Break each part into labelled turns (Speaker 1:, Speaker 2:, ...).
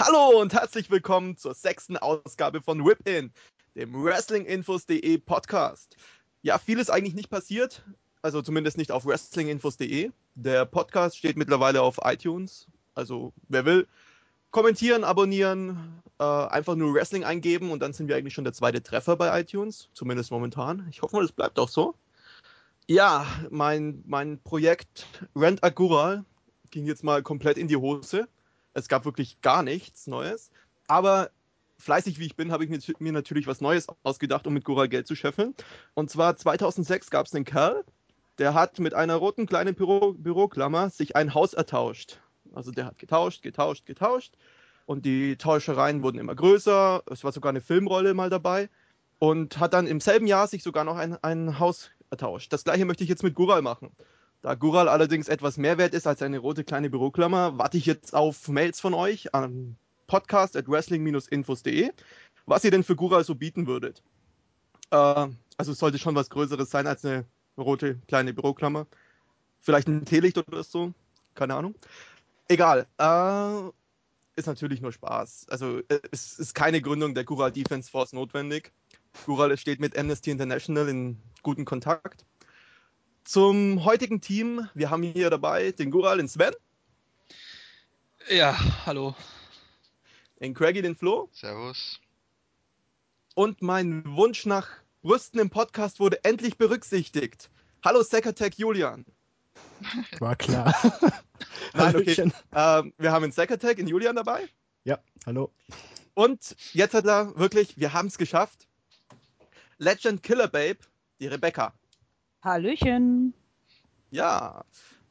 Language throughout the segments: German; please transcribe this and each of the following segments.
Speaker 1: Hallo und herzlich willkommen zur sechsten Ausgabe von Whip-In, dem Wrestlinginfos.de Podcast. Ja, viel ist eigentlich nicht passiert, also zumindest nicht auf wrestlinginfos.de. Der Podcast steht mittlerweile auf iTunes, also wer will, kommentieren, abonnieren, äh, einfach nur Wrestling eingeben und dann sind wir eigentlich schon der zweite Treffer bei iTunes, zumindest momentan. Ich hoffe mal, das bleibt auch so. Ja, mein, mein Projekt Rent Agural ging jetzt mal komplett in die Hose. Es gab wirklich gar nichts Neues. Aber fleißig wie ich bin, habe ich mir, natürlich was Neues ausgedacht, um mit Gora Geld zu scheffeln. Und zwar 2006 gab es einen Kerl, der hat mit einer roten kleinen Büro Büroklammer sich ein Haus ertauscht. Also der hat getauscht, getauscht, getauscht. Und die Tauschereien wurden immer größer. Es war sogar eine Filmrolle mal dabei. Und hat dann im selben Jahr sich sogar noch ein, ein Haus ertauscht. Das gleiche möchte ich jetzt mit Gural machen. Da Gural allerdings etwas mehr wert ist als eine rote kleine Büroklammer, warte ich jetzt auf Mails von euch an podcast at wrestling-infos.de, was ihr denn für Gural so bieten würdet. Äh, also es sollte schon was Größeres sein als eine rote kleine Büroklammer. Vielleicht ein Teelicht oder so, keine Ahnung. Egal. Äh, ist natürlich nur Spaß. Also es ist keine Gründung der Gural Defense Force notwendig. Gural steht mit Amnesty International in guten Kontakt. Zum heutigen Team, wir haben hier dabei den Gural, den Sven.
Speaker 2: Ja, hallo.
Speaker 1: Den Craigie, den Flo.
Speaker 3: Servus.
Speaker 1: Und mein Wunsch nach Brüsten im Podcast wurde endlich berücksichtigt. Hallo Sekatech Julian.
Speaker 4: War klar.
Speaker 1: Nein, okay. Ähm, wir haben einen Sekatech in Julian dabei.
Speaker 4: Ja, hallo.
Speaker 1: Und jetzt hat er wirklich, wir haben es geschafft. Legend Killer Babe, die Rebecca.
Speaker 5: Hallöchen.
Speaker 1: Ja,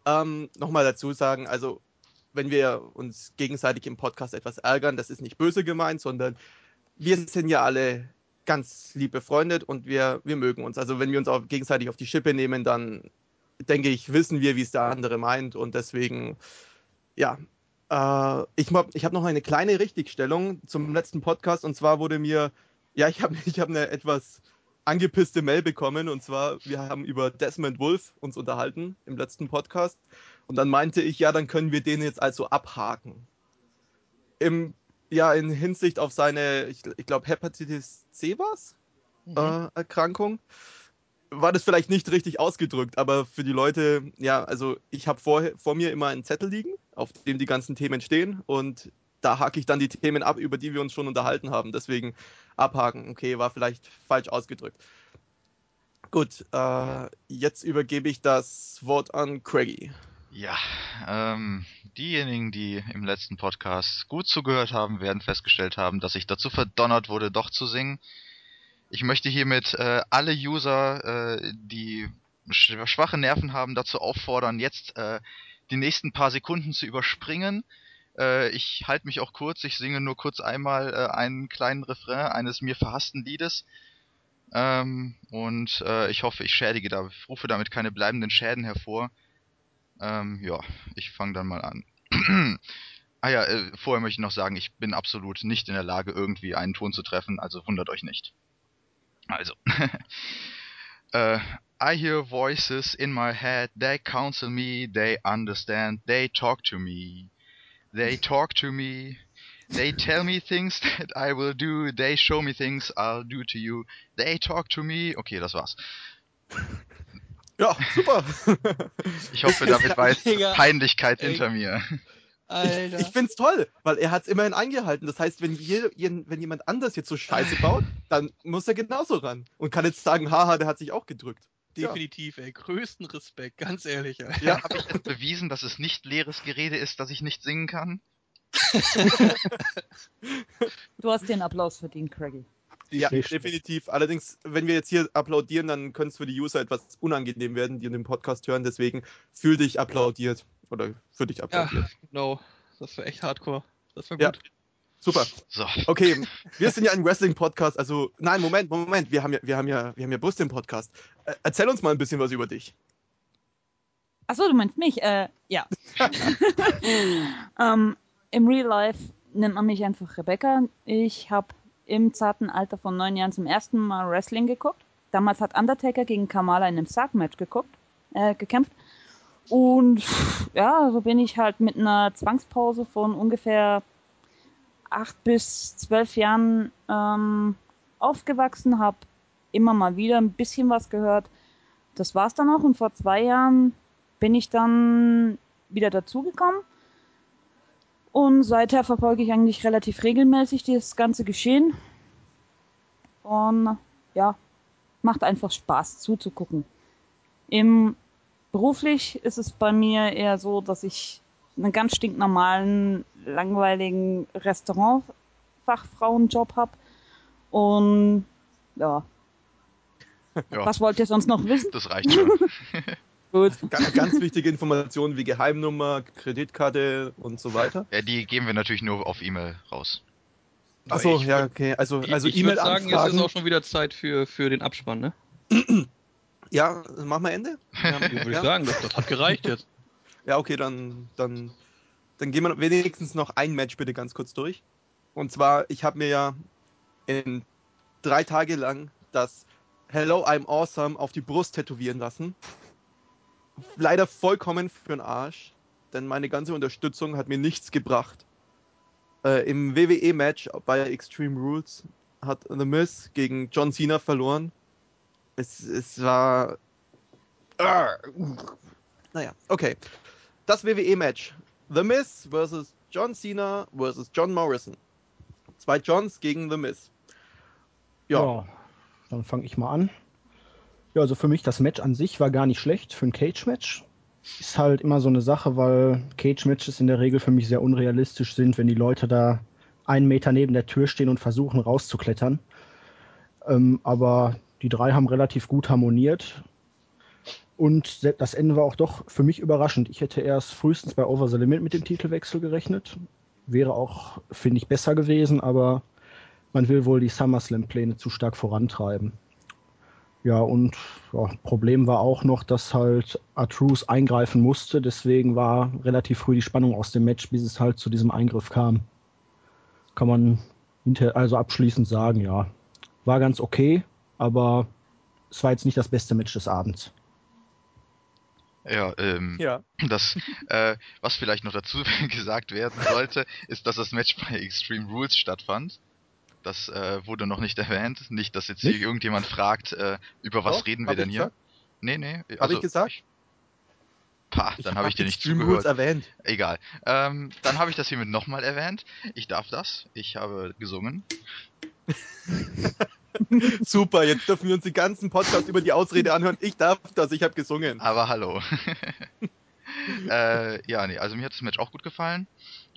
Speaker 1: ähm, nochmal dazu sagen, also wenn wir uns gegenseitig im Podcast etwas ärgern, das ist nicht böse gemeint, sondern wir sind ja alle ganz lieb befreundet und wir, wir mögen uns. Also wenn wir uns auch gegenseitig auf die Schippe nehmen, dann denke ich, wissen wir, wie es der andere meint und deswegen, ja, äh, ich, ich habe noch eine kleine Richtigstellung zum letzten Podcast und zwar wurde mir, ja, ich habe ich hab eine etwas angepisste Mail bekommen und zwar, wir haben über Desmond Wolf uns unterhalten im letzten Podcast und dann meinte ich, ja, dann können wir den jetzt also abhaken. Im, ja, in Hinsicht auf seine, ich, ich glaube, Hepatitis C war's? Mhm. Äh, Erkrankung. War das vielleicht nicht richtig ausgedrückt, aber für die Leute, ja, also ich habe vor, vor mir immer einen Zettel liegen, auf dem die ganzen Themen stehen und da hake ich dann die Themen ab, über die wir uns schon unterhalten haben. Deswegen abhaken. Okay, war vielleicht falsch ausgedrückt. Gut, äh, jetzt übergebe ich das Wort an Craigie.
Speaker 3: Ja, ähm, diejenigen, die im letzten Podcast gut zugehört haben, werden festgestellt haben, dass ich dazu verdonnert wurde, doch zu singen. Ich möchte hiermit äh, alle User, äh, die schwache Nerven haben, dazu auffordern, jetzt äh, die nächsten paar Sekunden zu überspringen äh, ich halte mich auch kurz, ich singe nur kurz einmal äh, einen kleinen Refrain eines mir verhassten Liedes. Ähm, und äh, ich hoffe, ich schädige da, rufe damit keine bleibenden Schäden hervor. Ähm, ja, ich fange dann mal an. ah ja, äh, vorher möchte ich noch sagen, ich bin absolut nicht in der Lage, irgendwie einen Ton zu treffen, also wundert euch nicht. Also. uh, I hear voices in my head, they counsel me, they understand, they talk to me. They talk to me. They tell me things that I will do. They show me things I'll do to you. They talk to me. Okay, das war's.
Speaker 1: Ja, super.
Speaker 3: Ich hoffe, damit war jetzt Peinlichkeit hinter mir.
Speaker 1: Alter. Ich, ich find's toll, weil er hat's immerhin eingehalten. Das heißt, wenn, je, wenn jemand anders jetzt so Scheiße baut, dann muss er genauso ran. Und kann jetzt sagen, haha, der hat sich auch gedrückt.
Speaker 2: Definitiv, ja. ey. Größten Respekt, ganz ehrlich. Ey.
Speaker 3: Ja, habe ich jetzt bewiesen, dass es nicht leeres Gerede ist, dass ich nicht singen kann?
Speaker 5: du hast den Applaus verdient, Craigie.
Speaker 1: Ja, definitiv. Allerdings, wenn wir jetzt hier applaudieren, dann könnte es für die User etwas unangenehm werden, die den Podcast hören. Deswegen fühl dich applaudiert. Oder für dich applaudiert.
Speaker 2: Ja, no. Das wäre echt hardcore. Das wäre gut. Ja.
Speaker 1: Super. So. Okay, wir sind ja ein Wrestling-Podcast. Also, nein, Moment, Moment. Wir haben ja, wir haben ja, wir haben ja Brust im Podcast. Äh, erzähl uns mal ein bisschen was über dich.
Speaker 5: Achso, du meinst mich? Äh, ja. ähm, Im Real Life nennt man mich einfach Rebecca. Ich habe im zarten Alter von neun Jahren zum ersten Mal Wrestling geguckt. Damals hat Undertaker gegen Kamala in einem Sarg-Match geguckt, äh, gekämpft. Und ja, so bin ich halt mit einer Zwangspause von ungefähr acht bis zwölf Jahren ähm, aufgewachsen, habe immer mal wieder ein bisschen was gehört. Das war's dann auch und vor zwei Jahren bin ich dann wieder dazugekommen. Und seither verfolge ich eigentlich relativ regelmäßig das ganze Geschehen. Und ja, macht einfach Spaß zuzugucken. Im beruflich ist es bei mir eher so, dass ich einen ganz stinknormalen, langweiligen Restaurantfachfrauenjob habe. Und ja.
Speaker 3: Ja.
Speaker 5: Was wollt ihr sonst noch wissen?
Speaker 3: Das reicht schon.
Speaker 5: Gut.
Speaker 1: Ganz, ganz wichtige Informationen wie Geheimnummer, Kreditkarte und so weiter.
Speaker 3: ja, die geben wir natürlich nur auf E-Mail raus.
Speaker 1: Achso,
Speaker 2: ich
Speaker 1: ja, okay. Also,
Speaker 2: Ich,
Speaker 1: also
Speaker 2: ich würde sagen, jetzt ist auch schon wieder Zeit für, für den Abspann, ne?
Speaker 1: Ja, machen wir Ende? Ja,
Speaker 2: Würde ich
Speaker 1: ja?
Speaker 2: sagen, das, das hat gereicht jetzt.
Speaker 1: Ja, okay, dann, dann, dann gehen wir wenigstens noch ein Match bitte ganz kurz durch. Und zwar, ich habe mir ja in drei Tage lang das Hello, I'm Awesome auf die Brust tätowieren lassen. Leider vollkommen für den Arsch, denn meine ganze Unterstützung hat mir nichts gebracht. Äh, Im WWE-Match bei Extreme Rules hat The Miz gegen John Cena verloren. Es, es war. Ah, naja, okay. Das WWE-Match. The Miz versus John Cena versus John Morrison. Zwei Johns gegen The Miz. Ja,
Speaker 4: Ja, dann fange ich mal an. Ja, also für mich das Match an sich war gar nicht schlecht für ein Cage-Match. Ist halt immer so eine Sache, weil Cage-Matches in der Regel für mich sehr unrealistisch sind, wenn die Leute da einen Meter neben der Tür stehen und versuchen rauszuklettern. Ähm, aber die drei haben relativ gut harmoniert. Und das Ende war auch doch für mich überraschend. Ich hätte erst frühestens bei Over the Limit mit dem Titelwechsel gerechnet. Wäre auch, finde ich, besser gewesen, aber man will wohl die SummerSlam-Pläne zu stark vorantreiben. Ja, und ja, Problem war auch noch, dass halt Artruse eingreifen musste, deswegen war relativ früh die Spannung aus dem Match, bis es halt zu diesem Eingriff kam. Kann man hinter, also abschließend sagen, ja, war ganz okay, aber es war jetzt nicht das beste Match des Abends.
Speaker 3: Ja, ähm,
Speaker 1: ja.
Speaker 3: das, äh, was vielleicht noch dazu gesagt werden sollte, ist, dass das Match bei Extreme Rules stattfand. Das äh, wurde noch nicht erwähnt. Nicht, dass jetzt hier irgendjemand fragt, äh, über was
Speaker 1: Doch,
Speaker 3: reden wir
Speaker 1: hab
Speaker 3: denn hier?
Speaker 1: gesagt.
Speaker 3: Nee, nee.
Speaker 1: Hab ich gesagt?
Speaker 3: Pah, dann habe ich dir nicht
Speaker 1: Extreme
Speaker 3: zugehört.
Speaker 1: Rules erwähnt.
Speaker 3: Egal. Ähm, dann habe ich das hiermit nochmal erwähnt. Ich darf das. Ich habe gesungen.
Speaker 1: Super, jetzt dürfen wir uns den ganzen Podcast über die Ausrede anhören. Ich darf das, ich habe gesungen.
Speaker 3: Aber hallo. äh, ja, nee, also mir hat das Match auch gut gefallen.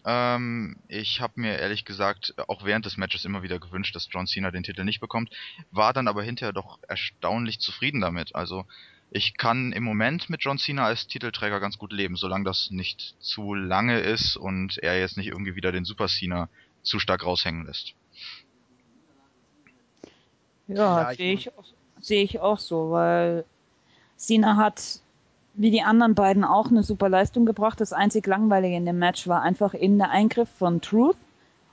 Speaker 3: Ähm, ich habe mir ehrlich gesagt auch während des Matches immer wieder gewünscht, dass John Cena den Titel nicht bekommt, war dann aber hinterher doch erstaunlich zufrieden damit. Also ich kann im Moment mit John Cena als Titelträger ganz gut leben, solange das nicht zu lange ist und er jetzt nicht irgendwie wieder den Super Cena zu stark raushängen lässt.
Speaker 5: Ja,
Speaker 1: Ja,
Speaker 5: sehe ich, auch- sehe ich auch so, weil Cena hat wie die anderen beiden auch eine super Leistung gebracht. Das einzig Langweilige in dem Match war einfach eben der Eingriff von Truth,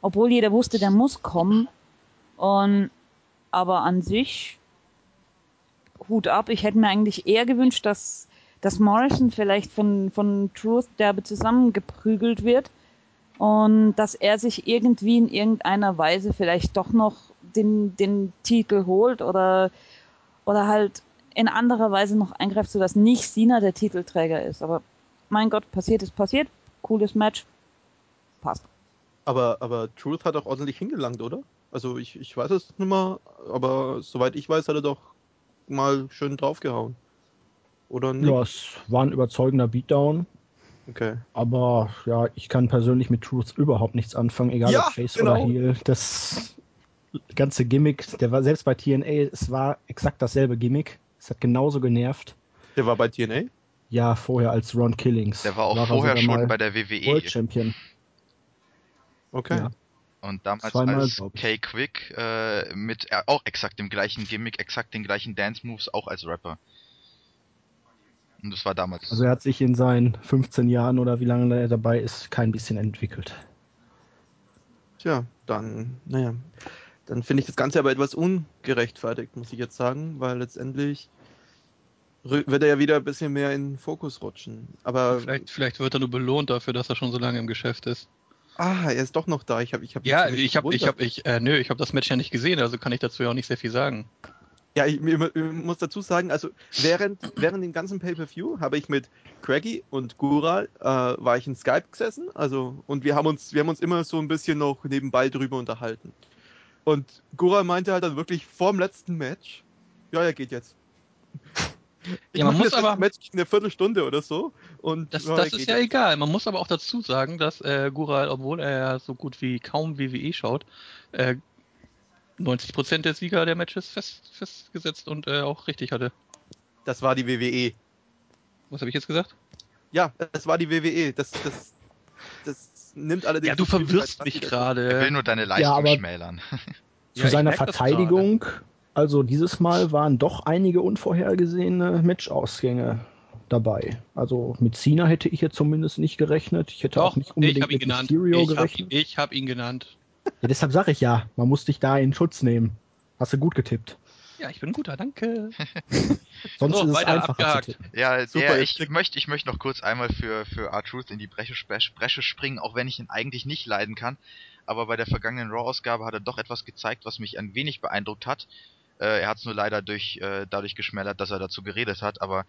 Speaker 5: obwohl jeder wusste, der muss kommen. Und aber an sich Hut ab. Ich hätte mir eigentlich eher gewünscht, dass, dass Morrison vielleicht von, von Truth derbe zusammengeprügelt wird und dass er sich irgendwie in irgendeiner Weise vielleicht doch noch den, den Titel holt oder, oder halt in anderer Weise noch eingreift, sodass nicht Cena der Titelträger ist. Aber mein Gott, passiert ist passiert. Cooles Match. Passt.
Speaker 1: Aber, aber Truth hat auch ordentlich hingelangt, oder? Also ich, ich weiß es nicht mehr, aber soweit ich weiß, hat er doch mal schön draufgehauen. Oder nicht?
Speaker 4: Ja, es war ein überzeugender Beatdown,
Speaker 1: Okay.
Speaker 4: aber ja, ich kann persönlich mit Truth überhaupt nichts anfangen, egal
Speaker 1: Ja,
Speaker 4: ob Face
Speaker 1: genau.
Speaker 4: oder Heel. Das ganze Gimmick, der war selbst bei TNA, es war exakt dasselbe Gimmick. Es hat genauso genervt.
Speaker 1: Der war bei TNA?
Speaker 4: Ja, vorher als Ron Killings.
Speaker 3: Der war auch
Speaker 4: er
Speaker 3: vorher schon bei der WWE.
Speaker 4: World Champion.
Speaker 1: Okay.
Speaker 4: Ja.
Speaker 3: Und damals
Speaker 4: Zweimal,
Speaker 3: als
Speaker 4: glaub ich.
Speaker 3: Kay Quick äh, mit äh, auch exakt dem gleichen Gimmick, exakt den gleichen Dance Moves, auch als Rapper. Und das war damals.
Speaker 4: Also er hat sich in seinen 15 Jahren oder wie lange er dabei ist, kein bisschen entwickelt.
Speaker 1: Tja, dann, naja. Dann finde ich das Ganze aber etwas ungerechtfertigt, muss ich jetzt sagen, weil letztendlich wird er ja wieder ein bisschen mehr in den Fokus rutschen. Aber
Speaker 2: Vielleicht, vielleicht wird er nur belohnt dafür, dass er schon so lange im Geschäft ist.
Speaker 1: Ah, er ist doch noch da. Ich habe, ich habe.
Speaker 2: Ja, ich habe, ich habe, ich, äh, nö, ich habe das Match ja nicht gesehen, also kann ich dazu ja auch nicht sehr viel sagen.
Speaker 1: Ja, ich, ich, ich muss dazu sagen, also während, während dem ganzen Pay-per-View habe ich mit Craigie und Gural äh, war ich in Skype gesessen, also und wir haben uns, wir haben uns immer so ein bisschen noch nebenbei drüber unterhalten. Und Gural meinte halt dann wirklich vorm letzten Match, ja, er geht jetzt. Ich
Speaker 2: Ja, man muss aber-
Speaker 1: Match in eine Viertelstunde oder so. Und
Speaker 2: Das,
Speaker 1: ja,
Speaker 2: das ist ja
Speaker 1: jetzt.
Speaker 2: egal. Man muss aber auch dazu sagen, dass äh, Gural, obwohl er so gut wie kaum WWE schaut, äh, 90% der Sieger der Matches fest, festgesetzt und äh, auch richtig hatte.
Speaker 1: Das war die WWE.
Speaker 2: Was habe ich jetzt gesagt?
Speaker 1: Ja, das war die WWE. Das, das, das nimmt allerdings.
Speaker 2: Ja, du verwirrst mich
Speaker 1: wieder.
Speaker 3: Er will
Speaker 2: gerade.
Speaker 3: nur deine Leistung
Speaker 4: aber-
Speaker 3: schmälern.
Speaker 4: Zu
Speaker 2: Ja,
Speaker 4: seiner
Speaker 2: das
Speaker 4: Verteidigung, also dieses Mal waren doch einige unvorhergesehene Matchausgänge dabei. Also mit Cena hätte ich jetzt zumindest nicht gerechnet. Ich hätte auch
Speaker 2: Doch,
Speaker 4: nicht
Speaker 2: ich
Speaker 4: unbedingt
Speaker 2: habe
Speaker 4: mit
Speaker 2: genannt.
Speaker 4: Mysterio
Speaker 2: Ich habe
Speaker 4: gerechnet.
Speaker 2: ihn, ich hab ihn genannt.
Speaker 4: Ja, deshalb sage ich ja, man muss dich da in Schutz nehmen. Hast du gut getippt.
Speaker 2: Ja, ich bin ein guter, danke.
Speaker 4: Sonst
Speaker 2: So,
Speaker 4: ist es
Speaker 2: abgehakt.
Speaker 3: Ja,
Speaker 1: Super,
Speaker 3: der, ich möchte, ich möchte noch kurz einmal für, für R-Truth in die Bresche, Bresche springen, auch wenn ich ihn eigentlich nicht leiden kann. Aber bei der vergangenen Raw-Ausgabe hat er doch etwas gezeigt, was mich ein wenig beeindruckt hat. Äh, er hat es nur leider durch, äh, dadurch geschmälert, dass er dazu geredet hat, aber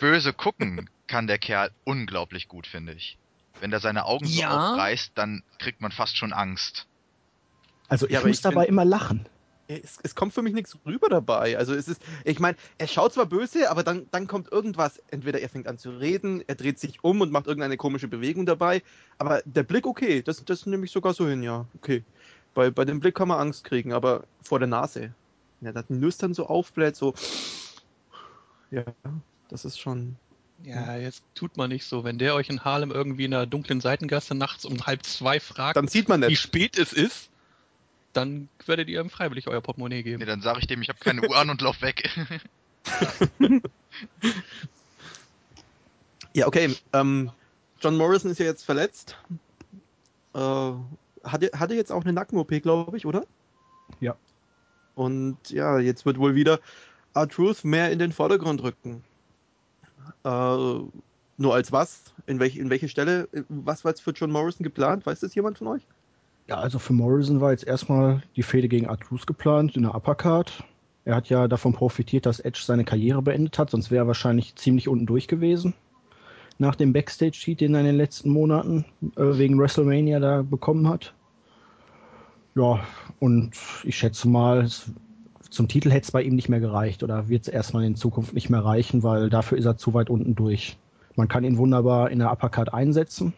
Speaker 3: böse gucken kann der Kerl unglaublich gut, finde ich. Wenn er seine Augen so
Speaker 2: Ja.
Speaker 3: aufreißt, dann kriegt man fast schon Angst.
Speaker 4: Also ich
Speaker 1: Ja, aber
Speaker 4: muss
Speaker 1: ich
Speaker 4: dabei immer lachen.
Speaker 1: Es, es kommt für mich nichts rüber dabei. Also es ist, ich meine, er schaut zwar böse, aber dann, dann kommt irgendwas. Entweder er fängt an zu reden, er dreht sich um und macht irgendeine komische Bewegung dabei. Aber der Blick, okay, das, das nehme ich sogar so hin, ja. Okay. Bei, bei dem Blick kann man Angst kriegen, aber vor der Nase. Ja, ein Nüstern so aufbläht, so. Ja, das ist schon.
Speaker 2: Ja, jetzt tut man nicht so. Wenn der euch in Harlem irgendwie in einer dunklen Seitengasse nachts um halb zwei fragt,
Speaker 1: Dann sieht man
Speaker 2: wie
Speaker 1: nicht.
Speaker 2: spät es ist, dann werdet ihr ihm freiwillig euer Portemonnaie geben.
Speaker 3: Nee, dann sage ich dem, ich habe keine Uhr an und lauf weg.
Speaker 1: Ja, okay. Ähm, John Morrison ist ja jetzt verletzt. Äh, hatte, hatte jetzt auch eine Nacken-OP, glaube ich, oder?
Speaker 4: Ja.
Speaker 1: Und ja, jetzt wird wohl wieder R-Truth mehr in den Vordergrund rücken. Äh, nur als was? In, welch, in welche Stelle? Was war jetzt für John Morrison geplant? Weiß das jemand von euch?
Speaker 4: Ja, also für Morrison war jetzt erstmal die Fehde gegen Artus geplant in der Uppercard. Er hat ja davon profitiert, dass Edge seine Karriere beendet hat, sonst wäre er wahrscheinlich ziemlich unten durch gewesen. Nach dem Backstage-Cheat, den er in den letzten Monaten äh, wegen WrestleMania da bekommen hat. Ja, und ich schätze mal, es, zum Titel hätte es bei ihm nicht mehr gereicht oder wird es erstmal in Zukunft nicht mehr reichen, weil dafür ist er zu weit unten durch. Man kann ihn wunderbar in der Uppercard einsetzen.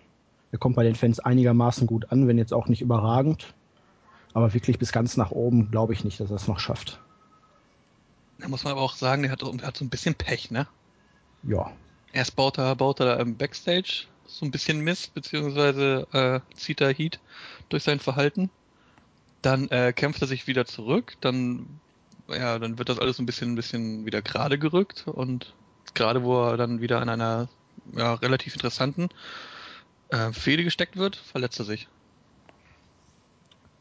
Speaker 4: Er kommt bei den Fans einigermaßen gut an, wenn jetzt auch nicht überragend. Aber wirklich bis ganz nach oben glaube ich nicht, dass er es noch schafft.
Speaker 2: Da muss man aber auch sagen, der hat, der hat so ein bisschen Pech, ne?
Speaker 4: Ja.
Speaker 2: Erst baut er, baut er da im Backstage so ein bisschen Mist, beziehungsweise äh, zieht er Heat durch sein Verhalten. Dann äh, kämpft er sich wieder zurück, dann, ja, dann wird das alles so ein bisschen, ein bisschen wieder gerade gerückt und gerade wo er dann wieder an einer ja, relativ interessanten äh, Fehde gesteckt wird, verletzt er sich.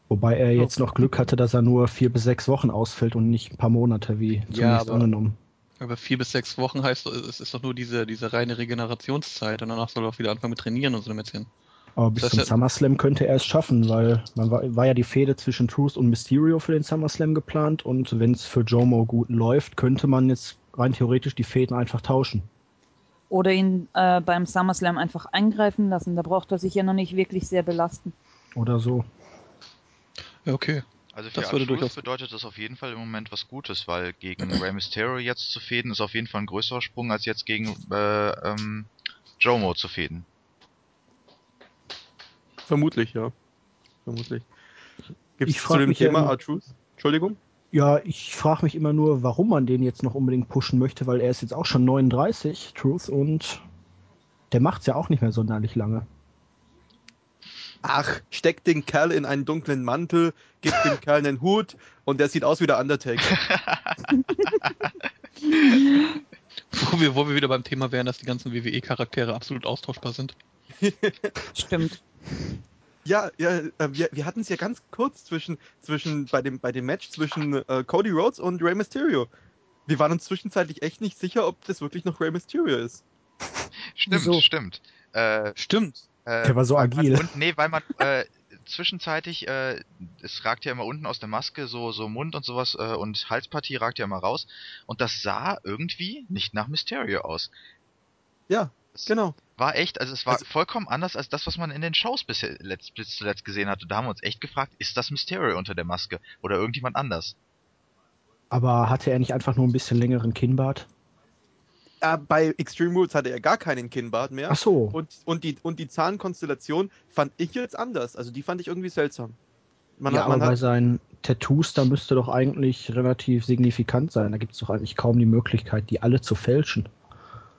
Speaker 4: Wobei er jetzt noch Glück hatte, dass er nur vier bis sechs Wochen ausfällt und nicht ein paar Monate, wie zunächst
Speaker 2: aber-
Speaker 4: angenommen.
Speaker 2: Aber vier bis sechs Wochen heißt, es ist doch nur diese, diese reine Regenerationszeit und danach soll er auch wieder anfangen mit Trainieren und so damit hin.
Speaker 4: Aber bis
Speaker 2: Das
Speaker 4: zum
Speaker 2: ja-
Speaker 4: SummerSlam könnte er es schaffen, weil man war, war ja die Fehde zwischen Truth und Mysterio für den SummerSlam geplant und wenn es für Jomo gut läuft, könnte man jetzt rein theoretisch die Fäden einfach tauschen.
Speaker 5: Oder ihn äh, beim SummerSlam einfach eingreifen lassen. Da braucht er sich ja noch nicht wirklich sehr belasten.
Speaker 4: Oder so.
Speaker 2: Ja, okay.
Speaker 3: Also für
Speaker 2: Das würde durchaus-
Speaker 3: bedeutet das auf jeden Fall im Moment was Gutes, weil gegen Rey Mysterio jetzt zu fäden ist auf jeden Fall ein größerer Sprung als jetzt gegen äh, ähm, Jomo zu fäden.
Speaker 1: Vermutlich, ja. Vermutlich. Gibt
Speaker 4: Ich
Speaker 1: es zu dem
Speaker 4: mich ja
Speaker 1: Thema R-Truth? Entschuldigung?
Speaker 4: Ja, ich frage mich immer nur, warum man den jetzt noch unbedingt pushen möchte, weil er ist jetzt auch schon 39, Truth, und der macht's ja auch nicht mehr sonderlich lange.
Speaker 1: Ach, steckt den Kerl in einen dunklen Mantel, gibt dem Kerl einen Hut und der sieht aus wie der Undertaker.
Speaker 2: Wo wir, wo wir wieder beim Thema wären, dass die ganzen WWE-Charaktere absolut austauschbar sind.
Speaker 5: Stimmt.
Speaker 1: Ja, ja, äh, wir, wir hatten es ja ganz kurz zwischen, zwischen bei dem, bei dem Match zwischen äh, Cody Rhodes und Rey Mysterio. Wir waren uns zwischenzeitlich echt nicht sicher, ob das wirklich noch Rey Mysterio ist.
Speaker 3: Stimmt,
Speaker 5: Wieso?
Speaker 3: stimmt. Äh,
Speaker 2: Stimmt.
Speaker 3: Äh,
Speaker 4: Der war so
Speaker 3: man
Speaker 4: agil.
Speaker 3: Und, nee, weil man äh, zwischenzeitlich, äh, es ragt ja immer unten aus der Maske so, so Mund und sowas äh, und Halspartie ragt ja immer raus. Und das sah irgendwie nicht nach Mysterio aus.
Speaker 1: Ja,
Speaker 3: Das
Speaker 1: genau.
Speaker 3: war echt, also es war
Speaker 1: Also-
Speaker 3: vollkommen anders als das, was man in den Shows bisher letzt, bis zuletzt gesehen hatte. Da haben wir uns echt gefragt, ist das Mysterio unter der Maske oder irgendjemand anders?
Speaker 4: Aber hatte er nicht einfach nur ein bisschen längeren Kinnbart?
Speaker 1: Äh, bei Extreme Rules hatte er gar keinen Kinnbart mehr.
Speaker 4: Ach so.
Speaker 1: Und, und, die, und die Zahnkonstellation fand ich jetzt anders. Also die fand ich irgendwie seltsam. Man
Speaker 4: ja,
Speaker 1: hat, man
Speaker 4: aber bei
Speaker 1: hat,
Speaker 4: seinen Tattoos, da müsste doch eigentlich relativ signifikant sein. Da gibt es doch eigentlich kaum die Möglichkeit, die alle zu fälschen.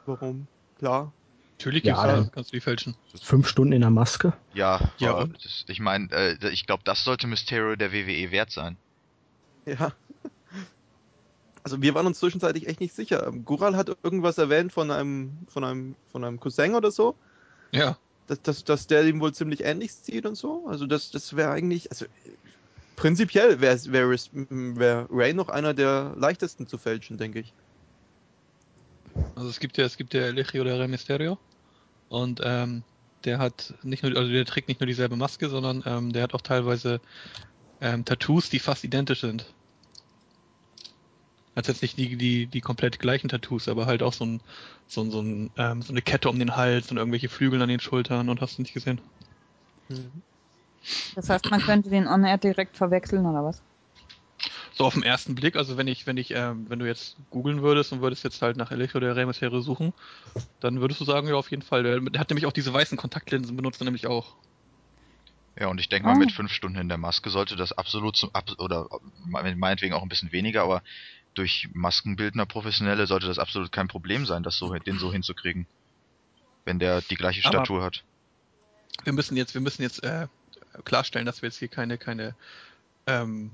Speaker 1: warum? Klar.
Speaker 2: Natürlich
Speaker 4: Ja,
Speaker 2: gibt's ja,
Speaker 4: dann-
Speaker 2: kannst du die fälschen.
Speaker 4: Fünf Stunden in der Maske?
Speaker 3: Ja,
Speaker 2: Ja,
Speaker 3: das, ich meine, äh, ich glaube, das sollte Mysterio der WWE wert sein.
Speaker 1: Ja. Also wir waren uns zwischenzeitlich echt nicht sicher. Gural hat irgendwas erwähnt von einem, von einem, von einem Cousin oder so,
Speaker 2: Ja.
Speaker 1: dass, dass, dass der ihm wohl ziemlich ähnlich sieht und so. Also das, das wäre eigentlich, also prinzipiell wäre wär, wär Ray noch einer der leichtesten zu fälschen, denke ich.
Speaker 2: Also es gibt ja, es gibt ja Eligio de Rey Mysterio und ähm, der hat nicht nur, also der trägt nicht nur dieselbe Maske, sondern ähm, der hat auch teilweise ähm, Tattoos, die fast identisch sind. Hat jetzt nicht die, die, die komplett gleichen Tattoos, aber halt auch so, ein, so, ein, so, ein, ähm, so eine Kette um den Hals und irgendwelche Flügel an den Schultern und hast du nicht gesehen.
Speaker 5: Das heißt, man könnte den On-Air direkt verwechseln, oder was?
Speaker 2: So auf den ersten Blick, also wenn ich, wenn ich, ähm, wenn du jetzt googeln würdest und würdest jetzt halt nach Eligio de Rey Mysterio suchen, dann würdest du sagen, ja auf jeden Fall. Der, der hat nämlich auch diese weißen Kontaktlinsen benutzt er nämlich auch.
Speaker 3: Ja, und ich denke
Speaker 5: Ah.
Speaker 3: mal, mit fünf Stunden in der Maske sollte das absolut zum, ab, oder meinetwegen auch ein bisschen weniger, aber durch Maskenbildner Professionelle sollte das absolut kein Problem sein, das so, den so hinzukriegen. Wenn der die gleiche
Speaker 2: Aber-
Speaker 3: Statur hat.
Speaker 2: wir müssen jetzt, wir müssen jetzt äh, klarstellen, dass wir jetzt hier keine, keine ähm,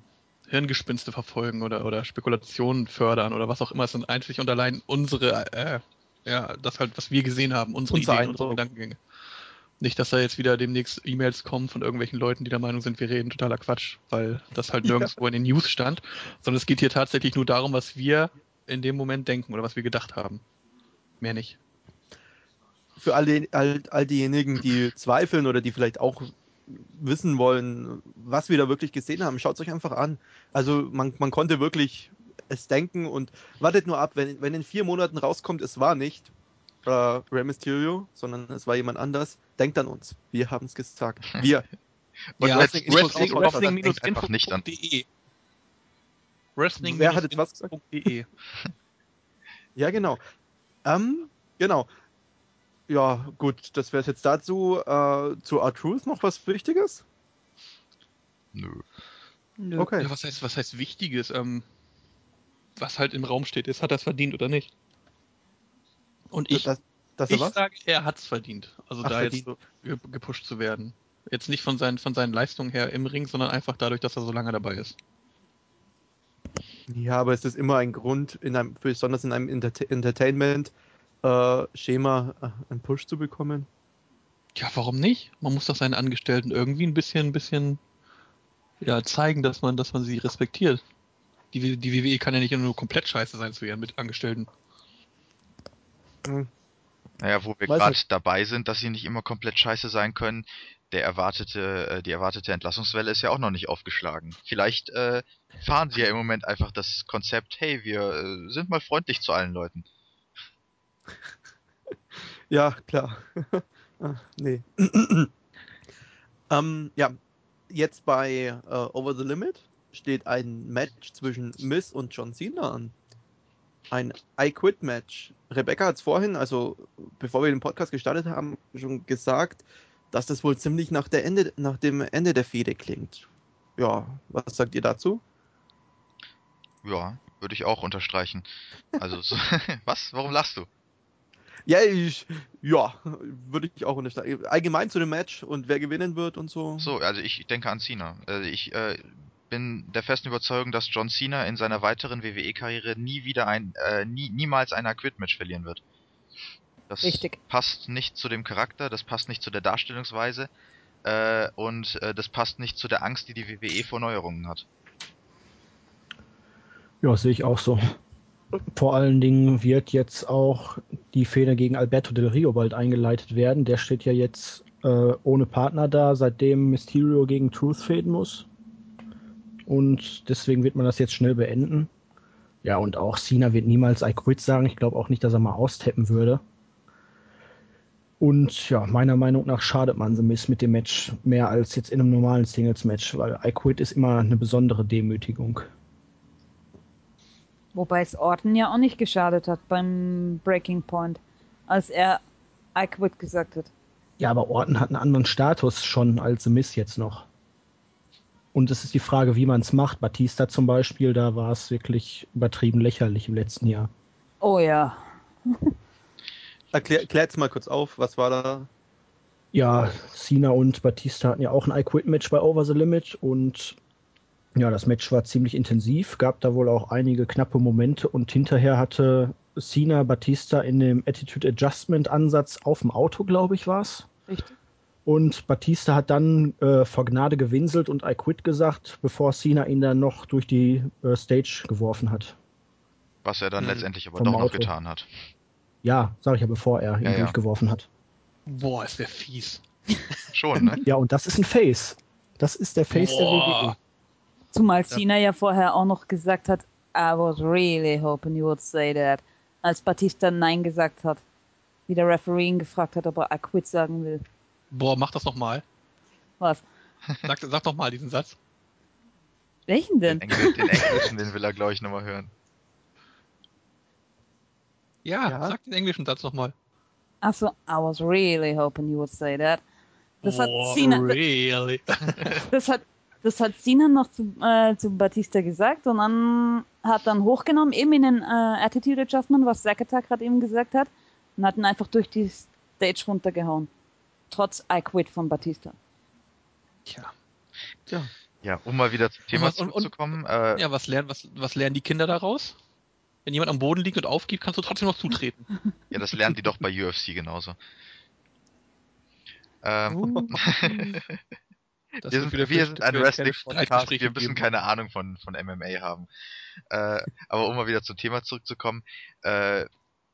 Speaker 2: Hirngespinste verfolgen oder, oder Spekulationen fördern oder was auch immer. Es sind einzig und allein unsere, äh, ja, das halt, was wir gesehen haben, unsere
Speaker 1: Unser
Speaker 2: Ideen, unsere
Speaker 1: Eindruck.
Speaker 2: Gedankengänge. Nicht, dass da jetzt wieder demnächst E-Mails kommen von irgendwelchen Leuten, die der Meinung sind, wir reden totaler Quatsch, weil das halt
Speaker 1: Ja.
Speaker 2: nirgendwo in den News stand, sondern es geht hier tatsächlich nur darum, was wir in dem Moment denken oder was wir gedacht haben. Mehr nicht.
Speaker 1: Für alle, all, all diejenigen, die zweifeln oder die vielleicht auch wissen wollen, was wir da wirklich gesehen haben, schaut es euch einfach an. Also man, man konnte wirklich es denken und wartet nur ab, wenn, wenn in vier Monaten rauskommt, es war nicht äh, Rey Mysterio, sondern es war jemand anders, denkt an uns. Wir haben es gesagt. Wir.
Speaker 3: Und
Speaker 2: ja,
Speaker 3: Wrestling-
Speaker 2: Wrestling,
Speaker 3: Wrestling- denkt einfach nicht an.
Speaker 2: Wrestling-info.de. Wrestling
Speaker 1: Wer hat jetzt was gesagt?
Speaker 2: .de.
Speaker 1: Ja, genau. Ähm, genau. Ja, gut, das wäre es jetzt dazu. Äh, zu R-Truth noch was Wichtiges?
Speaker 3: Nö.
Speaker 1: Okay.
Speaker 2: Ja, was heißt, was heißt Wichtiges? Ähm, was halt im Raum steht, ist, hat er es verdient oder nicht? Und ich,
Speaker 1: das, das er
Speaker 2: ich sage, er hat es verdient. Also
Speaker 1: Ach,
Speaker 2: da
Speaker 1: verdient.
Speaker 2: jetzt so ge- gepusht zu werden. Jetzt nicht von seinen, von seinen Leistungen her im Ring, sondern einfach dadurch, dass er so lange dabei ist.
Speaker 1: Ja, aber es ist immer ein Grund, in einem, besonders in einem Enter Entertainment-Schema äh, einen Push zu bekommen.
Speaker 2: Ja, warum nicht? Man muss doch seinen Angestellten irgendwie ein bisschen, ein bisschen ja, zeigen, dass man, dass man sie respektiert. Die, die WWE kann ja nicht nur komplett scheiße sein zu ihren Mitangestellten.
Speaker 1: Hm.
Speaker 3: Naja, wo wir gerade dabei sind, dass sie nicht immer komplett scheiße sein können, der erwartete, äh, die erwartete Entlassungswelle ist ja auch noch nicht aufgeschlagen. Vielleicht äh, fahren sie ja im Moment einfach das Konzept, hey, wir äh, sind mal freundlich zu allen Leuten.
Speaker 1: Ja, klar. ah, nee. ähm, ja, jetzt bei äh, Over the Limit steht ein Match zwischen Miss und John Cena an. Ein I Quit Match. Rebecca hat es vorhin, also bevor wir den Podcast gestartet haben, schon gesagt, dass das wohl ziemlich nach, der Ende, nach dem Ende der Fehde klingt. Ja, was sagt ihr dazu?
Speaker 3: Ja, würde ich auch unterstreichen. Also, so, was? Warum lachst du?
Speaker 1: Ja, ich, ja, würde ich auch unterstreichen. Allgemein zu dem Match und wer gewinnen wird und so.
Speaker 3: So, also ich denke an Cena. Also ich äh, bin der festen Überzeugung, dass John Cena in seiner weiteren WWE-Karriere nie wieder ein, äh, nie, niemals ein Quit-Match verlieren wird. Das
Speaker 5: Richtig.
Speaker 3: passt nicht zu dem Charakter, das passt nicht zu der Darstellungsweise äh, und äh, das passt nicht zu der Angst, die die WWE vor Neuerungen hat.
Speaker 4: Ja, sehe ich auch so. Vor allen Dingen wird jetzt auch die Fehde gegen Alberto Del Rio bald eingeleitet werden. Der steht ja jetzt äh, ohne Partner da, seitdem Mysterio gegen Truth fäden muss. Und deswegen wird man das jetzt schnell beenden. Ja, und auch Cena wird niemals I quit sagen. Ich glaube auch nicht, dass er mal austappen würde. Und ja, meiner Meinung nach schadet man The Miz mit dem Match mehr als jetzt in einem normalen Singles-Match, weil I Quit ist immer eine besondere Demütigung.
Speaker 5: Wobei es Orton ja auch nicht geschadet hat beim Breaking Point, als er I quit gesagt hat.
Speaker 4: Ja, aber Orton hat einen anderen Status schon als The Miz jetzt noch. Und es ist die Frage, wie man es macht. Batista zum Beispiel, da war es wirklich übertrieben lächerlich im letzten Jahr.
Speaker 5: Oh ja.
Speaker 1: Erklär, erklär jetzt mal kurz auf, was war da?
Speaker 4: Ja, Cena und Batista hatten ja auch ein I Quit Match bei Over the Limit und ja, das Match war ziemlich intensiv, gab da wohl auch einige knappe Momente und hinterher hatte Cena Batista in dem Attitude Adjustment Ansatz auf dem Auto, glaube ich, war es.
Speaker 5: Richtig.
Speaker 4: Und Batista hat dann äh, vor Gnade gewinselt und I quit gesagt, bevor Cena ihn dann noch durch die äh, Stage geworfen hat.
Speaker 3: Was er dann
Speaker 1: Hm.
Speaker 3: letztendlich aber
Speaker 4: Vom
Speaker 3: doch noch
Speaker 4: Auto.
Speaker 3: getan hat.
Speaker 4: Ja, sag ich ja, bevor er ihn
Speaker 3: Ja, ja.
Speaker 4: durchgeworfen hat.
Speaker 2: Boah, ist der fies.
Speaker 3: Schon, ne?
Speaker 4: Ja, und das ist ein Face. Das ist der Face der E.
Speaker 2: Boah.
Speaker 4: WWE.
Speaker 5: Zumal Cena ja vorher auch noch gesagt hat, I was really hoping you would say that. Als Batista Nein gesagt hat. Wie der Referee ihn gefragt hat, ob er I quit sagen will.
Speaker 2: Boah, mach das noch mal.
Speaker 5: Was?
Speaker 2: Sag, sag doch mal diesen Satz.
Speaker 5: Welchen denn?
Speaker 3: Den, Engl den Englischen, den will er, glaube ich, nochmal hören.
Speaker 2: Ja,
Speaker 1: Ja.
Speaker 2: sag den englischen Satz noch mal.
Speaker 5: Achso, I was really hoping you would say that. Das hat
Speaker 2: Boah,
Speaker 5: Cena,
Speaker 2: really?
Speaker 5: das hat, das hat Cena noch zu, äh, zu Batista gesagt und dann hat dann hochgenommen, eben in den äh, Attitude Adjustment, was Zakata gerade eben gesagt hat, und hat ihn einfach durch die Stage runtergehauen. Trotz I quit von Batista.
Speaker 2: Tja.
Speaker 1: Tja.
Speaker 3: Ja, um mal wieder zum Thema
Speaker 2: was-
Speaker 3: zurückzukommen. Äh,
Speaker 2: Ja, was lernen, was, was lernen die Kinder daraus? Wenn jemand am Boden liegt und aufgibt, kannst du trotzdem noch zutreten.
Speaker 3: ja, das lernen die doch bei UFC genauso. Ähm,
Speaker 2: Uh. Das
Speaker 3: wir sind,
Speaker 2: wieder
Speaker 3: wir sind ein Wrestling-Podcast, wir müssen
Speaker 2: geben.
Speaker 3: keine Ahnung von, von MMA haben. Äh, aber um mal wieder zum Thema zurückzukommen, äh,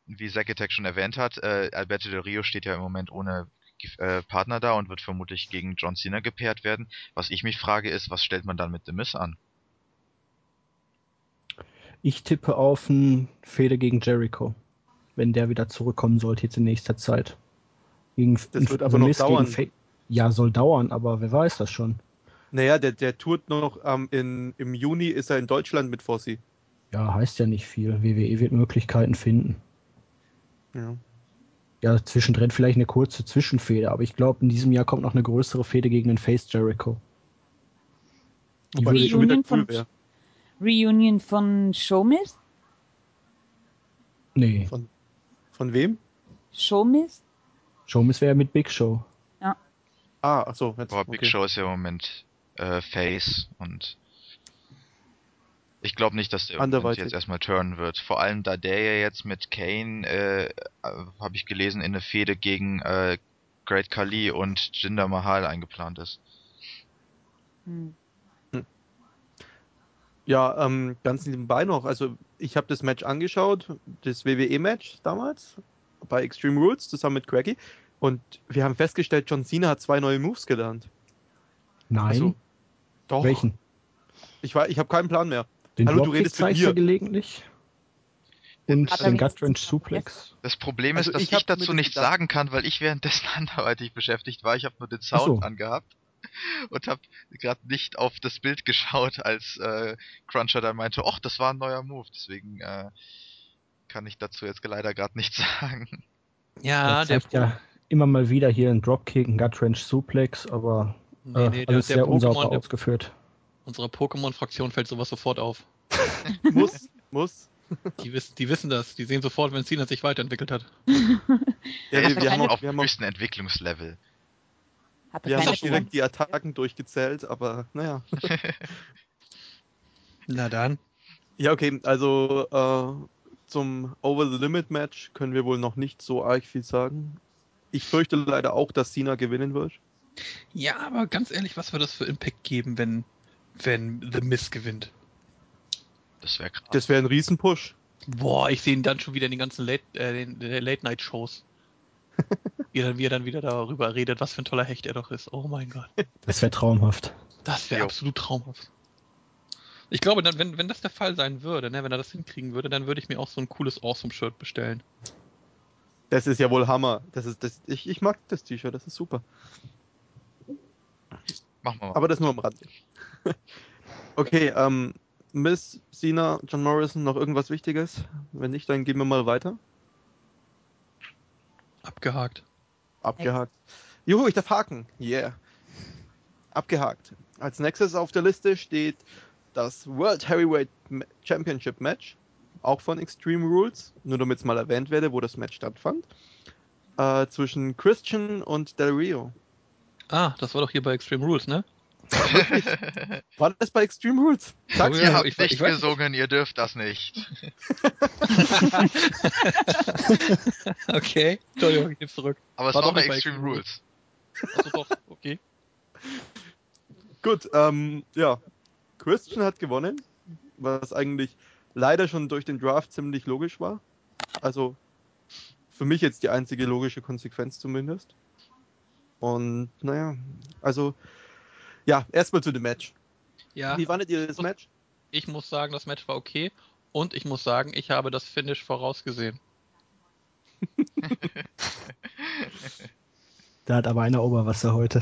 Speaker 3: wie Zack Attack schon erwähnt hat, äh, Alberto Del Rio steht ja im Moment ohne äh, Partner da und wird vermutlich gegen John Cena gepaart werden. Was ich mich frage ist, was stellt man dann mit The Miz an?
Speaker 4: Ich tippe auf ein Fehde gegen Jericho, wenn der wieder zurückkommen sollte jetzt in nächster Zeit. Gegen,
Speaker 1: Das wird aber noch
Speaker 4: gegen
Speaker 1: dauern.
Speaker 4: Fa ja, soll dauern, aber wer weiß das schon.
Speaker 1: Naja, der, der tourt noch ähm, in, im Juni ist er in Deutschland mit Fossi.
Speaker 4: Ja, heißt ja nicht viel. WWE wird Möglichkeiten finden.
Speaker 1: Ja.
Speaker 4: Ja, zwischendrin vielleicht eine kurze Zwischenfehde, aber ich glaube, in diesem Jahr kommt noch eine größere Fehde gegen den Face Jericho. Die
Speaker 1: Wobei
Speaker 4: würde
Speaker 1: das schon wieder
Speaker 5: Reunion
Speaker 1: cool
Speaker 5: von-
Speaker 1: wäre.
Speaker 5: Reunion von Showmiz?
Speaker 4: Nee,
Speaker 1: Von, von wem?
Speaker 5: Showmiz?
Speaker 4: Showmiz wäre ja mit Big Show.
Speaker 1: Ah, achso. Jetzt,
Speaker 3: Boah, Big
Speaker 1: okay.
Speaker 3: Show ist ja im Moment äh, Face und ich glaube nicht, dass der jetzt erstmal turnen wird. Vor allem, da der ja jetzt mit Kane, äh, habe ich gelesen, in eine Fehde gegen äh, Great Khali und Jinder Mahal eingeplant ist.
Speaker 5: Hm.
Speaker 1: Ja, ähm, ganz nebenbei noch. Also, ich habe das Match angeschaut, das WWE-Match damals bei Extreme Rules zusammen mit Craigie. Und wir haben festgestellt, John Cena hat zwei neue Moves gelernt.
Speaker 4: Nein,
Speaker 1: Also, doch.
Speaker 4: welchen?
Speaker 1: Ich, war- ich habe keinen Plan mehr.
Speaker 4: Den
Speaker 1: Hallo, du
Speaker 4: Dropkick
Speaker 1: redest mit mir.
Speaker 4: gelegentlich. Und den
Speaker 5: wenigstens
Speaker 4: Gut Wrench
Speaker 5: noch
Speaker 4: Suplex.
Speaker 3: Das Problem
Speaker 1: Also
Speaker 3: ist, dass
Speaker 1: ich
Speaker 3: ich, dazu
Speaker 1: das
Speaker 3: nichts
Speaker 1: gedacht-
Speaker 3: sagen kann, weil ich währenddessen anderweitig beschäftigt war. Ich habe nur den Sound
Speaker 4: so.
Speaker 3: angehabt und habe gerade nicht auf das Bild geschaut, als äh, Cruncher dann meinte, ach, das war ein neuer Move. Deswegen äh, kann ich dazu jetzt leider gerade nichts sagen.
Speaker 2: Ja,
Speaker 4: er
Speaker 2: der
Speaker 4: ja immer mal wieder hier einen Dropkick, einen Gut Wrench Suplex, aber
Speaker 2: nee,
Speaker 4: äh,
Speaker 2: nee, der,
Speaker 4: alles
Speaker 2: der
Speaker 4: sehr unsauber ausgeführt.
Speaker 2: unserer Pokémon-Fraktion fällt sowas sofort auf.
Speaker 1: Muss, muss.
Speaker 2: Die wissen, die wissen das. Die sehen sofort, wenn Cena sich weiterentwickelt hat.
Speaker 1: Ja, wir, wir, haben
Speaker 3: auf dem höchsten Entwicklungslevel.
Speaker 5: Hat
Speaker 1: wir haben auch direkt die Attacken durchgezählt, aber naja.
Speaker 2: Na dann.
Speaker 1: Ja, okay, also äh, zum Over the Limit Match können wir wohl noch nicht so arg viel sagen. Ich fürchte leider auch, dass Cena gewinnen wird.
Speaker 2: Ja, aber ganz ehrlich, was wird das für Impact geben, wenn, wenn The Miz gewinnt?
Speaker 3: Das wäre krass.
Speaker 1: Das wäre ein Riesenpush.
Speaker 2: Boah, ich sehe ihn dann schon wieder in den ganzen Late, äh, den, den Late Night Shows. Wie er, dann, wie er dann wieder darüber redet, was für ein toller Hecht er doch ist. Oh mein Gott.
Speaker 4: Das wäre traumhaft.
Speaker 2: Das wäre absolut traumhaft. Ich glaube, dann, wenn, wenn das der Fall sein würde, ne, wenn er das hinkriegen würde, dann würde ich mir auch so ein cooles Awesome-Shirt bestellen.
Speaker 1: Das ist ja wohl Hammer. Das ist, das, ich, ich mag das T-Shirt, das ist super.
Speaker 3: Machen wir mal.
Speaker 1: Aber das nur am Rand. okay, ähm, Miss, Cena, John Morrison, noch irgendwas Wichtiges? Wenn nicht, dann gehen wir mal weiter.
Speaker 2: Abgehakt.
Speaker 1: Abgehakt. Juhu, ich darf haken. Yeah. Abgehakt. Als nächstes auf der Liste steht das World Heavyweight Championship Match. Auch von Extreme Rules. Nur damit es mal erwähnt werde, wo das Match stattfand. Äh, zwischen Christian und Del Rio.
Speaker 2: Ah, das war doch hier bei Extreme Rules, ne?
Speaker 1: War das bei Extreme Rules?
Speaker 2: Sag's
Speaker 3: Ihr
Speaker 2: Ja,
Speaker 3: habt
Speaker 2: ich-
Speaker 3: nicht
Speaker 2: ich
Speaker 3: gesungen, ihr dürft das nicht.
Speaker 2: okay. Entschuldigung, ich nehm's zurück.
Speaker 3: Aber es
Speaker 2: War
Speaker 3: war,
Speaker 2: doch
Speaker 3: bei Extreme
Speaker 2: Extreme
Speaker 3: Rules.
Speaker 2: Also doch, okay.
Speaker 1: Gut, ähm, ja. Christian hat gewonnen, was eigentlich leider schon durch den Draft ziemlich logisch war. Also für mich jetzt die einzige logische Konsequenz zumindest. Und naja, also ja, erstmal zu dem Match.
Speaker 2: Ja,
Speaker 1: Wie fandet ihr das Match?
Speaker 2: ich muss sagen, das Match war okay. Und ich muss sagen, ich habe das Finish vorausgesehen.
Speaker 4: Da hat aber einer Oberwasser heute.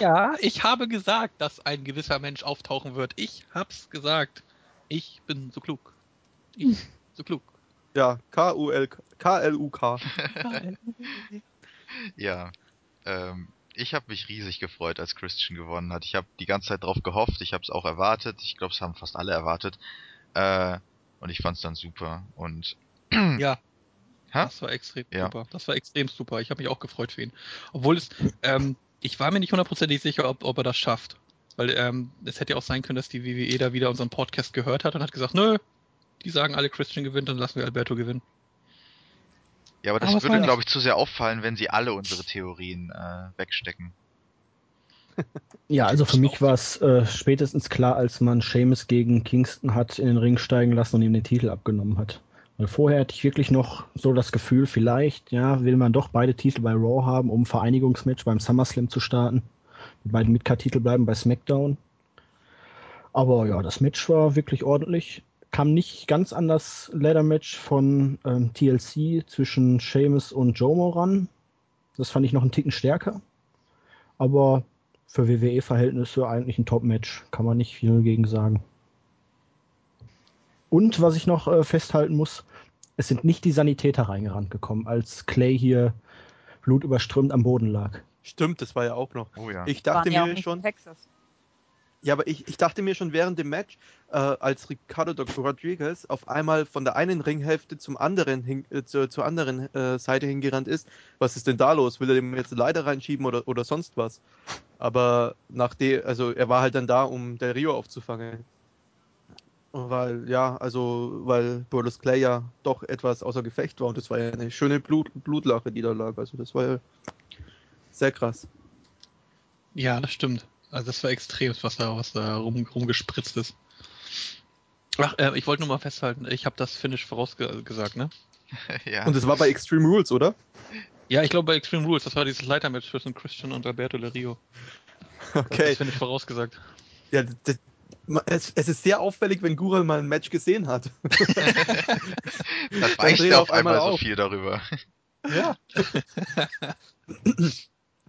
Speaker 2: Ja, ich habe gesagt, dass ein gewisser Mensch auftauchen wird. Ich hab's gesagt. Ich bin so klug. Ich so klug.
Speaker 1: Ja, K-U-L-K. K-L-U-K.
Speaker 3: Ja. Ähm, ich habe mich riesig gefreut, als Christian gewonnen hat. Ich habe die ganze Zeit drauf gehofft. Ich habe es auch erwartet. Ich glaube, es haben fast alle erwartet. Äh, und ich fand es dann super. Und
Speaker 2: Ja.
Speaker 3: Hä?
Speaker 2: Das war extrem
Speaker 3: Ja.
Speaker 2: super. Das war extrem super. Ich habe mich auch gefreut für ihn. Obwohl es, ähm, ich war mir nicht hundertprozentig sicher, ob, ob er das schafft. Weil ähm, es hätte ja auch sein können, dass die WWE da wieder unseren Podcast gehört hat und hat gesagt, nö, die sagen alle Christian gewinnt, dann lassen wir Alberto gewinnen.
Speaker 3: ja, aber das
Speaker 2: Aber
Speaker 3: würde, glaube ich, zu sehr auffallen, wenn sie alle unsere Theorien äh, wegstecken.
Speaker 4: Ja, also für mich war es äh, spätestens klar, als man Seamus gegen Kingston hat in den Ring steigen lassen und ihm den Titel abgenommen hat. Weil vorher hatte ich wirklich noch so das Gefühl, vielleicht, ja, will man doch beide Titel bei Raw haben, um ein Vereinigungsmatch beim SummerSlam zu starten. Die beiden Midcard-Titel bleiben bei SmackDown. Aber ja, das Match war wirklich ordentlich. Kam nicht ganz an das Ladder-Match von ähm, TLC zwischen Seamus und Jomo ran. Das fand ich noch einen Ticken stärker. Aber für WWE-Verhältnisse eigentlich ein Top-Match. Kann man nicht viel gegen sagen. Und was ich noch äh, festhalten muss, es sind nicht die Sanitäter reingerannt gekommen, als Clay hier blutüberströmt am Boden lag.
Speaker 1: Stimmt, das war ja auch noch.
Speaker 3: Oh ja.
Speaker 1: Ich
Speaker 5: Waren
Speaker 1: dachte
Speaker 5: ja auch
Speaker 1: mir
Speaker 5: nicht
Speaker 1: schon,
Speaker 5: in Texas.
Speaker 1: Ja, aber ich, ich dachte mir schon während dem Match, äh, als Ricardo Dr. Rodriguez auf einmal von der einen Ringhälfte zum anderen hin, äh, zur, zur anderen äh, Seite hingerannt ist, was ist denn da los? Will er dem jetzt eine Leiter reinschieben oder, oder sonst was? Aber nachdem, also er war halt dann da, um Del Rio aufzufangen. Weil, ja, also, weil Brodus Clay ja doch etwas außer Gefecht war und das war ja eine schöne Blut, Blutlache, die da lag. Also das war ja sehr krass.
Speaker 2: Ja, das stimmt. Also das war extrem, was da, was da rum, rumgespritzt ist. Ach, äh, ich wollte nur mal festhalten, ich habe das Finish vorausgesagt, ne?
Speaker 3: ja.
Speaker 1: Und es war bei Extreme Rules, oder?
Speaker 2: Ja, ich glaube bei Extreme Rules, das war dieses Leitermatch zwischen Christian und Alberto Del Rio.
Speaker 1: Okay.
Speaker 2: Das Finish vorausgesagt.
Speaker 1: Ja, das, es, es ist sehr auffällig, wenn Gural mal ein Match gesehen hat.
Speaker 3: das er
Speaker 1: er
Speaker 3: auf
Speaker 1: auf einmal
Speaker 3: einmal so
Speaker 1: auf.
Speaker 3: viel darüber.
Speaker 1: Ja.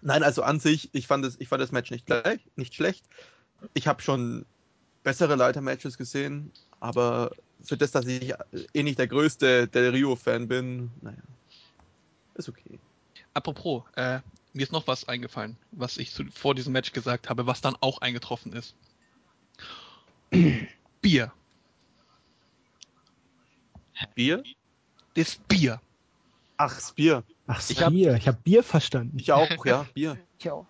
Speaker 1: Nein, also an sich, ich fand das, ich fand das Match nicht gleich, nicht schlecht. Ich habe schon bessere Leiter-Matches gesehen, aber für das, dass ich eh nicht der größte Del Rio-Fan bin, naja, ist okay.
Speaker 2: Apropos, äh, mir ist noch was eingefallen, was ich zu, vor diesem Match gesagt habe, was dann auch eingetroffen ist. Bier.
Speaker 1: Bier?
Speaker 2: Das Bier.
Speaker 1: Ach, das Bier.
Speaker 4: Ach,
Speaker 2: Ich hab-
Speaker 4: Bier. Ich habe Bier verstanden.
Speaker 1: Ich auch, ja, Bier.
Speaker 5: Tja.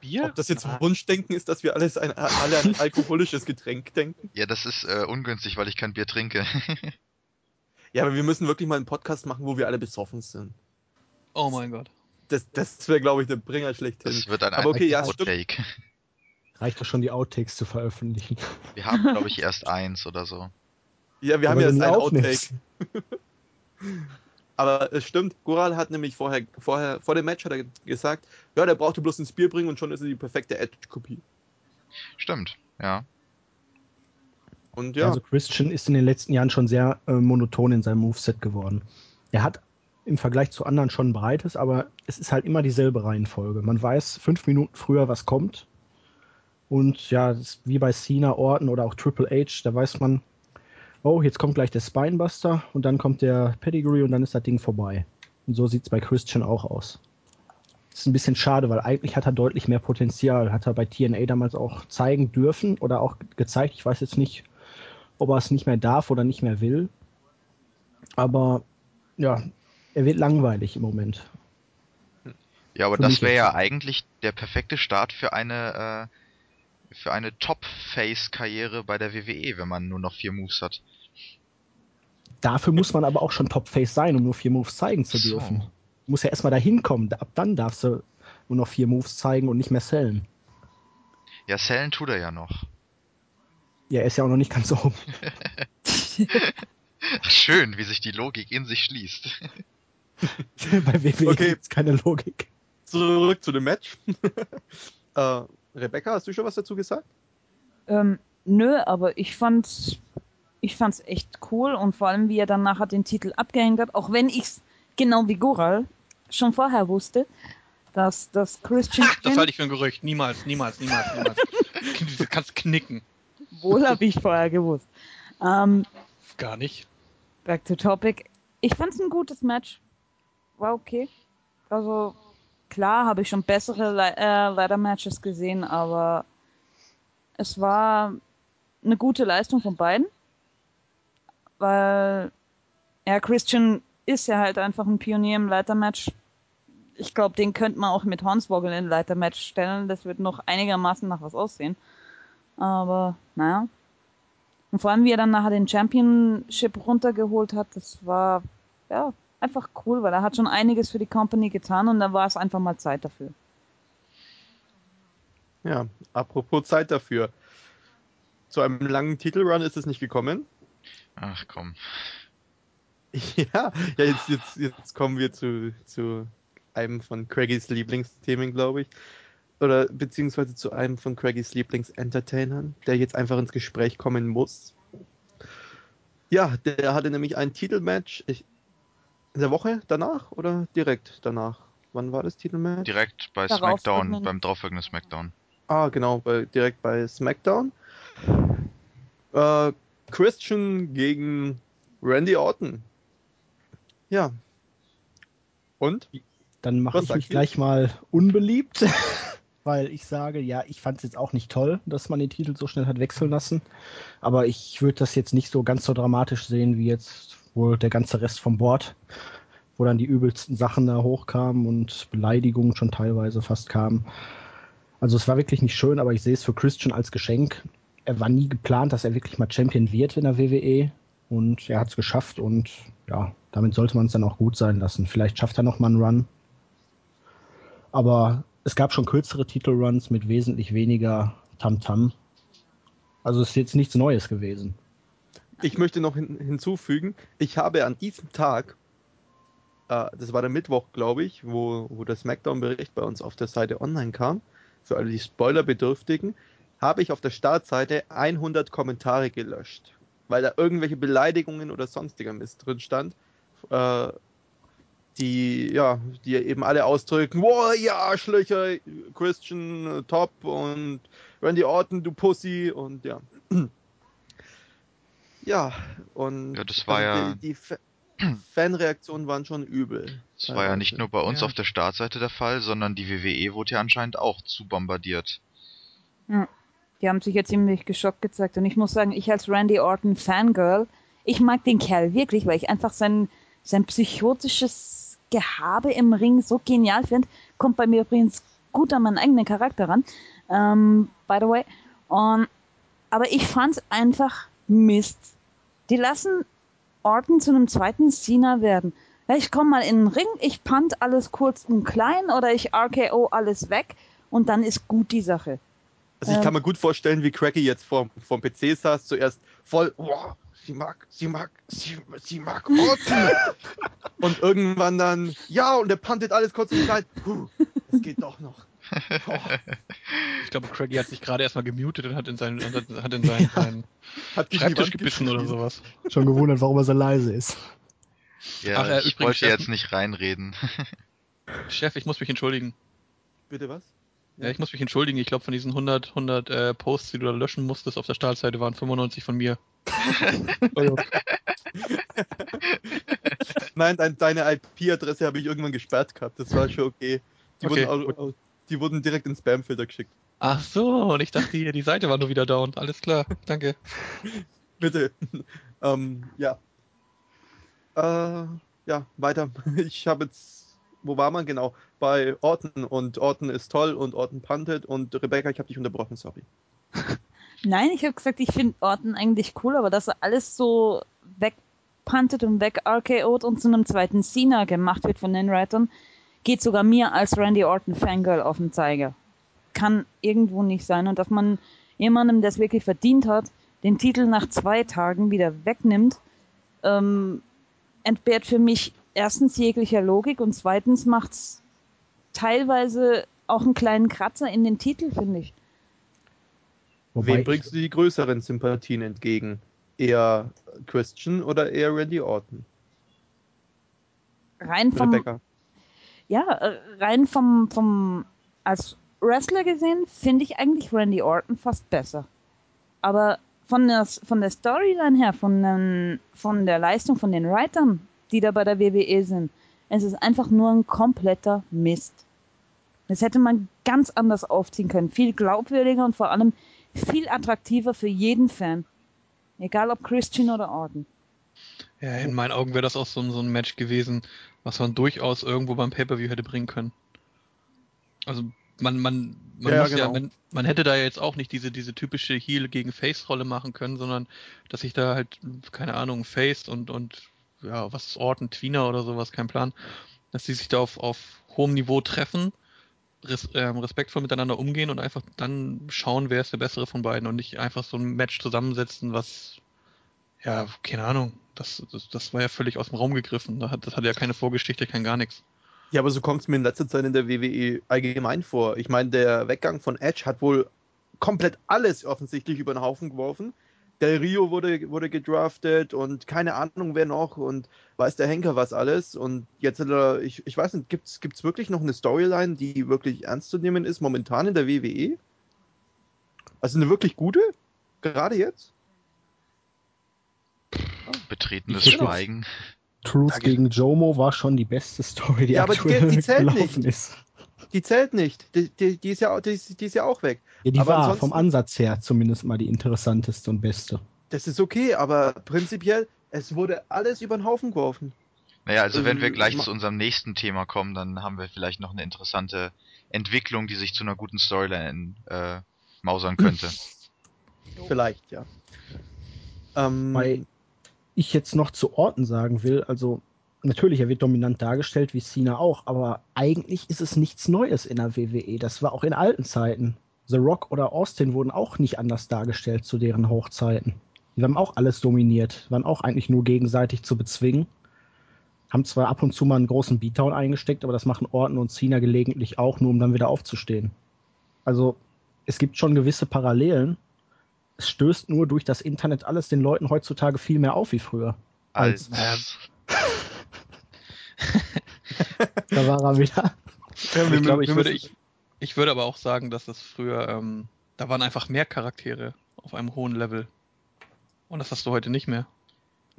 Speaker 2: Bier?
Speaker 1: Ob das jetzt Wunschdenken ist, dass wir alles ein, alle an ein alkoholisches Getränk denken?
Speaker 3: Ja, das ist äh, ungünstig, weil ich kein Bier trinke.
Speaker 1: Ja, aber wir müssen wirklich mal einen Podcast machen, wo wir alle besoffen sind.
Speaker 2: Oh mein Gott.
Speaker 1: Das, das wäre, glaube ich, der Bringer schlechthin.
Speaker 3: Das wird ein
Speaker 1: Aber okay, ja,
Speaker 3: Outtake.
Speaker 4: Reicht doch schon, die Outtakes zu veröffentlichen.
Speaker 3: Wir haben, glaube ich, erst eins oder so.
Speaker 1: Ja, wir haben
Speaker 4: Aber
Speaker 1: ja
Speaker 4: du
Speaker 1: jetzt
Speaker 4: nie
Speaker 1: einen
Speaker 4: aufnimmst.
Speaker 1: Outtake. Aber es stimmt, Goral hat nämlich vorher, vorher, vor dem Match hat er gesagt, ja, der brauchte bloß ein Spear bringen und schon ist er die perfekte Edge-Kopie.
Speaker 3: Stimmt, ja.
Speaker 1: Und ja,
Speaker 4: Also Christian ist in den letzten Jahren schon sehr äh, monoton in seinem Moveset geworden. Er hat im Vergleich zu anderen schon ein breites, aber es ist halt immer dieselbe Reihenfolge. Man weiß fünf Minuten früher, was kommt. Und ja, das ist wie bei Cena, Orton oder auch Triple H, da weiß man, oh, jetzt kommt gleich der Spinebuster und dann kommt der Pedigree und dann ist das Ding vorbei. Und so sieht es bei Christian auch aus. ist ein bisschen schade, weil eigentlich hat er deutlich mehr Potenzial. Hat er bei TNA damals auch zeigen dürfen oder auch gezeigt. Ich weiß jetzt nicht, ob er es nicht mehr darf oder nicht mehr will. Aber ja, er wird langweilig im Moment.
Speaker 3: Ja, aber
Speaker 4: Für
Speaker 3: das wäre ja eigentlich der perfekte Start für eine äh, für eine Top-Face-Karriere bei der WWE, wenn man nur noch vier Moves hat.
Speaker 4: Dafür muss man aber auch schon Topface sein, um nur vier Moves zeigen zu
Speaker 3: So.
Speaker 4: dürfen. Du musst ja erstmal dahin kommen. Ab dann darfst du nur noch vier Moves zeigen und nicht mehr sellen.
Speaker 3: Ja, Sellen tut er ja noch.
Speaker 4: Ja, er ist ja auch noch nicht ganz oben.
Speaker 3: Ach, schön, wie sich die Logik in sich schließt.
Speaker 4: Bei WWE
Speaker 1: Okay.
Speaker 4: gibt's keine Logik.
Speaker 1: zurück zu dem Match. äh, Rebecca, hast du schon was dazu gesagt?
Speaker 5: Ähm, nö, aber ich fand's, ich fand's echt cool und vor allem, wie er dann nachher den Titel abgehängt hat, auch wenn ich's genau wie Goral schon vorher wusste, dass, dass Christian
Speaker 2: Das halte ich für ein Gerücht. Niemals, niemals, niemals, niemals. du kannst knicken.
Speaker 5: wohl habe ich vorher gewusst. Ähm,
Speaker 2: Gar nicht.
Speaker 5: back to topic. Ich fand's ein gutes Match. War okay. Also, klar habe ich schon bessere Le äh, Ladder-Matches gesehen, aber es war eine gute Leistung von beiden. Weil, ja, Christian ist ja halt einfach ein Pionier im Leitermatch. Ich glaube, den könnte man auch mit Hornswoggle in Leitermatch stellen. Das wird noch einigermaßen nach was aussehen. Aber, naja. Und vor allem, wie er dann nachher den Championship runtergeholt hat, das war, ja, einfach cool, weil er hat schon einiges für die Company getan und da war es einfach mal Zeit dafür.
Speaker 1: Ja, apropos Zeit dafür. Zu einem langen Titelrun ist es nicht gekommen.
Speaker 3: Ach komm.
Speaker 1: Ja, ja jetzt, jetzt, jetzt kommen wir zu, zu einem von Craigys Lieblingsthemen, glaube ich. Oder beziehungsweise zu einem von Craigys Lieblingsentertainern, der jetzt einfach ins Gespräch kommen muss. Ja, der hatte nämlich ein Titelmatch ich, in der Woche danach oder direkt danach? Wann war das Titelmatch?
Speaker 3: Direkt bei
Speaker 5: Darauf
Speaker 3: SmackDown, beim darauffolgenden SmackDown.
Speaker 1: Ah, genau, bei, direkt bei SmackDown. Äh, Christian gegen Randy Orton. Ja. Und?
Speaker 4: Dann mache ich mich
Speaker 1: du?
Speaker 4: gleich mal unbeliebt, weil ich sage, ja, ich fand es jetzt auch nicht toll, dass man den Titel so schnell hat wechseln lassen. Aber ich würde das jetzt nicht so ganz so dramatisch sehen wie jetzt wohl der ganze Rest vom Board, wo dann die übelsten Sachen da hochkamen und Beleidigungen schon teilweise fast kamen. Also es war wirklich nicht schön, aber ich sehe es für Christian als Geschenk. Er war nie geplant, dass er wirklich mal Champion wird in der WWE und er hat es geschafft und ja, damit sollte man es dann auch gut sein lassen. Vielleicht schafft er noch mal einen Run. Aber es gab schon kürzere Titelruns mit wesentlich weniger Tamtam. Also es ist jetzt nichts Neues gewesen.
Speaker 1: Ich möchte noch hin, hinzufügen, ich habe an diesem Tag, äh, das war der Mittwoch, glaube ich, wo, wo der SmackDown-Bericht bei uns auf der Seite online kam, für alle die Spoilerbedürftigen, habe ich auf der Startseite 100 Kommentare gelöscht, weil da irgendwelche Beleidigungen oder sonstiger Mist drin stand, äh, die, ja, die eben alle ausdrücken, wow, ihr Arschlöcher, Christian äh, top und Randy Orton, du Pussy und ja. Ja, und
Speaker 3: Ja, das war ja-
Speaker 1: die, die Fa Fanreaktionen waren schon übel.
Speaker 3: Das war ja nicht nur bei uns
Speaker 1: Ja.
Speaker 3: auf der Startseite der Fall, sondern die WWE wurde ja anscheinend auch zu bombardiert.
Speaker 5: Die haben sich ja ziemlich geschockt gezeigt. Und ich muss sagen, ich als Randy Orton Fangirl, ich mag den Kerl wirklich, weil ich einfach sein, sein psychotisches Gehabe im Ring so genial finde. Kommt bei mir übrigens gut an meinen eigenen Charakter ran. Ähm, by the way. Und, aber ich fand's einfach Mist. Die lassen Orton zu einem zweiten Cena werden. Ich komme mal in den Ring, ich punt alles kurz und klein oder ich RKO alles weg und dann ist gut die Sache.
Speaker 1: Also ich
Speaker 5: Ähm.
Speaker 1: kann mir gut vorstellen, wie Cracky jetzt vorm, vorm PC saß, zuerst voll, wow, sie mag, sie mag, sie, sie mag Orton. und irgendwann dann, ja, und er pantet alles kurz und klein. Puh, es geht doch noch.
Speaker 2: Ich glaube, Craigie hat sich gerade erstmal gemutet und hat in seinen, hat hat in seinen, seinen
Speaker 1: hat gegen die
Speaker 2: Schreibtisch gebissen oder sowas.
Speaker 4: Schon gewundert, warum er so leise ist.
Speaker 3: Ja,
Speaker 2: Ach, äh,
Speaker 3: ich wollte
Speaker 2: Chef-
Speaker 3: jetzt nicht reinreden.
Speaker 2: Chef, ich muss mich entschuldigen.
Speaker 1: Bitte was?
Speaker 2: Ja, ich muss mich entschuldigen. Ich glaube, von diesen 100, 100 äh, Posts, die du da löschen musstest auf der Startseite, waren 95 von mir.
Speaker 1: Nein, dein, deine IP-Adresse habe ich irgendwann gesperrt gehabt. Das war schon okay. Die,
Speaker 2: Okay,
Speaker 1: wurden, au- au- die wurden direkt ins Spamfilter geschickt.
Speaker 2: Ach so, und ich dachte hier, die Seite war nur wieder down. Alles klar, danke.
Speaker 1: Bitte. ähm, ja. Äh, ja, weiter. Ich habe jetzt. Wo war man genau? Bei Orton und Orton ist toll und Orton puntet und Rebecca, ich habe dich unterbrochen, sorry.
Speaker 5: Nein, ich habe gesagt, ich finde Orton eigentlich cool, aber dass er alles so wegpuntet und weg RKO't und zu einem zweiten Cena gemacht wird von den Writern, geht sogar mir als Randy Orton Fangirl auf den Zeiger. Kann irgendwo nicht sein. Und dass man jemandem, der es wirklich verdient hat, den Titel nach zwei Tagen wieder wegnimmt, ähm, entbehrt für mich erstens jeglicher Logik und zweitens macht's teilweise auch einen kleinen Kratzer in den Titel, finde ich.
Speaker 4: Wobei
Speaker 1: Wem bringst du die größeren Sympathien entgegen? Eher Christian oder eher Randy Orton?
Speaker 5: Rein vom,
Speaker 1: Rebecca.
Speaker 5: Ja, äh, rein vom, vom, als Wrestler gesehen, finde ich eigentlich Randy Orton fast besser. Aber von der, von der Storyline her, von, den, von der Leistung von den Writern, die da bei der WWE sind, es ist einfach nur ein kompletter Mist. Das hätte man ganz anders aufziehen können. Viel glaubwürdiger und vor allem viel attraktiver für jeden Fan. Egal ob Christian oder Orton.
Speaker 2: Ja, in meinen Augen wäre das auch so, ein- so ein Match gewesen, was man durchaus irgendwo beim Pay-Per-View hätte bringen können. Also man, man, man
Speaker 1: Ja,
Speaker 2: muss ja,
Speaker 1: genau.
Speaker 2: man, man hätte da jetzt auch nicht diese, diese typische Heel gegen Face-Rolle machen können, sondern dass sich da halt, keine Ahnung, Face und, und ja, was ist Orton, Tweener oder sowas, kein Plan, dass die sich da auf, auf hohem Niveau treffen, res, ähm, respektvoll miteinander umgehen und einfach dann schauen, wer ist der bessere von beiden und nicht einfach so ein Match zusammensetzen, was ja, keine Ahnung. Das, das, das war ja völlig aus dem Raum gegriffen. Da hat- Das hatte ja keine Vorgeschichte, kein gar nichts.
Speaker 1: Ja, aber so kommt es mir in letzter Zeit in der WWE allgemein vor. Ich meine, der Weggang von Edge hat wohl komplett alles offensichtlich über den Haufen geworfen. Del Rio wurde, wurde gedraftet und keine Ahnung wer noch und weiß der Henker was alles. Und jetzt hat er, ich, ich weiß nicht, gibt es wirklich noch eine Storyline, die wirklich ernst zu nehmen ist momentan in der WWE? Also eine wirklich gute? Gerade jetzt?
Speaker 3: Betretenes Schweigen.
Speaker 4: Truth gegen Jomo war schon die beste Story, die
Speaker 1: Ja, aber die-
Speaker 4: aktuell
Speaker 1: die zählt
Speaker 4: gelaufen
Speaker 1: nicht.
Speaker 4: ist.
Speaker 1: Die zählt nicht. Die, die, die, ist, ja, die, die ist ja auch weg.
Speaker 4: Ja, die
Speaker 1: Aber
Speaker 4: war vom Ansatz her zumindest mal die interessanteste und beste.
Speaker 1: Das ist okay, aber prinzipiell, es wurde alles über den Haufen geworfen.
Speaker 3: Naja, also wenn wir
Speaker 1: Ähm,
Speaker 3: gleich zu unserem nächsten Thema kommen, dann haben wir vielleicht noch eine interessante Entwicklung, die sich zu einer guten Storyline äh, mausern könnte.
Speaker 1: Vielleicht, ja. Ähm,
Speaker 4: Weil ich jetzt noch zu Orten sagen will, also natürlich, er wird dominant dargestellt, wie Cena auch, aber eigentlich ist es nichts Neues in der WWE. Das war auch in alten Zeiten. The Rock oder Austin wurden auch nicht anders dargestellt zu deren Hochzeiten. Die haben auch alles dominiert, waren auch eigentlich nur gegenseitig zu bezwingen. Haben zwar ab und zu mal einen großen Beatdown eingesteckt, aber das machen Orton und Cena gelegentlich auch, nur um dann wieder aufzustehen. Also es gibt schon gewisse Parallelen. Es stößt nur durch das Internet alles den Leuten heutzutage viel mehr auf wie früher.
Speaker 3: Als,
Speaker 2: Als-
Speaker 4: Da war er wieder.
Speaker 1: ja,
Speaker 2: ich glaube, ich würde, ich, ich würde aber auch sagen, dass das früher, ähm, da waren einfach mehr Charaktere auf einem hohen Level. Und das hast du heute nicht mehr.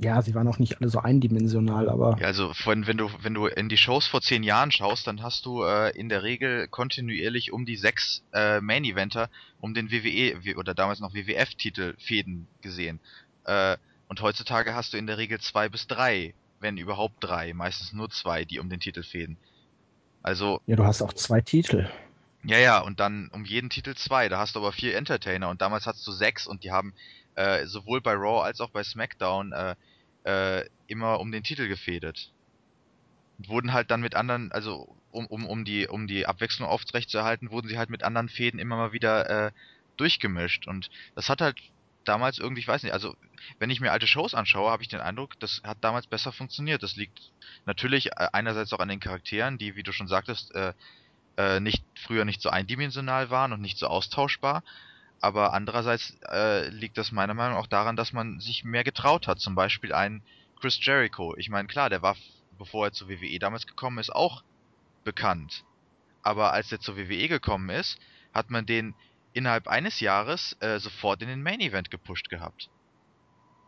Speaker 4: Ja, sie waren auch nicht alle so eindimensional, aber
Speaker 3: Ja, also wenn, wenn du wenn du in die Shows vor zehn Jahren schaust, dann hast du äh, in der Regel kontinuierlich um die sechs äh, Main Eventer um den WWE oder damals noch WWF-Titel Fäden gesehen. Äh, und heutzutage hast du in der Regel zwei bis drei, wenn überhaupt drei, meistens nur zwei, die um den Titel fäden. Also
Speaker 4: ja, du hast auch zwei Titel.
Speaker 3: ja, ja, und dann um jeden Titel zwei. Da hast du aber vier Entertainer und damals hattest du sechs und die haben äh, sowohl bei Raw als auch bei SmackDown äh, äh, immer um den Titel gefädet. Und wurden halt dann mit anderen, also um, um, um die um die Abwechslung aufrechtzuerhalten, wurden sie halt mit anderen Fäden immer mal wieder äh, durchgemischt. Und das hat halt damals irgendwie, ich weiß nicht, also wenn ich mir alte Shows anschaue, habe ich den Eindruck, das hat damals besser funktioniert. Das liegt natürlich äh, einerseits auch an den Charakteren, die, wie du schon sagtest, äh, äh, nicht früher nicht so eindimensional waren und nicht so austauschbar. Aber andererseits äh, liegt das meiner Meinung nach auch daran, dass man sich mehr getraut hat. Zum Beispiel ein Chris Jericho. Ich meine, klar, der war, bevor er zur WWE damals gekommen ist, auch bekannt. Aber als er zur WWE gekommen ist, hat man den innerhalb eines Jahres äh, sofort in den Main Event gepusht gehabt.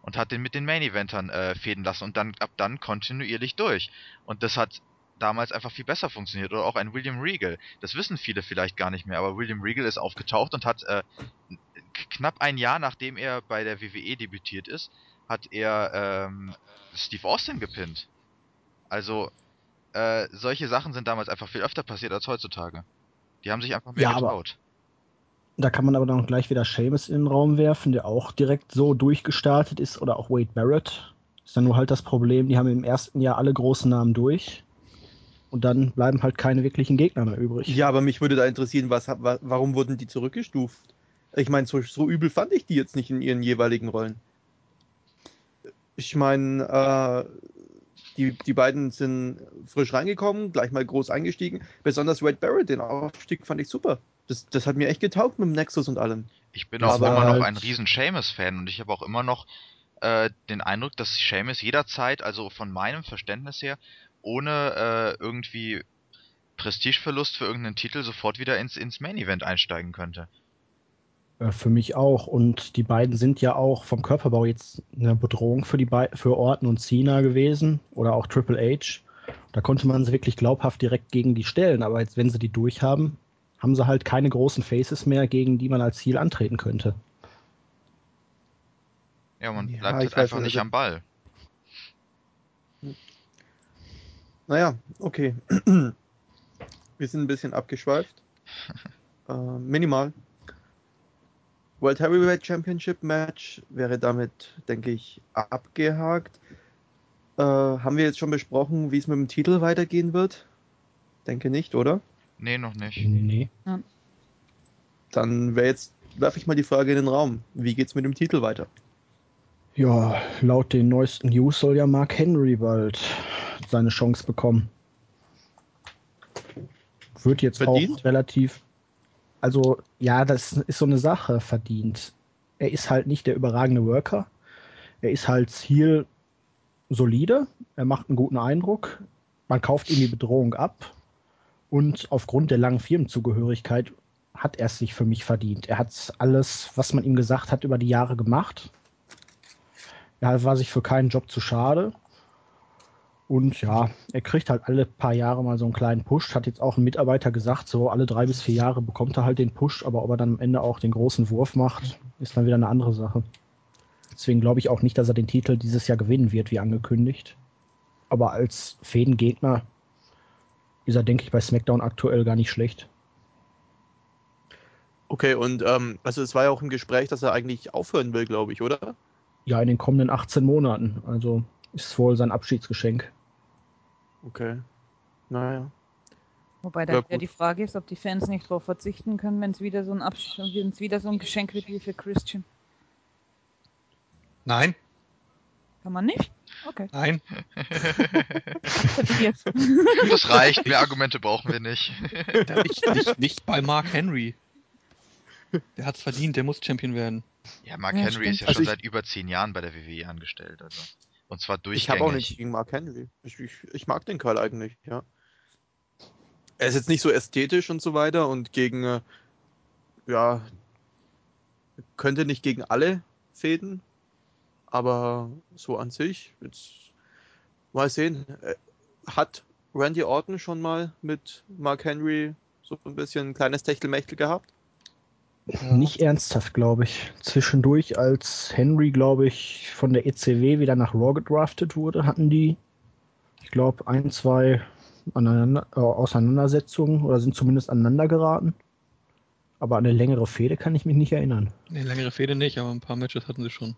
Speaker 3: Und hat den mit den Main Eventern äh, fäden lassen und dann ab dann kontinuierlich durch. Und das hat damals einfach viel besser funktioniert. Oder auch ein William Regal. Das wissen viele vielleicht gar nicht mehr, aber William Regal ist aufgetaucht und hat äh, knapp ein Jahr nachdem er bei der WWE debütiert ist, hat er ähm, Steve Austin gepinnt. Also äh, solche Sachen sind damals einfach viel öfter passiert als heutzutage. Die haben sich einfach mehr
Speaker 4: Ja,
Speaker 3: getraut.
Speaker 4: Da kann man aber dann gleich wieder Seamus in den Raum werfen, der auch direkt so durchgestartet ist, oder auch Wade Barrett. Ist dann nur halt das Problem, die haben im ersten Jahr alle großen Namen durch. Und dann bleiben halt keine wirklichen Gegner mehr übrig.
Speaker 1: Ja, aber mich würde da interessieren, was, wa- warum wurden die zurückgestuft? Ich meine, so, so übel fand ich die jetzt nicht in ihren jeweiligen Rollen. Ich meine, äh, die, die beiden sind frisch reingekommen, gleich mal groß eingestiegen. Besonders Wade Barrett, den Aufstieg fand ich super. Das, das hat mir echt getaugt mit dem Nexus und allem.
Speaker 3: Ich bin auch
Speaker 1: Aber
Speaker 3: immer noch
Speaker 4: halt-
Speaker 3: ein riesen Seamus-Fan und ich habe auch immer noch äh, den Eindruck, dass Seamus jederzeit, also von meinem Verständnis her, ohne äh, irgendwie Prestigeverlust für irgendeinen Titel sofort wieder ins, ins Main-Event einsteigen könnte.
Speaker 4: Äh, Für mich auch. Und die beiden sind ja auch vom Körperbau jetzt eine Bedrohung für die Be für Orton und Cena gewesen oder auch Triple H. Da konnte man sie wirklich glaubhaft direkt gegen die stellen. Aber jetzt, wenn sie die durchhaben, haben sie halt keine großen Faces mehr, gegen die man als Ziel antreten könnte.
Speaker 3: Ja, man
Speaker 1: Ja,
Speaker 3: bleibt
Speaker 1: ich
Speaker 3: halt einfach
Speaker 1: nicht,
Speaker 3: nicht
Speaker 1: also-
Speaker 3: am Ball.
Speaker 1: Naja, okay. Wir sind ein bisschen abgeschweift. Äh, minimal. World Heavyweight Championship Match wäre damit, denke ich, abgehakt. Äh, haben wir jetzt schon besprochen, wie es mit dem Titel weitergehen wird? Denke nicht, oder?
Speaker 3: Nee, noch nicht.
Speaker 4: Nee.
Speaker 1: Dann wäre jetzt, werfe ich mal die Frage in den Raum. Wie geht's mit dem Titel weiter?
Speaker 4: Ja, laut den neuesten News soll ja Mark Henry bald seine Chance bekommen. Wird jetzt
Speaker 1: Verdient?
Speaker 4: auch relativ. Also, ja, das ist so eine Sache verdient. Er ist halt nicht der überragende Worker. Er ist halt Ziel solide. Er macht einen guten Eindruck. Man kauft ihm die Bedrohung ab. Und aufgrund der langen Firmenzugehörigkeit hat er es sich für mich verdient. Er hat alles, was man ihm gesagt hat, über die Jahre gemacht. Er war sich für keinen Job zu schade. Und ja, er kriegt halt alle paar Jahre mal so einen kleinen Push. Hat jetzt auch ein Mitarbeiter gesagt, so alle drei bis vier Jahre bekommt er halt den Push, aber ob er dann am Ende auch den großen Wurf macht, ist dann wieder eine andere Sache. Deswegen glaube ich auch nicht, dass er den Titel dieses Jahr gewinnen wird, wie angekündigt. Aber als Fädengegner ist er, denke ich, bei SmackDown aktuell gar nicht schlecht.
Speaker 1: Okay, und ähm, also es war ja auch im Gespräch, dass er eigentlich aufhören will, glaube ich, oder?
Speaker 4: Ja, in den kommenden 18 Monaten. Also ist wohl sein Abschiedsgeschenk.
Speaker 1: Okay. Naja.
Speaker 5: Wobei dann ja
Speaker 1: gut.
Speaker 5: die Frage ist, ob die Fans nicht darauf verzichten können, wenn es wieder so ein Absch wieder so ein Geschenk wird wie für Christian.
Speaker 2: Nein,
Speaker 5: Kann man nicht? Okay.
Speaker 2: nein.
Speaker 3: Das reicht, mehr Argumente brauchen wir nicht.
Speaker 2: nicht, nicht, nicht bei Mark Henry. Der hat's verdient, der muss Champion werden.
Speaker 3: Ja, Mark
Speaker 5: Ja,
Speaker 3: Henry
Speaker 5: stimmt.
Speaker 3: ist ja
Speaker 1: Also
Speaker 3: schon
Speaker 1: ich-
Speaker 3: seit über zehn Jahren bei der WWE angestellt. Also. Und zwar
Speaker 1: Ich
Speaker 3: durchgängig.
Speaker 1: habe auch nichts gegen Mark Henry. Ich, ich, ich mag den Kerl eigentlich, ja. Er ist jetzt nicht so ästhetisch und so weiter und gegen, äh, ja, könnte nicht gegen alle fäden, aber so an sich, jetzt mal sehen. Äh, Hat Randy Orton schon mal mit Mark Henry so ein bisschen ein kleines Techtelmechtel gehabt?
Speaker 4: Nicht ernsthaft, glaube ich. Zwischendurch, als Henry, glaube ich, von der ECW wieder nach Raw gedraftet wurde, hatten die, ich glaube, ein, zwei aneinander, äh, Auseinandersetzungen oder sind zumindest aneinander geraten. Aber an eine längere Fehde kann ich mich nicht erinnern.
Speaker 2: Ne, längere Fehde nicht, aber ein paar Matches hatten sie schon.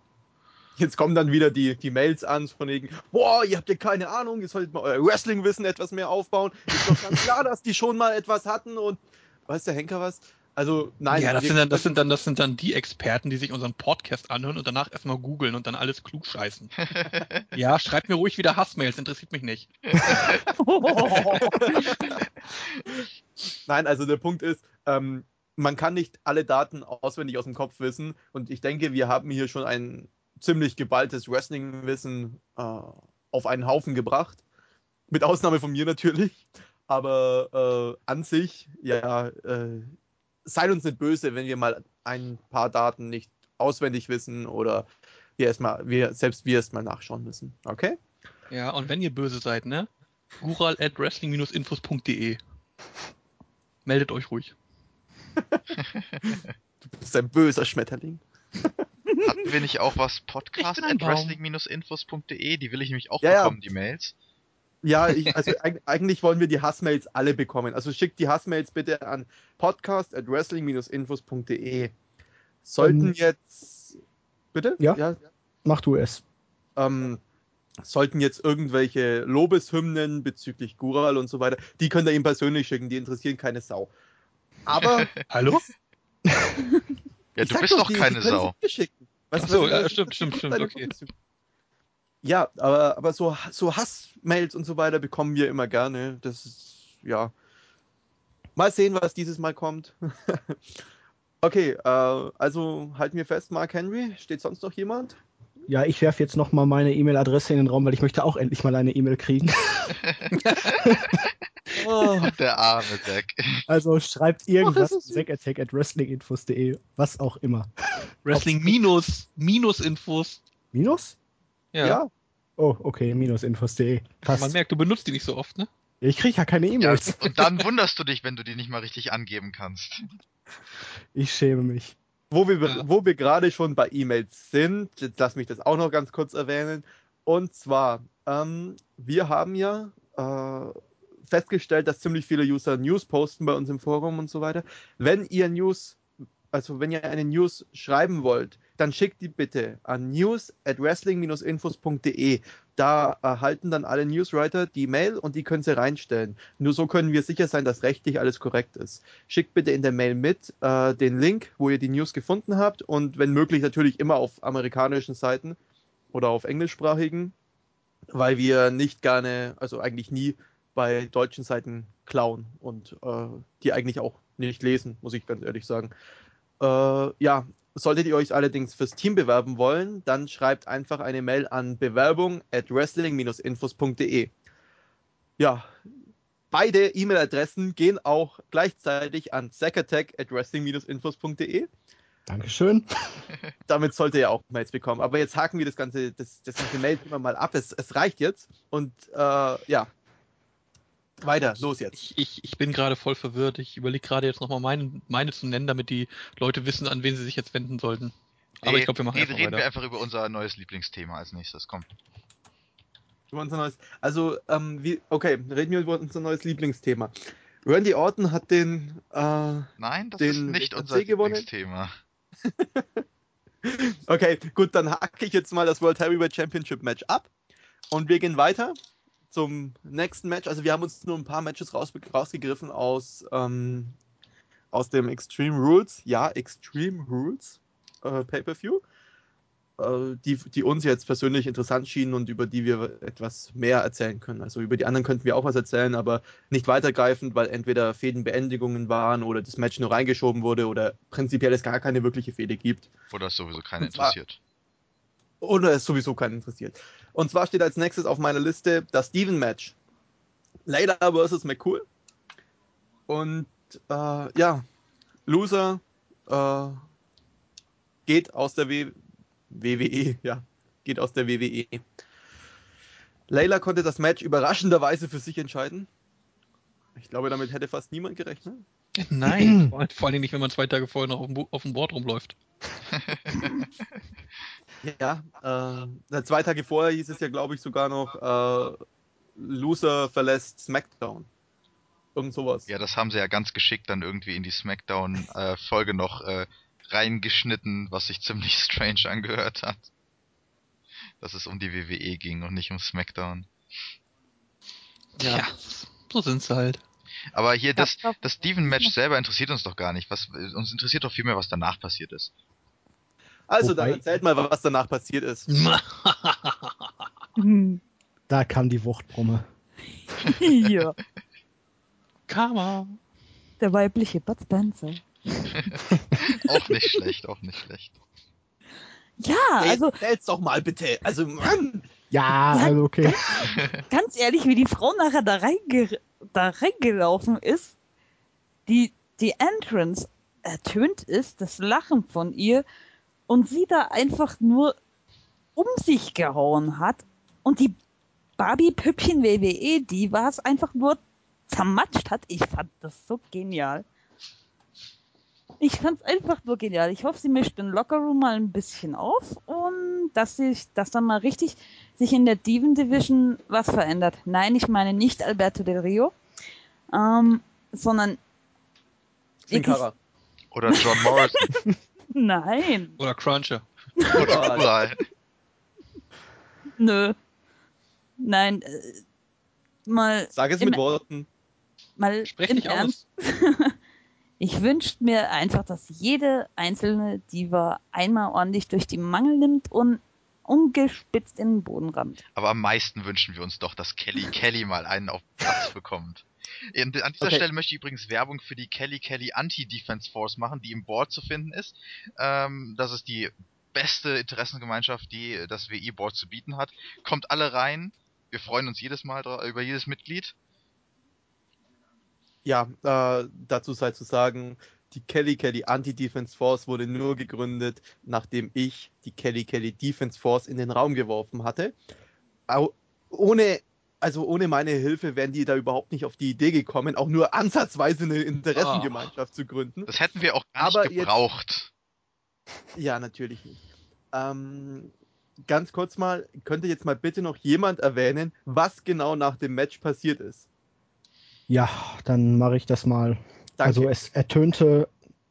Speaker 1: Jetzt kommen dann wieder die, die Mails an von wegen, boah, ihr habt ja keine Ahnung, ihr solltet mal euer Wrestling-Wissen etwas mehr aufbauen. Ist doch ganz klar, dass die schon mal etwas hatten und weiß der Henker was? Also, nein.
Speaker 2: ja, das
Speaker 1: wir-
Speaker 2: sind, dann, das, sind dann, das sind dann die Experten, die sich unseren Podcast anhören und danach erstmal googeln und dann alles klug scheißen. ja, schreibt mir ruhig wieder Hassmails, interessiert mich nicht.
Speaker 1: Nein, also der Punkt ist, ähm, man kann nicht alle Daten auswendig aus dem Kopf wissen und ich denke, wir haben hier schon ein ziemlich geballtes Wrestling-Wissen äh, auf einen Haufen gebracht. Mit Ausnahme von mir natürlich. Aber äh, an sich, ja, äh, seid uns nicht böse, wenn wir mal ein paar Daten nicht auswendig wissen oder wir erstmal, wir, selbst wir erstmal nachschauen müssen. Okay?
Speaker 2: Ja, und wenn ihr böse seid, ne? Gural at wrestling-infos.de. Meldet euch ruhig.
Speaker 1: Du bist ein böser Schmetterling.
Speaker 3: Hatten wir nicht auch was? Podcast at wrestling-infos.de? Die will ich nämlich auch
Speaker 1: Ja, ja.
Speaker 3: bekommen, die Mails.
Speaker 1: Ja, ich, also eig- eigentlich wollen wir die Hassmails alle bekommen. Also schickt die Hassmails bitte an podcast at wrestling-infos.de. Sollten
Speaker 4: Ähm,
Speaker 1: jetzt. Bitte?
Speaker 4: ja? Mach du es.
Speaker 1: ähm, sollten jetzt irgendwelche Lobeshymnen bezüglich Gural und so weiter, die könnt ihr ihm persönlich schicken, die interessieren keine Sau. Aber.
Speaker 2: Hallo?
Speaker 3: Ja, du bist doch
Speaker 1: die- die
Speaker 3: keine
Speaker 1: können
Speaker 3: Sau.
Speaker 1: Was-
Speaker 2: Ach so,
Speaker 1: was-
Speaker 2: ja, stimmt, stimmt, stimmt, okay.
Speaker 1: Ja, aber, aber so, so Hassmails und so weiter bekommen wir immer gerne. Das ist, ja. Mal sehen, was dieses Mal kommt. okay, äh, also halten wir fest, Mark Henry. Steht sonst noch jemand?
Speaker 4: Ja, ich werfe jetzt noch mal meine E-Mail-Adresse in den Raum, weil ich möchte auch endlich mal eine E-Mail kriegen.
Speaker 1: Oh,
Speaker 3: Der arme Zack.
Speaker 4: Also schreibt irgendwas
Speaker 1: das ist süß.
Speaker 4: Zack at wrestlinginfos.de, was auch immer.
Speaker 2: Wrestling minus, minus Infos.
Speaker 4: Minus?
Speaker 2: Ja.
Speaker 1: ja.
Speaker 4: Oh, okay, minusinfos.de.
Speaker 2: Man merkt, du benutzt die nicht so oft, ne?
Speaker 4: Ich kriege ja keine
Speaker 3: Ja,
Speaker 4: E-Mails.
Speaker 3: und dann wunderst du dich, wenn du die nicht mal richtig angeben kannst.
Speaker 4: Ich schäme mich.
Speaker 1: Wo wir,
Speaker 2: Ja.
Speaker 1: wo wir gerade schon bei E-Mails sind, jetzt lass mich das auch noch ganz kurz erwähnen. Und zwar, ähm, wir haben ja äh, festgestellt, dass ziemlich viele User News posten bei uns im Forum und so weiter. Wenn ihr News, also wenn ihr eine News schreiben wollt, dann schickt die bitte an news at wrestling-infos.de. Da erhalten dann alle Newswriter die Mail und die können sie reinstellen. Nur so können wir sicher sein, dass rechtlich alles korrekt ist. Schickt bitte in der Mail mit äh, den Link, wo ihr die News gefunden habt und wenn möglich natürlich immer auf amerikanischen Seiten oder auf englischsprachigen, weil wir nicht gerne, also eigentlich nie bei deutschen Seiten klauen und äh, die eigentlich auch nicht lesen, muss ich ganz ehrlich sagen. Äh, ja, solltet ihr euch allerdings fürs Team bewerben wollen, dann schreibt einfach eine Mail an bewerbung at wrestling-infos.de. Ja, beide E-Mail-Adressen gehen auch gleichzeitig an zackattack at wrestling-infos.de.
Speaker 4: Dankeschön.
Speaker 1: Damit sollte ihr auch Mails bekommen. Aber jetzt haken wir das ganze, das, das ganze Mail immer mal ab. Es, es reicht jetzt. Und äh, ja. Weiter, los jetzt.
Speaker 2: Ich, ich, ich bin gerade voll verwirrt. Ich überlege gerade jetzt nochmal meine, meine zu nennen, damit die Leute wissen, an wen sie sich jetzt wenden sollten. Aber
Speaker 3: Nee,
Speaker 2: ich glaube, wir machen
Speaker 3: nee,
Speaker 2: einfach
Speaker 3: reden
Speaker 2: weiter.
Speaker 3: wir einfach über unser neues Lieblingsthema als nächstes. Komm.
Speaker 1: Über unser neues, also, ähm, wie, okay, reden wir über unser neues Lieblingsthema. Randy Orton hat den, äh,
Speaker 3: Nein, das
Speaker 1: Den
Speaker 3: ist nicht
Speaker 1: WRC
Speaker 3: unser
Speaker 1: gewonnen?
Speaker 3: Lieblingsthema.
Speaker 1: okay, gut, dann hacke ich jetzt mal das World Heavyweight Championship Match ab. Und wir gehen weiter zum nächsten Match. Also wir haben uns nur ein paar Matches raus, rausgegriffen aus, ähm, aus dem Extreme Rules. Ja, Extreme Rules äh, Pay-Per-View. Äh, die, die uns jetzt persönlich interessant schienen und über die wir etwas mehr erzählen können. Also über die anderen könnten wir auch was erzählen, aber nicht weitergreifend, weil entweder Fädenbeendigungen waren oder das Match nur reingeschoben wurde oder prinzipiell es gar keine wirkliche Fehde gibt.
Speaker 3: Oder ist sowieso
Speaker 1: zwar-
Speaker 3: interessiert.
Speaker 1: Oder es sowieso keinen interessiert. Und zwar steht als nächstes auf meiner Liste das Steven-Match. Layla versus McCool. Und äh, ja, Loser äh, geht aus der w WWE, ja, geht aus der WWE. Layla konnte das Match überraschenderweise für sich entscheiden. Ich glaube, damit hätte fast niemand gerechnet.
Speaker 2: Nein, vor Dingen nicht, wenn man zwei Tage vorher noch auf dem, Bo- auf dem Board rumläuft.
Speaker 1: Ja, äh, zwei Tage vorher hieß es ja, glaube ich, sogar noch, äh, Loser verlässt SmackDown. Irgend sowas.
Speaker 3: Ja, das haben sie ja ganz geschickt dann irgendwie in die Smackdown-Folge noch äh, reingeschnitten, was sich ziemlich strange angehört hat. Dass es um die WWE ging und nicht um Smackdown.
Speaker 2: Ja, so sind sie halt.
Speaker 3: Aber hier, das,
Speaker 5: Ja,
Speaker 3: das Steven-Match selber interessiert uns doch gar nicht. Was, uns interessiert doch vielmehr, was danach passiert ist.
Speaker 1: Also
Speaker 4: Wobei-
Speaker 1: dann erzählt mal, was danach passiert ist.
Speaker 5: Hm.
Speaker 4: Da kam die Wuchtbrumme.
Speaker 5: ja,
Speaker 2: Karma.
Speaker 5: der weibliche Bud Spencer.
Speaker 3: Auch nicht schlecht, auch nicht schlecht.
Speaker 5: Ja,
Speaker 1: Ey,
Speaker 5: also
Speaker 1: erzähl's doch mal bitte. Also Mann,
Speaker 4: Ja,
Speaker 5: Ja.
Speaker 4: also okay.
Speaker 5: ganz ehrlich, wie die Frau nachher da, reinge da reingelaufen ist, die, die Entrance ertönt ist, das Lachen von ihr und sie da einfach nur um sich gehauen hat und die Barbie-Püppchen WWE, die war es einfach nur zermatscht hat. Ich fand das so genial. Ich fand's einfach nur genial. Ich hoffe, sie mischt den Lockerroom mal ein bisschen auf und dass sich, dass dann mal richtig sich in der Diven Division was verändert. Nein, ich meine nicht Alberto Del Rio, ähm, sondern
Speaker 1: Sin Cara.
Speaker 3: Oder John Morrison.
Speaker 5: nein,
Speaker 2: Oder Cruncher.
Speaker 3: Oder überall.
Speaker 5: nö, nein, äh, mal,
Speaker 1: Sag es
Speaker 5: Im-
Speaker 1: mit Worten.
Speaker 5: mal im
Speaker 2: nicht
Speaker 5: Ernst.
Speaker 2: aus.
Speaker 5: Ich wünschte mir einfach, dass jede einzelne Diva einmal ordentlich durch die Mangel nimmt und ungespitzt in den Boden rammt.
Speaker 3: Aber am meisten wünschen wir uns doch, dass Kelly Kelly mal einen auf Platz bekommt. An dieser
Speaker 1: Okay.
Speaker 3: Stelle möchte ich übrigens Werbung für die Kelly Kelly Anti-Defense Force machen, die im Board zu finden ist. Ähm, das ist die beste Interessengemeinschaft, die das WI-Board zu bieten hat. Kommt alle rein. Wir freuen uns jedes Mal über jedes Mitglied.
Speaker 1: Ja, äh, dazu sei zu sagen, die Kelly Kelly Anti-Defense Force wurde nur gegründet, nachdem ich die Kelly Kelly Defense Force in den Raum geworfen hatte. Ohne, also ohne meine Hilfe wären die da überhaupt nicht auf die Idee gekommen, auch nur ansatzweise eine Interessengemeinschaft zu gründen.
Speaker 3: Das hätten wir auch gar
Speaker 1: Aber
Speaker 3: nicht
Speaker 1: jetzt-
Speaker 3: gebraucht.
Speaker 1: Ja, natürlich nicht. Ähm, ganz kurz mal, könnte jetzt mal bitte noch jemand erwähnen, was genau nach dem Match passiert ist?
Speaker 4: Ja, dann mache ich das mal.
Speaker 1: Danke.
Speaker 4: Also es ertönte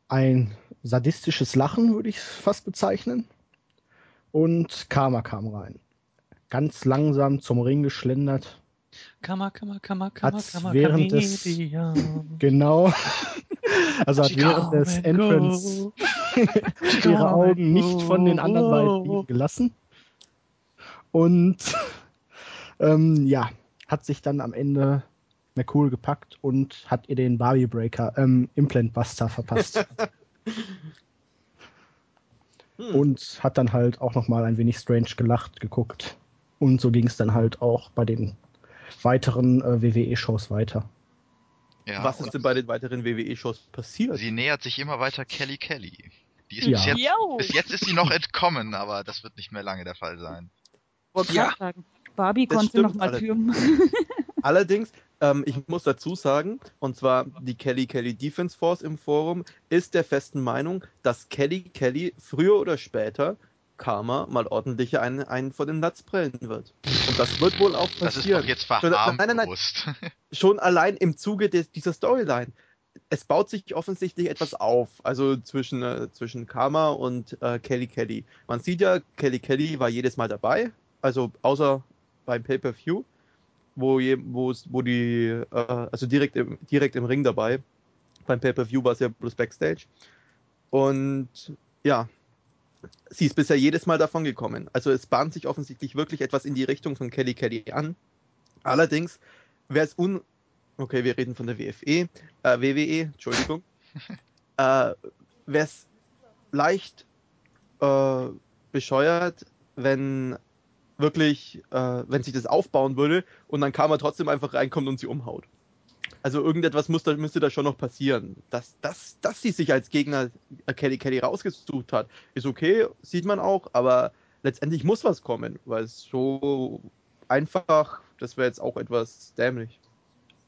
Speaker 4: ein sadistisches Lachen, würde ich es fast bezeichnen. Und Karma kam rein. Ganz langsam zum Ring geschlendert.
Speaker 2: Karma, Karma, Karma, Karma, Karma,
Speaker 4: während des-. Genau. Also hat während des Entrance ihre Augen nicht von den anderen beiden Dieben gelassen. Und ähm, ja, hat sich dann am Ende McCool gepackt und hat ihr den Barbie Breaker, ähm, Implant Buster verpasst.
Speaker 1: Hm.
Speaker 4: und hat dann halt auch nochmal ein wenig strange gelacht, geguckt. Und so ging es dann halt auch bei den weiteren äh, WWE-Shows weiter.
Speaker 3: Ja,
Speaker 1: was ist denn bei den weiteren WWE-Shows passiert?
Speaker 3: Sie nähert sich immer weiter Kelly Kelly. Die ist
Speaker 4: Ja.
Speaker 3: bis, jetzt, bis jetzt ist sie noch entkommen, aber das wird nicht mehr lange der Fall sein.
Speaker 5: Wollte
Speaker 2: Ja.
Speaker 5: sagen. Barbie
Speaker 1: Das
Speaker 5: konnte noch
Speaker 1: stimmt
Speaker 5: mal
Speaker 1: allerdings.
Speaker 5: türmen.
Speaker 1: Allerdings, ähm, ich muss dazu sagen, und zwar die Kelly Kelly Defense Force im Forum ist der festen Meinung, dass Kelly Kelly früher oder später Karma mal ordentlich einen, einen vor den Latz prellen wird. Und das wird wohl auch
Speaker 3: Das ist
Speaker 1: passieren.
Speaker 3: doch jetzt
Speaker 1: Nein, nein, nein.
Speaker 3: verharmlost.
Speaker 1: Schon allein im Zuge des, dieser Storyline. Es baut sich offensichtlich etwas auf, also zwischen, äh, zwischen Karma und äh, Kelly Kelly. Man sieht ja, Kelly Kelly war jedes Mal dabei, also außer beim Pay-Per-View, wo, wo die, äh, also direkt im, direkt im Ring dabei. Beim Pay-Per-View war es ja bloß Backstage. Und ja, sie ist bisher jedes Mal davon gekommen. Also es bahnt sich offensichtlich wirklich etwas in die Richtung von Kelly Kelly an. Allerdings wäre es un... Okay, wir reden von der WFE, äh, WWE, Entschuldigung. äh, wäre es leicht äh, bescheuert, wenn wirklich, äh, wenn sich das aufbauen würde und dann Karma trotzdem einfach reinkommt und sie umhaut. Also irgendetwas muss da, müsste da schon noch passieren. Dass, dass, dass sie sich als Gegner äh, Kelly Kelly rausgesucht hat, ist okay, sieht man auch, aber letztendlich muss was kommen, weil so einfach, das wäre jetzt auch etwas dämlich.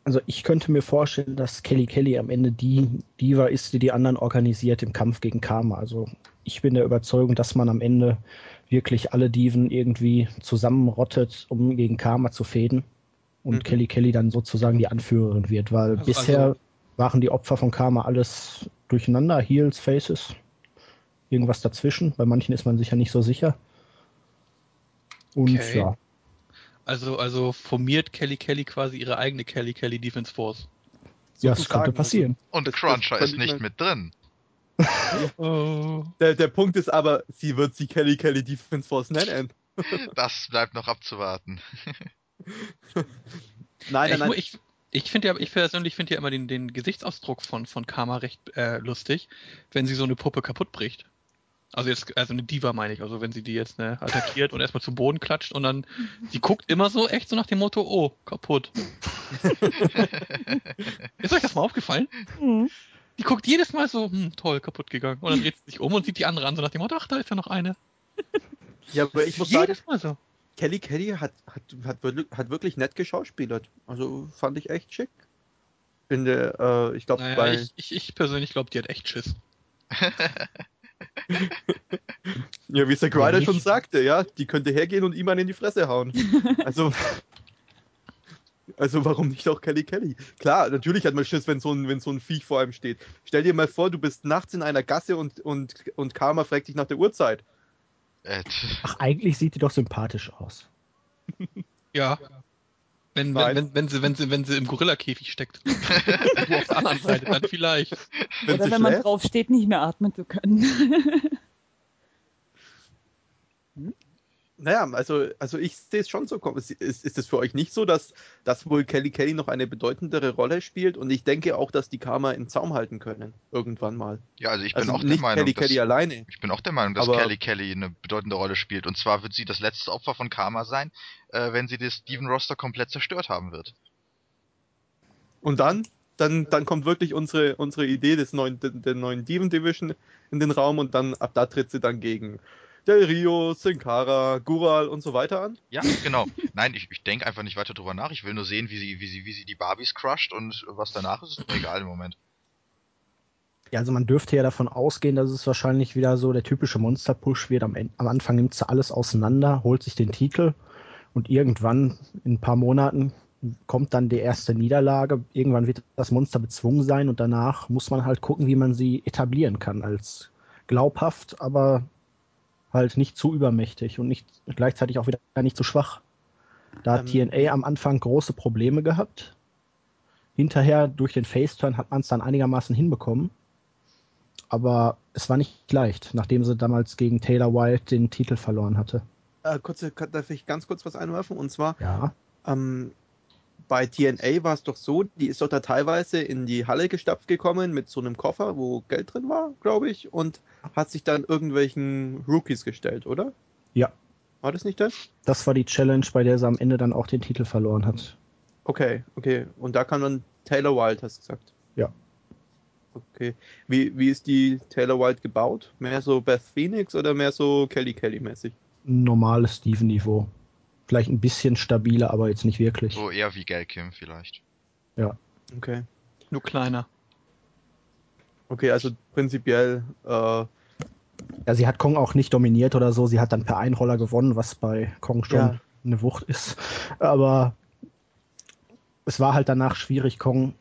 Speaker 4: Also ich könnte mir vorstellen, dass Kelly Kelly am Ende die Diva ist, die die anderen organisiert im Kampf gegen Karma. Also ich bin der Überzeugung, dass man am Ende wirklich alle Diven irgendwie zusammenrottet, um gegen Karma zu fäden. Und
Speaker 1: Mhm.
Speaker 4: Kelly Kelly dann sozusagen die Anführerin wird, weil
Speaker 2: Also-
Speaker 4: bisher
Speaker 2: also-
Speaker 4: waren die Opfer von Karma alles durcheinander, Heels, Faces, irgendwas dazwischen. Bei manchen ist man sich ja nicht so sicher. Und
Speaker 2: Okay.
Speaker 4: ja,
Speaker 2: Also, also formiert Kelly Kelly quasi ihre eigene Kelly Kelly Defense Force.
Speaker 4: Ja, das könnte passieren.
Speaker 3: Und Cruncher ist
Speaker 1: ich
Speaker 3: nicht mit drin.
Speaker 2: Oh.
Speaker 1: Der, der Punkt ist aber, sie wird sie Kelly Kelly Defense Force nennen.
Speaker 3: Das bleibt noch abzuwarten.
Speaker 1: Nein,
Speaker 2: ich
Speaker 1: nein, nein.
Speaker 2: ich, ich finde ja, ich persönlich finde ja immer den, den Gesichtsausdruck von, von Karma recht äh, lustig, wenn sie so eine Puppe kaputt bricht. Also jetzt, also eine Diva meine ich, also wenn sie die jetzt ne, attackiert und erstmal zu Boden klatscht und dann, sie guckt immer so echt so nach dem Motto, oh, kaputt. Ist euch das mal aufgefallen?
Speaker 5: Mhm.
Speaker 2: Die guckt jedes Mal so, hm, toll, kaputt gegangen. Und dann dreht sie sich um und sieht die andere an, so nach dem Motto, ach, da ist ja noch eine.
Speaker 1: Ja, aber ich muss sagen,
Speaker 2: jedes Mal so.
Speaker 1: Kelly Kelly hat, hat, hat, wirklich, hat wirklich nett geschauspielert. Also fand ich echt schick. Finde, äh, ich glaube,
Speaker 2: Naja,
Speaker 1: bei.
Speaker 2: ich, ich, ich persönlich glaube, die hat echt Schiss.
Speaker 1: Ja, wie Zack Ryder schon sagte, ja, die könnte hergehen und ihm einen in die Fresse hauen. Also, also warum nicht auch Kelly Kelly? Klar, natürlich hat man Schiss, wenn so ein, wenn so ein Viech vor einem steht. Stell dir mal vor, du bist nachts in einer Gasse und, und, und Karma fragt dich nach der Uhrzeit.
Speaker 3: Äh,
Speaker 4: Ach, eigentlich sieht die doch sympathisch aus.
Speaker 2: Ja. Wenn, wenn, wenn, wenn, sie, wenn, sie, wenn sie im Gorillakäfig steckt. Wo auf der anderen Seite, dann vielleicht.
Speaker 1: Wenn
Speaker 5: Oder wenn man
Speaker 1: schläft.
Speaker 5: drauf steht, nicht mehr atmen zu können.
Speaker 1: Naja, also, also ich sehe es schon so. Ist, ist, ist es für euch nicht so, dass, dass wohl Kelly Kelly noch eine bedeutendere Rolle spielt? Und ich denke auch, dass die Karma im Zaum halten können. Irgendwann mal.
Speaker 3: ja, also ich bin
Speaker 1: Also
Speaker 3: auch der Meinung,
Speaker 1: Kelly
Speaker 3: dass,
Speaker 1: Kelly alleine.
Speaker 3: ich bin auch der Meinung, dass Kelly Kelly eine bedeutende Rolle spielt. Und zwar wird sie das letzte Opfer von Karma sein, äh, wenn sie das Steven Roster komplett zerstört haben wird.
Speaker 1: Und dann, dann, dann kommt wirklich unsere, unsere Idee des neuen, der, der neuen Demon Division in den Raum und dann ab da tritt sie dann gegen Del Rio, Sin Cara, Gural und so weiter an.
Speaker 3: Ja, genau. Nein, ich, ich denke einfach nicht weiter drüber nach. Ich will nur sehen, wie sie, wie sie, wie sie die Barbies crusht und was danach ist, ist mir egal im Moment.
Speaker 4: Ja, also man dürfte ja davon ausgehen, dass es wahrscheinlich wieder so der typische Monster-Push wird. Am, am Anfang nimmt sie alles auseinander, holt sich den Titel und irgendwann in ein paar Monaten kommt dann die erste Niederlage. Irgendwann wird das Monster bezwungen sein und danach muss man halt gucken, wie man sie etablieren kann als glaubhaft, aber halt nicht zu übermächtig und nicht gleichzeitig auch wieder nicht zu schwach. Da hat
Speaker 1: Ähm,
Speaker 4: TNA am Anfang große Probleme gehabt. Hinterher durch den Faceturn hat man es dann einigermaßen hinbekommen. Aber es war nicht leicht, nachdem sie damals gegen Taylor Wilde den Titel verloren hatte.
Speaker 1: Äh, kurze, darf ich ganz kurz was einwerfen? Und zwar,
Speaker 4: Ja.
Speaker 1: ähm, bei TNA war es doch so, die ist doch da teilweise in die Halle gestapft gekommen mit so einem Koffer, wo Geld drin war, glaube ich, und hat sich dann irgendwelchen Rookies gestellt, oder?
Speaker 4: Ja.
Speaker 1: War das nicht das?
Speaker 4: Das war die Challenge, bei der sie am Ende dann auch den Titel verloren hat.
Speaker 1: Okay, okay. Und da kam dann Taylor Wilde, hast du gesagt?
Speaker 4: Ja.
Speaker 1: Okay. Wie, wie ist die Taylor Wilde gebaut? Mehr so Beth Phoenix oder mehr so Kelly Kelly mäßig?
Speaker 4: Normales Steven-Niveau. Vielleicht ein bisschen stabiler, aber jetzt nicht wirklich.
Speaker 3: So eher wie Gail Kim vielleicht.
Speaker 1: Okay.
Speaker 2: Nur kleiner.
Speaker 1: Okay, also prinzipiell, äh,
Speaker 4: Ja, sie hat Kong auch nicht dominiert oder so. Sie hat dann per Einroller gewonnen, was bei Kong schon
Speaker 1: Ja.
Speaker 4: eine Wucht ist. Aber es war halt danach schwierig, Kong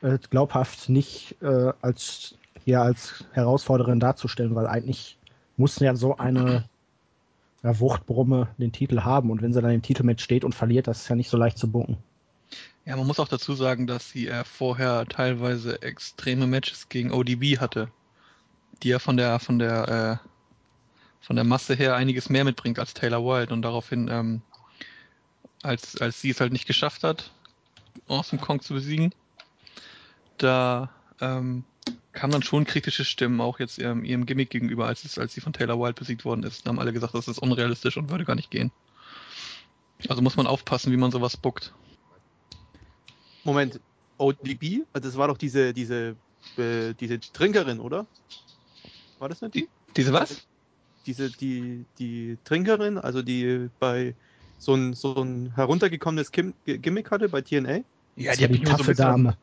Speaker 4: äh, glaubhaft nicht äh, als, ja, als Herausforderin darzustellen, weil eigentlich musste ja so eine ja, Wuchtbrumme den Titel haben. Und wenn sie dann im Titelmatch steht und verliert, das ist ja nicht so leicht zu bunken.
Speaker 2: Ja, man muss auch dazu sagen, dass sie äh, vorher teilweise extreme Matches gegen ODB hatte, die ja von der von der äh, von der Masse her einiges mehr mitbringt als Taylor Wilde und daraufhin, ähm, als als sie es halt nicht geschafft hat, Awesome Kong zu besiegen, da ähm, kamen dann schon kritische Stimmen auch jetzt ihrem, ihrem Gimmick gegenüber, als es als sie von Taylor Wilde besiegt worden ist. Da haben alle gesagt, das ist unrealistisch und würde gar nicht gehen. Also muss man aufpassen, wie man sowas bookt.
Speaker 1: Moment, ODB? Das war doch diese, diese, äh, diese Trinkerin, oder? War das nicht die?
Speaker 2: Diese was?
Speaker 1: Diese, die, die Trinkerin, also die bei so ein, so ein heruntergekommenes Gimmick hatte bei TNA?
Speaker 2: Ja, die
Speaker 4: die
Speaker 2: so
Speaker 4: taffe Dame.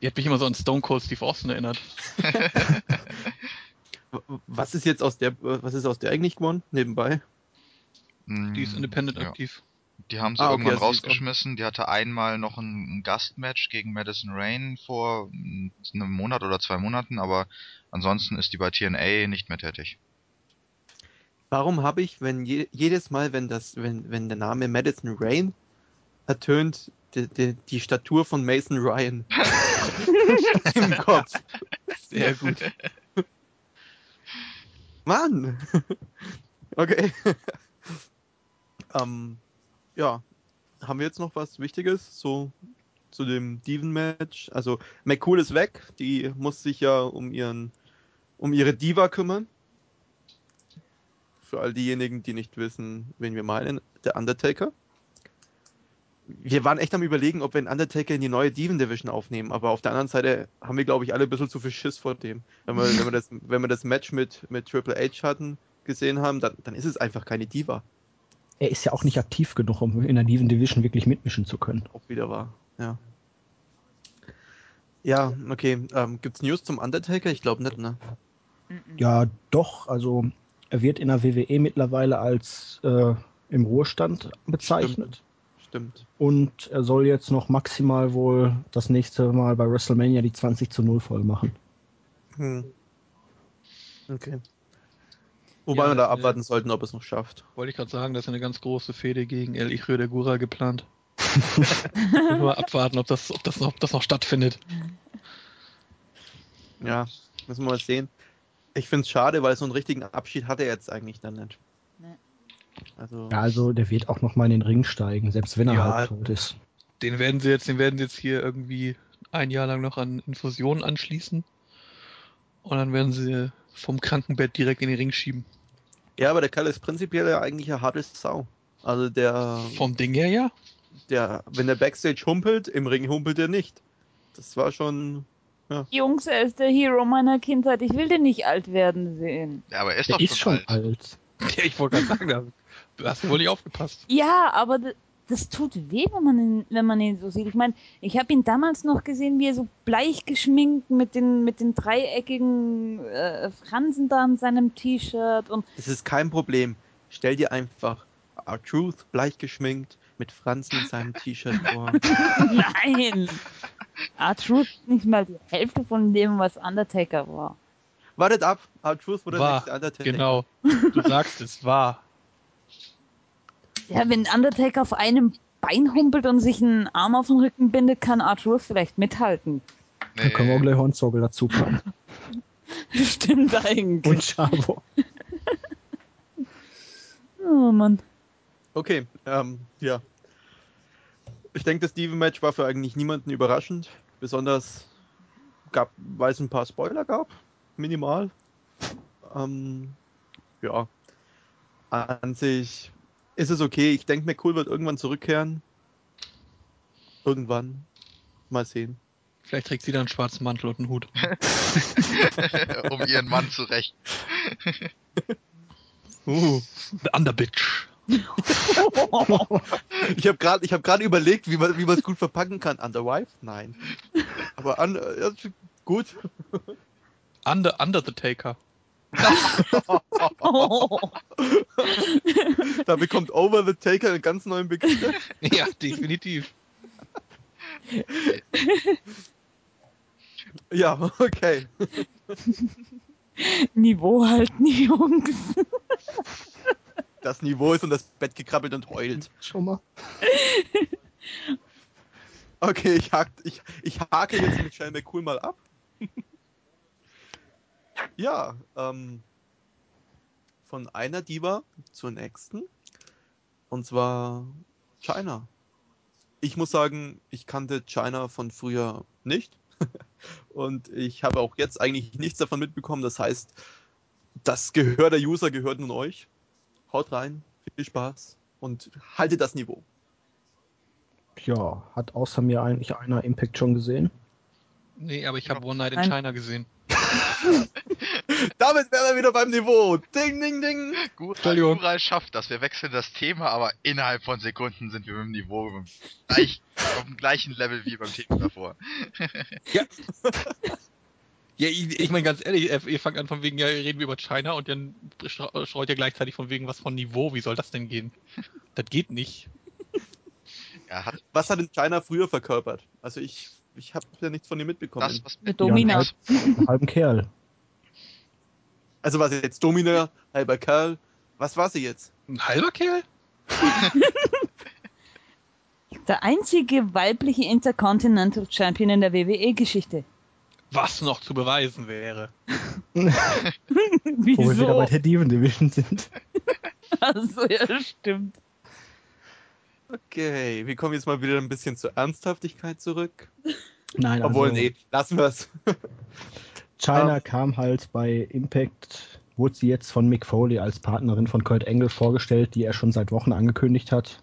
Speaker 2: Die hat mich immer so an Stone Cold Steve Austin erinnert.
Speaker 1: Was ist jetzt aus der, was ist aus der eigentlich geworden? Nebenbei?
Speaker 2: Die ist independent
Speaker 3: ja.
Speaker 2: aktiv.
Speaker 3: Die haben sie
Speaker 1: Ah, okay,
Speaker 3: irgendwann
Speaker 1: also
Speaker 3: rausgeschmissen. Die hatte einmal noch ein, Gastmatch gegen Madison Rain vor mm, einem Monat oder zwei Monaten, aber ansonsten ist die bei TNA nicht mehr tätig.
Speaker 1: Warum habe ich, wenn je, jedes Mal, wenn das, wenn, wenn der Name Madison Rain ertönt, die, die, die Statur von Mason Ryan? im Kopf.
Speaker 2: Sehr gut.
Speaker 1: Mann! Okay. ähm, ja. Haben wir jetzt noch was Wichtiges so zu dem Diven-Match? Also, McCool ist weg. Die muss sich ja um ihren, um ihre Diva kümmern. Für all diejenigen, die nicht wissen, wen wir meinen, der Undertaker. Wir waren echt am überlegen, ob wir den Undertaker in die neue Diven Division aufnehmen, aber auf der anderen Seite haben wir, glaube ich, alle ein bisschen zu viel Schiss vor dem. Wenn wir, wenn wir, das, wenn wir das Match mit, mit Triple H hatten, gesehen haben, dann, dann ist es einfach keine Diva.
Speaker 4: Er ist ja auch nicht aktiv genug, um in der Diven Division wirklich mitmischen zu können.
Speaker 1: Auch wieder wahr, ja. Ja, okay. Ähm, gibt's News zum Undertaker? Ich glaube nicht, ne?
Speaker 4: Ja, doch. Also er wird in der WWE mittlerweile als äh, im Ruhestand bezeichnet.
Speaker 1: Stimmt.
Speaker 4: Und er soll jetzt noch maximal wohl das nächste Mal bei WrestleMania die 20 zu 0 voll machen.
Speaker 1: Hm. Okay. Wobei
Speaker 2: Ja,
Speaker 1: wir da
Speaker 2: äh,
Speaker 1: abwarten sollten, ob es noch schafft.
Speaker 2: Wollte ich gerade sagen, das ist eine ganz große Fehde gegen El Ichrio de Gura geplant. Müssen wir abwarten, ob das, ob das, noch, ob das noch stattfindet.
Speaker 1: Ja, müssen wir mal sehen. Ich finde es schade, weil so einen richtigen Abschied hat er jetzt eigentlich dann nicht. Also,
Speaker 4: Ja, also der wird auch noch mal in den Ring steigen, selbst wenn er
Speaker 1: Ja.
Speaker 4: halb tot ist.
Speaker 2: Den werden sie jetzt, den werden sie jetzt hier irgendwie ein Jahr lang noch an Infusionen anschließen. Und dann werden sie vom Krankenbett direkt in den Ring schieben.
Speaker 1: ja, aber der Kerl ist prinzipiell ja eigentlich ein hartes Sau. Also der,
Speaker 2: Vom Ding her ja.
Speaker 1: der, wenn der Backstage humpelt, im Ring humpelt er nicht. Das war schon,
Speaker 5: Jungs, er ist der Hero meiner Kindheit. Ich will den nicht alt werden sehen.
Speaker 3: Ja, aber er ist
Speaker 4: Der
Speaker 3: doch
Speaker 4: ist
Speaker 3: schon
Speaker 4: schon
Speaker 3: alt.
Speaker 4: alt.
Speaker 2: Ja, ich wollte gerade sagen, du hast wohl nicht aufgepasst.
Speaker 5: Ja, aber das tut weh, wenn man ihn, wenn man ihn so sieht. Ich meine, ich habe ihn damals noch gesehen, wie er so bleich geschminkt mit den, mit den dreieckigen äh, Fransen da an seinem T-Shirt und
Speaker 1: das ist kein Problem. Stell dir einfach R-Truth bleich geschminkt mit Franzen in seinem T-Shirt vor.
Speaker 5: nein! R-Truth nicht mal die Hälfte von dem, was Undertaker war.
Speaker 1: Wartet ab, R-Truth wurde
Speaker 2: War,
Speaker 1: nächste Undertaker.
Speaker 2: Genau. Du sagst es, war.
Speaker 5: Ja, wenn Undertaker auf einem Bein humpelt und sich einen Arm auf den Rücken bindet, kann R-Truth vielleicht mithalten.
Speaker 4: Dann können wir auch
Speaker 3: Nee,
Speaker 4: gleich Hornzogel dazu packen.
Speaker 5: Stimmt eigentlich.
Speaker 4: Und Chavo.
Speaker 5: oh Mann.
Speaker 1: Okay, ähm, ja. Ich denke, das Steven-Match war für eigentlich niemanden überraschend. Besonders gab, weil es ein paar Spoiler gab. Minimal. Ähm, ja. An sich ist es okay. Ich denke, McCool wird irgendwann zurückkehren. Irgendwann. Mal sehen.
Speaker 2: Vielleicht trägt sie dann einen schwarzen Mantel und einen Hut.
Speaker 3: um ihren Mann zu rächen.
Speaker 1: Uh.
Speaker 2: The Underbitch.
Speaker 1: Ich habe gerade hab grad überlegt, wie man wie man es gut verpacken kann. Underwife? Nein. Aber an, ja, gut.
Speaker 2: Under, under the Taker.
Speaker 1: Da bekommt Over the Taker einen ganz neuen Begriff.
Speaker 2: Ja, definitiv.
Speaker 1: Ja, okay.
Speaker 5: Niveau halten, Jungs.
Speaker 1: Das Niveau ist und das Bett gekrabbelt und heult.
Speaker 4: Schon mal.
Speaker 1: Okay, ich, hak, ich, ich hake jetzt mit Shane McCool mal ab. Ja, ähm, von einer Diva zur nächsten. Und zwar China. Ich muss sagen, ich kannte China von früher nicht. Und ich habe auch jetzt eigentlich nichts davon mitbekommen. Das heißt, das Gehör der User gehört nun euch. Haut rein, viel Spaß und haltet das Niveau.
Speaker 4: Ja, hat außer mir eigentlich einer Impact schon gesehen.
Speaker 2: Nee, aber ich habe One Night in. China gesehen.
Speaker 1: Damit wären wir wieder beim Niveau. Ding, ding, ding.
Speaker 3: Gut,
Speaker 2: Entschuldigung.
Speaker 3: Ural schafft das. Wir wechseln das Thema, aber innerhalb von Sekunden sind wir mit dem Niveau gleich, auf dem gleichen Level wie beim Thema davor.
Speaker 2: Ja, ich, ich meine ganz ehrlich, ihr fangt an von wegen, ja, reden wir über China und dann schreit ihr gleichzeitig von wegen was von Niveau. Wie soll das denn gehen? Das geht nicht.
Speaker 3: Er hat
Speaker 1: Was hat in China früher verkörpert? Also ich, ich habe ja nichts von ihr mitbekommen.
Speaker 3: das, was
Speaker 5: Mit Domina.
Speaker 4: Ja, Einen halben Kerl.
Speaker 1: Also was jetzt Domina, halber Kerl. Was war sie jetzt?
Speaker 2: Ein halber Kerl?
Speaker 5: Der einzige weibliche Intercontinental Champion in der WWE-Geschichte.
Speaker 2: was noch zu beweisen wäre.
Speaker 4: Wo wir wieder bei
Speaker 5: Wieso?
Speaker 4: der Demon Division sind.
Speaker 5: Also, ja, stimmt.
Speaker 1: Okay, wir kommen jetzt mal wieder ein bisschen zur Ernsthaftigkeit zurück.
Speaker 4: Nein,
Speaker 1: Obwohl,
Speaker 4: also,
Speaker 1: nee, lassen wir es.
Speaker 4: China
Speaker 1: Ähm.
Speaker 4: kam halt bei Impact, wurde sie jetzt von Mick Foley als Partnerin von Kurt Angle vorgestellt, die er schon seit Wochen angekündigt hat.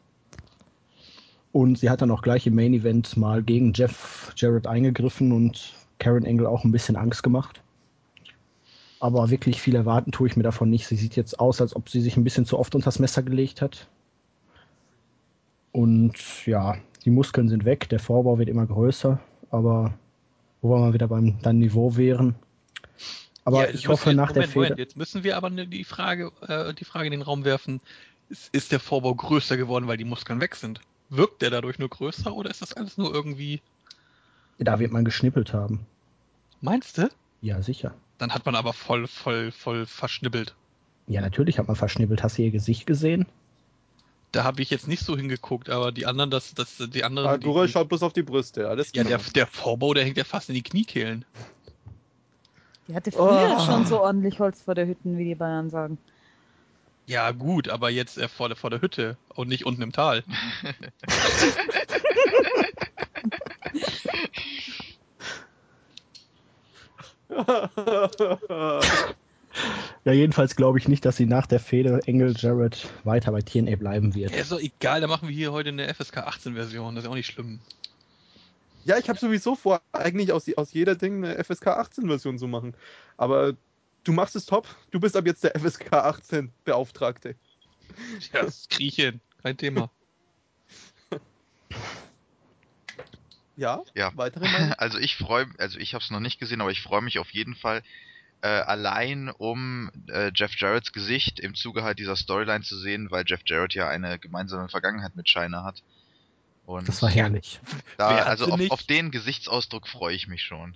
Speaker 4: Und sie hat dann auch gleich im Main Event mal gegen Jeff Jarrett eingegriffen und Karen Angle auch ein bisschen Angst gemacht. Aber wirklich viel erwarten tue ich mir davon nicht. Sie sieht jetzt aus, als ob sie sich ein bisschen zu oft unters Messer gelegt hat. Und ja, die Muskeln sind weg, der Vorbau wird immer größer, aber wo wir mal wieder beim dann Niveau wären. Aber
Speaker 2: Ja,
Speaker 4: ich hoffe nach der
Speaker 2: Moment, Moment,
Speaker 4: Feder.
Speaker 2: Jetzt müssen wir aber ne- die Frage, äh, die Frage in den Raum werfen: ist, ist der Vorbau größer geworden, weil die Muskeln weg sind? Wirkt der dadurch nur größer oder ist das alles nur irgendwie.
Speaker 4: Da wird man geschnippelt haben.
Speaker 2: Meinst du?
Speaker 4: Ja, sicher.
Speaker 2: Dann hat man aber voll, voll, voll verschnibbelt.
Speaker 4: Ja, natürlich hat man verschnippelt. Hast du ihr Gesicht gesehen?
Speaker 2: Da habe ich jetzt nicht so hingeguckt, aber die anderen, das, das, die anderen. die,
Speaker 1: Agura
Speaker 2: die,
Speaker 1: schaut bloß auf die Brüste, alles
Speaker 2: ja,
Speaker 1: klar.
Speaker 2: der, der Vorbau, der hängt ja fast in die Kniekehlen.
Speaker 5: Die hatte früher
Speaker 1: Oh.
Speaker 5: schon so ordentlich Holz vor der Hütten, wie die Bayern sagen.
Speaker 2: Ja, gut, aber jetzt äh, vor, der, vor der Hütte und nicht unten im Tal.
Speaker 4: Ja, jedenfalls glaube ich nicht, dass sie nach der Fehde Engel Jarrett weiter bei TNA bleiben wird.
Speaker 2: Ja, ist doch egal, da machen wir hier heute eine FSK 18 Version, das ist auch nicht schlimm.
Speaker 1: ja, ich habe sowieso vor, eigentlich aus, aus jeder Ding eine FSK 18 Version zu machen. Aber du machst es top. Du bist ab jetzt der FSK 18 Beauftragte.
Speaker 2: Ja, das ich hin, kein Thema.
Speaker 1: Ja?
Speaker 3: Ja.
Speaker 1: Weitere Meinung?
Speaker 3: Also ich freue, also ich habe es noch nicht gesehen, aber ich freue mich auf jeden Fall äh, allein um äh, Jeff Jarretts Gesicht im Zuge halt dieser Storyline zu sehen, weil Jeff Jarrett ja eine gemeinsame Vergangenheit mit China hat. Und
Speaker 4: Das war herrlich.
Speaker 3: da, also auf, auf den Gesichtsausdruck freue ich mich schon.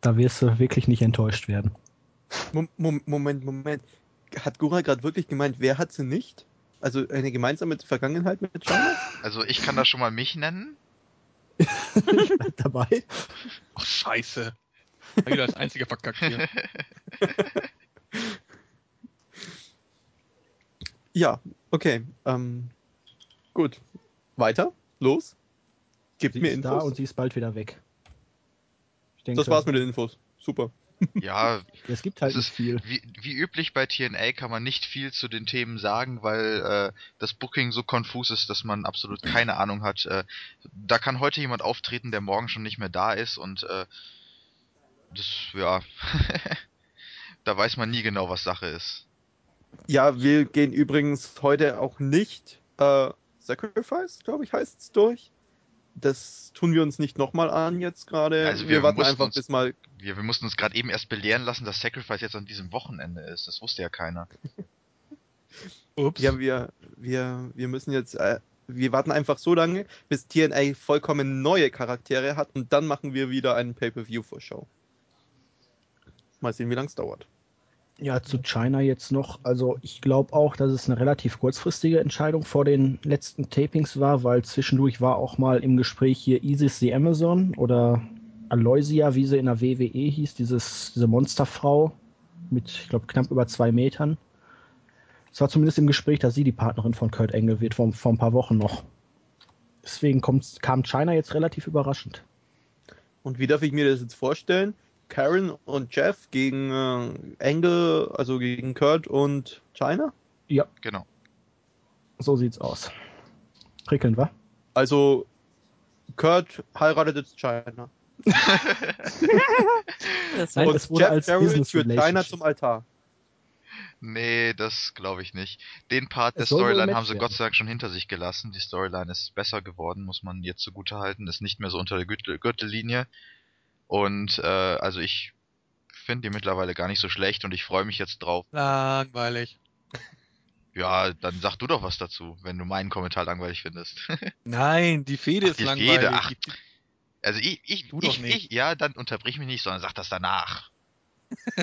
Speaker 4: Da wirst du wirklich nicht enttäuscht werden.
Speaker 1: Mom- Mom- Moment, Moment. Hat Gura gerade wirklich gemeint, wer hat sie nicht? Also eine gemeinsame Vergangenheit mit China?
Speaker 3: Also ich kann da schon mal mich nennen.
Speaker 4: Bleib dabei.
Speaker 2: Ach, scheiße. Wieder als einziger verkackt hier.
Speaker 1: Ja, okay. Ähm, gut. Weiter? Los? Gib
Speaker 4: Sie
Speaker 1: mir
Speaker 4: ist da
Speaker 1: Infos.
Speaker 4: und sie ist bald wieder weg. Ich denke,
Speaker 1: das war's mit den Infos. Super.
Speaker 3: Ja,
Speaker 4: Es gibt halt
Speaker 3: Es
Speaker 4: nicht
Speaker 3: ist
Speaker 4: viel.
Speaker 3: wie, wie üblich bei TNA kann man nicht viel zu den Themen sagen, weil äh, das Booking so konfus ist, dass man absolut keine Ahnung hat. Äh, da kann heute jemand auftreten, der morgen schon nicht mehr da ist und äh, das, ja, da weiß man nie genau, was Sache ist.
Speaker 1: Ja, wir gehen übrigens heute auch nicht äh, Sacrifice, glaube ich, heißt es durch. Das tun wir uns nicht nochmal an jetzt gerade.
Speaker 3: Also
Speaker 1: wir,
Speaker 3: wir
Speaker 1: warten
Speaker 3: mussten
Speaker 1: einfach
Speaker 3: uns-
Speaker 1: bis mal.
Speaker 3: Wir, wir mussten uns gerade eben erst belehren lassen, dass Sacrifice jetzt an diesem Wochenende ist. Das wusste ja keiner.
Speaker 2: Ups.
Speaker 1: Ja, wir, wir, wir müssen jetzt. Äh, wir warten einfach so lange, bis TNA vollkommen neue Charaktere hat und dann machen wir wieder einen Pay-Per-View-Vorschau. Mal sehen, wie lange es dauert.
Speaker 4: Ja, zu China jetzt noch. Also ich glaube auch, dass es eine relativ kurzfristige Entscheidung vor den letzten Tapings war, weil zwischendurch war auch mal im Gespräch hier Isis the Amazon oder Aloysia, wie sie in der WWE hieß, dieses, diese Monsterfrau mit, ich glaube, knapp über zwei Metern. Es war zumindest im Gespräch, dass sie die Partnerin von Kurt Angle wird, vor, vor ein paar Wochen noch. Deswegen kommt, kam China jetzt relativ überraschend.
Speaker 1: Und wie darf ich mir das jetzt vorstellen? Karen und Jeff gegen äh, Angle, also gegen Kurt und China?
Speaker 4: Ja,
Speaker 3: Genau.
Speaker 4: so sieht's aus. Prickelnd, wa?
Speaker 1: Also Kurt heiratet jetzt China.
Speaker 5: Das
Speaker 4: Nein,
Speaker 1: und
Speaker 4: es wurde
Speaker 1: Jeff
Speaker 4: als
Speaker 1: Jarrett
Speaker 4: Business
Speaker 1: führt China zum Altar.
Speaker 3: Nee, das glaube ich nicht. Den Part der
Speaker 4: Es ein
Speaker 3: Storyline haben sie
Speaker 4: werden.
Speaker 3: Gott sei Dank schon hinter sich gelassen. Die Storyline ist besser geworden, muss man jetzt zugute halten. Ist nicht mehr so unter der Gürtel Gürtellinie. Und äh, also ich finde die mittlerweile gar nicht so schlecht und ich freue mich jetzt drauf.
Speaker 2: Langweilig.
Speaker 3: Ja, dann sag du doch was dazu, wenn du meinen Kommentar langweilig findest.
Speaker 2: Nein, die Fehde
Speaker 3: Ach,
Speaker 2: ist
Speaker 3: die
Speaker 2: langweilig.
Speaker 3: Fehde, ach. Also ich, ich,
Speaker 2: Du doch
Speaker 3: ich,
Speaker 2: nicht.
Speaker 3: ich, ja, dann unterbrich mich nicht, sondern sag das danach.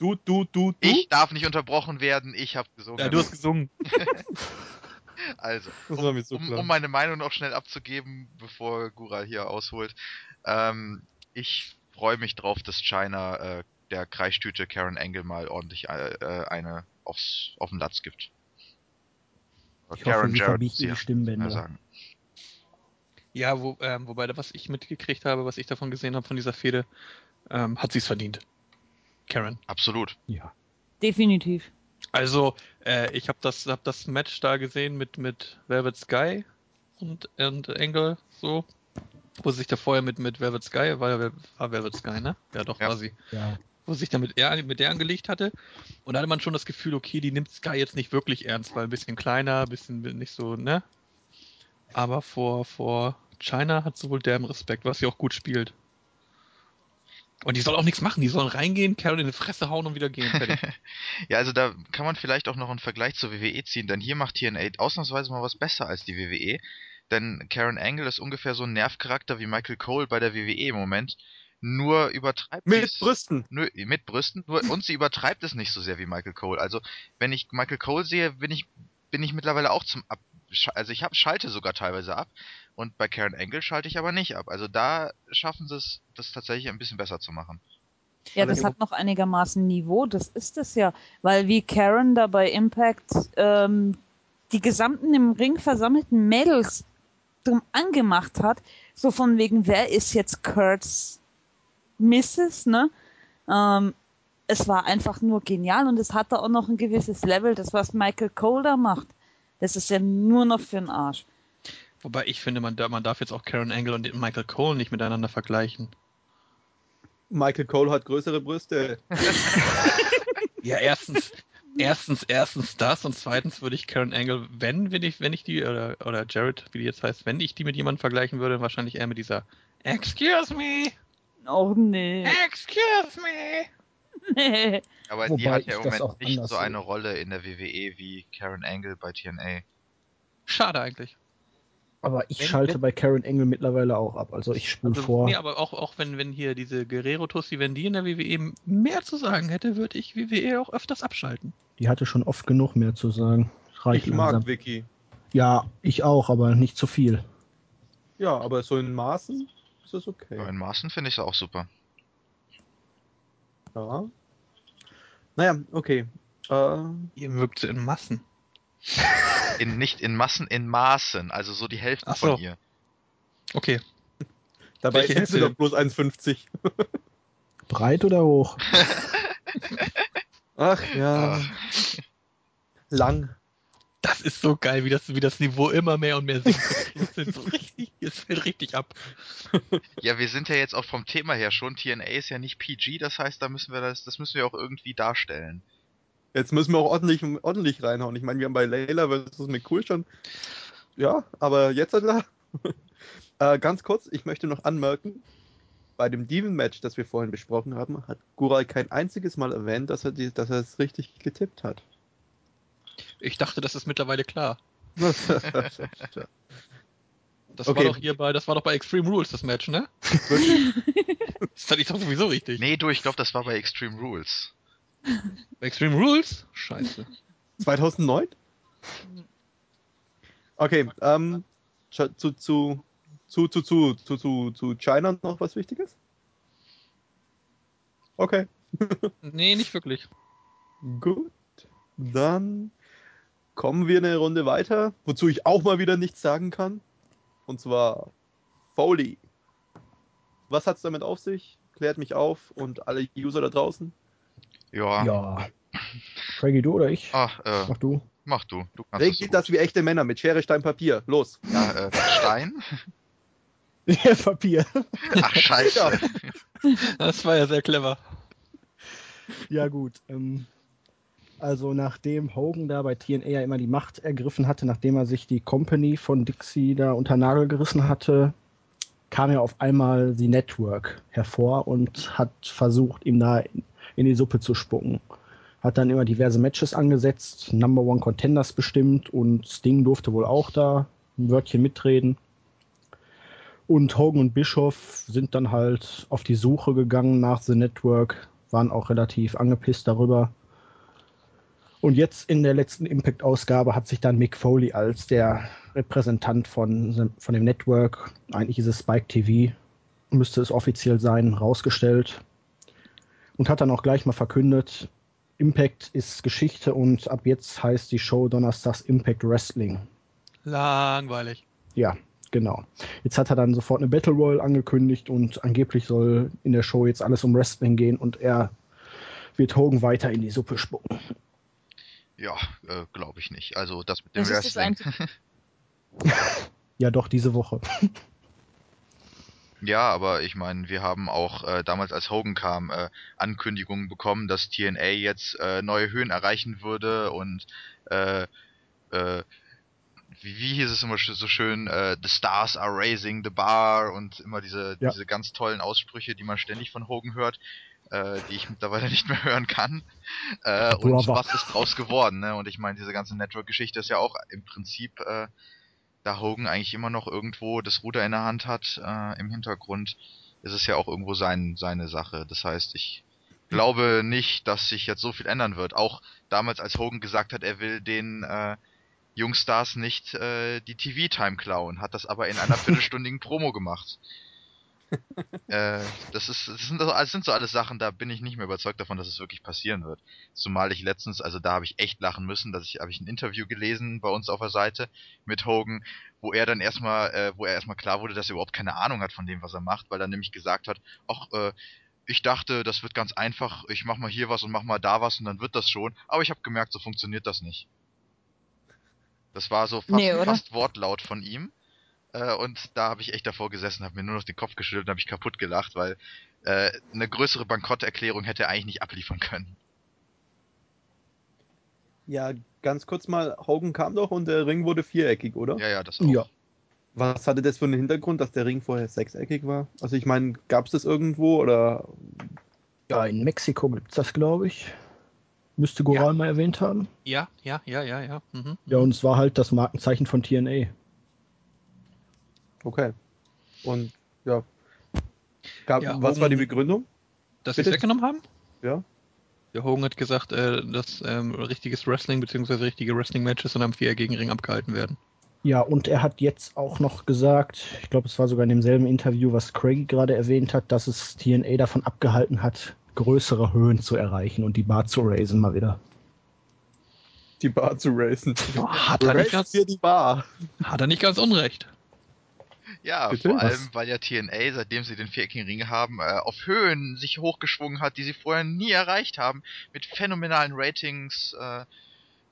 Speaker 1: Du, du, du, du.
Speaker 3: Ich darf nicht unterbrochen werden, ich habe gesungen.
Speaker 2: Ja, du hast gesungen.
Speaker 3: Also,
Speaker 1: mir so
Speaker 3: um, um meine Meinung noch schnell abzugeben, bevor Gural hier ausholt. Ähm, ich freue mich drauf, dass China äh, der Kreischtüte Karen Angle mal ordentlich äh, äh, eine aufs, auf den Latz gibt.
Speaker 4: Ich hoffe, sie verbiegt
Speaker 3: sie
Speaker 4: die Stimmbänder.
Speaker 3: mal sagen.
Speaker 2: Ja, wo, ähm, wobei, was ich mitgekriegt habe, was ich davon gesehen habe von dieser Fehde, ähm, hat sie es verdient. Karen.
Speaker 3: Absolut.
Speaker 4: Ja.
Speaker 5: Definitiv.
Speaker 2: Also, äh, ich habe das, hab das Match da gesehen mit, mit Velvet Sky und, und Angle, so. Wo sich da vorher mit, mit Velvet Sky, war, ja- war Velvet Sky, ne? Ja, doch,
Speaker 3: Ja.
Speaker 2: war sie.
Speaker 4: Ja.
Speaker 2: Wo sich dann mit, er, mit der angelegt hatte. Und da hatte man schon das Gefühl, okay, die nimmt Sky jetzt nicht wirklich ernst, weil ein bisschen kleiner, ein bisschen nicht so, ne? Aber vor, vor China hat sie wohl derben Respekt, was sie auch gut spielt. Und die soll auch nichts machen, die sollen reingehen, Carol in die Fresse hauen und wieder gehen.
Speaker 3: Ja, also da kann man vielleicht auch noch einen Vergleich zur WWE ziehen, denn hier macht TNA ausnahmsweise mal was besser als die WWE. Denn Karen Angle ist ungefähr so ein Nervcharakter wie Michael Cole bei der WWE im Moment. Nur übertreibt
Speaker 1: Mit
Speaker 3: sie's-
Speaker 1: Brüsten.
Speaker 3: Nö, mit Brüsten. Nur, und sie übertreibt es nicht so sehr wie Michael Cole. Also, wenn ich Michael Cole sehe, bin ich, bin ich mittlerweile auch zum Ab. Also, ich hab, schalte sogar teilweise ab. Und bei Karen Angle schalte ich aber nicht ab. Also, da schaffen sie es, das tatsächlich ein bisschen besser zu machen.
Speaker 5: Ja, das hat noch einigermaßen Niveau, das ist es ja. Weil wie Karen da bei Impact ähm, die gesamten im Ring versammelten Mädels drum angemacht hat, so von wegen, wer ist jetzt Kurt's Mrs., ne? Ähm, es war einfach nur genial und es hatte auch noch ein gewisses Level, das was Michael Cole da macht. Das ist ja nur noch für den Arsch.
Speaker 2: Wobei ich finde, man, man darf jetzt auch Karen Angle und Michael Cole nicht miteinander vergleichen.
Speaker 1: Michael Cole hat größere Brüste.
Speaker 2: Ja, erstens, erstens, erstens das und zweitens würde ich Karen Angle, wenn, wenn ich, wenn ich die, oder, oder Jared, wie die jetzt heißt, wenn ich die mit jemandem vergleichen würde, wahrscheinlich eher mit dieser Excuse me,
Speaker 5: Oh nee.
Speaker 2: excuse me.
Speaker 5: nee.
Speaker 3: Aber die
Speaker 4: Wobei
Speaker 3: hat ja im Moment nicht so eine
Speaker 4: sehe.
Speaker 3: Rolle in der WWE wie Karen Angle bei TNA.
Speaker 2: Schade eigentlich.
Speaker 4: Aber ich
Speaker 2: Wenn-
Speaker 4: schalte
Speaker 2: wenn-
Speaker 4: bei Karen Engel mittlerweile auch ab. Also ich spule
Speaker 2: Also,
Speaker 4: vor.
Speaker 2: nee, aber auch, auch wenn, wenn hier diese Guerrero-Tussi, wenn die in der WWE mehr zu sagen hätte, würde ich WWE auch öfters abschalten.
Speaker 4: Die hatte schon oft genug mehr zu sagen. Reicht
Speaker 1: Ich
Speaker 4: langsam.
Speaker 1: mag Vicky.
Speaker 4: Ja, ich auch, aber nicht zu viel.
Speaker 1: Ja, aber so in Maßen ist das okay.
Speaker 3: Ja. In Maßen finde ich es auch super.
Speaker 1: Ja. Naja, okay. Äh,
Speaker 2: Ihr mögt sie in Massen.
Speaker 3: In, nicht in Massen, in Maßen. Also so die Hälfte
Speaker 2: Ach so.
Speaker 3: von ihr.
Speaker 2: Okay.
Speaker 1: dabei
Speaker 2: Welche
Speaker 1: ist sie doch bloß 1,50.
Speaker 4: Breit oder hoch?
Speaker 1: Ach ja.
Speaker 3: Ah.
Speaker 1: Lang.
Speaker 2: Das ist so geil, wie das, wie das Niveau immer mehr und mehr sinkt. Ist so richtig, es fällt richtig ab.
Speaker 3: Ja, wir sind ja jetzt auch vom Thema her schon. TNA ist ja nicht PG, das heißt, da müssen wir das, das müssen wir auch irgendwie darstellen.
Speaker 1: Jetzt müssen wir auch ordentlich, ordentlich reinhauen. Ich meine, wir haben bei Layla versus McCool schon. Ja, aber jetzt halt äh, Ganz kurz, ich möchte noch anmerken, bei dem Demon-Match, das wir vorhin besprochen haben, hat Gural kein einziges Mal erwähnt, dass er, die, dass er es richtig getippt hat.
Speaker 2: Ich dachte, das ist mittlerweile klar.
Speaker 1: Was?
Speaker 2: Das
Speaker 1: Okay.
Speaker 2: war doch hier bei, das war doch bei Extreme Rules das Match, ne? Das fand ich doch sowieso richtig.
Speaker 3: Nee, du, ich glaube, das war bei Extreme Rules.
Speaker 2: Extreme Rules? Scheiße.
Speaker 1: 2009? Okay, ähm, zu, zu, zu, zu, zu, zu, zu China noch was Wichtiges? Okay.
Speaker 2: nee, nicht wirklich.
Speaker 1: Gut, dann kommen wir eine Runde weiter, wozu ich auch mal wieder nichts sagen kann. Und zwar Foley. Was hat es damit auf sich? Klärt mich auf und alle User da draußen.
Speaker 3: Ja.
Speaker 4: Ja. Craigie, du oder ich?
Speaker 3: Ach, äh,
Speaker 4: Mach du.
Speaker 3: mach du. Du kannst
Speaker 1: Regelt das wie echte Männer mit Schere, Stein, Papier. Los.
Speaker 3: Ja, äh, Stein?
Speaker 4: Ja, Papier.
Speaker 3: Ach, scheiße.
Speaker 2: Das war ja sehr clever.
Speaker 4: Ja, gut. Ähm, also, nachdem Hogan da bei TNA ja immer die Macht ergriffen hatte, nachdem er sich die Company von Dixie da unter Nagel gerissen hatte, kam ja auf einmal die Network hervor und hat versucht, ihm da in die Suppe zu spucken. Hat dann immer diverse Matches angesetzt, Number One Contenders bestimmt und Sting durfte wohl auch da ein Wörtchen mitreden. Und Hogan und Bischoff sind dann halt auf die Suche gegangen nach The Network, waren auch relativ angepisst darüber. Und jetzt in der letzten Impact-Ausgabe hat sich dann Mick Foley als der Repräsentant von, von dem Network, eigentlich ist es Spike TV, müsste es offiziell sein, rausgestellt. Und hat dann auch gleich mal verkündet, Impact ist Geschichte und ab jetzt heißt die Show Donnerstags Impact Wrestling.
Speaker 2: Langweilig.
Speaker 4: Ja, genau. Jetzt hat er dann sofort eine Battle Royal angekündigt und angeblich soll in der Show jetzt alles um Wrestling gehen und er wird Hogan weiter in die Suppe spucken.
Speaker 3: Ja, äh, glaube ich nicht. Also das mit dem
Speaker 5: Das ist das
Speaker 3: Wrestling.
Speaker 4: Ja, doch, diese Woche.
Speaker 3: Ja, aber ich meine, wir haben auch äh, damals, als Hogan kam, äh, Ankündigungen bekommen, dass TNA jetzt äh, neue Höhen erreichen würde und äh, äh, wie, wie hieß es immer so schön, äh, the stars are raising the bar und immer diese,
Speaker 4: Ja.
Speaker 3: diese ganz tollen Aussprüche, die man ständig von Hogan hört, äh, die ich mittlerweile nicht mehr hören kann. Äh, und was ist draus geworden, ne? Und ich meine, diese ganze Network-Geschichte ist ja auch im Prinzip äh, da Hogan eigentlich immer noch irgendwo das Ruder in der Hand hat, äh, im Hintergrund, ist es ja auch irgendwo sein, seine Sache. Das heißt, ich glaube nicht, dass sich jetzt so viel ändern wird. Auch damals, als Hogan gesagt hat, er will den äh, Jungstars nicht äh, die TV-Time klauen, hat das aber in einer viertelstündigen Promo gemacht. Äh, das ist, das sind, so, das sind so alles Sachen, da bin ich nicht mehr überzeugt davon, dass es wirklich passieren wird. Zumal ich letztens, also da habe ich echt lachen müssen, dass ich habe ich ein Interview gelesen bei uns auf der Seite mit Hogan, wo er dann erstmal, äh, wo er erstmal klar wurde, dass er überhaupt keine Ahnung hat von dem, was er macht, weil er nämlich gesagt hat, ach, äh, ich dachte, das wird ganz einfach, ich mach mal hier was und mach mal da was und dann wird das schon, aber ich habe gemerkt, so funktioniert das nicht. Das war so fast,
Speaker 5: Nee,
Speaker 3: fast Wortlaut von ihm. Äh, und da habe ich echt davor gesessen, habe mir nur noch den Kopf geschüttelt und habe ich kaputt gelacht, weil äh, eine größere Bankrotterklärung hätte er eigentlich nicht abliefern können.
Speaker 1: Ja, ganz kurz mal, Hogan kam doch und der Ring wurde viereckig, oder?
Speaker 3: Ja, ja, das auch.
Speaker 4: Ja.
Speaker 1: Was hatte das für einen Hintergrund, dass der Ring vorher sechseckig war? Also ich meine, gab es das irgendwo oder
Speaker 4: Ja, in Mexiko gibt's das, glaube ich. Müsste Goral
Speaker 2: Ja.
Speaker 4: mal erwähnt haben.
Speaker 2: Ja, ja, ja, ja, ja. Mhm.
Speaker 4: Ja, und es war halt das Markenzeichen von TNA.
Speaker 1: Okay. Und ja. Gab,
Speaker 2: Ja,
Speaker 1: was war die
Speaker 2: Hogan-
Speaker 1: Begründung?
Speaker 2: Dass sie es weggenommen haben?
Speaker 1: Ja.
Speaker 2: Der Hogan hat gesagt, äh, dass ähm, richtiges Wrestling bzw. richtige Wrestling-Matches in einem viereckigen Ring abgehalten werden.
Speaker 4: Ja, und er hat jetzt auch noch gesagt, ich glaube, es war sogar in demselben Interview, was Craigie gerade erwähnt hat, dass es TNA davon abgehalten hat, größere Höhen zu erreichen und die Bar zu raisen mal wieder.
Speaker 1: Die Bar zu racen.
Speaker 2: Hat er, nicht ganz,
Speaker 1: die Bar.
Speaker 2: hat er nicht ganz unrecht.
Speaker 3: Ja,
Speaker 1: Bitte?
Speaker 3: vor allem,
Speaker 1: Was?
Speaker 3: weil ja TNA, seitdem sie den viereckigen Ring haben, äh, auf Höhen sich hochgeschwungen hat, die sie vorher nie erreicht haben, mit phänomenalen Ratings, äh,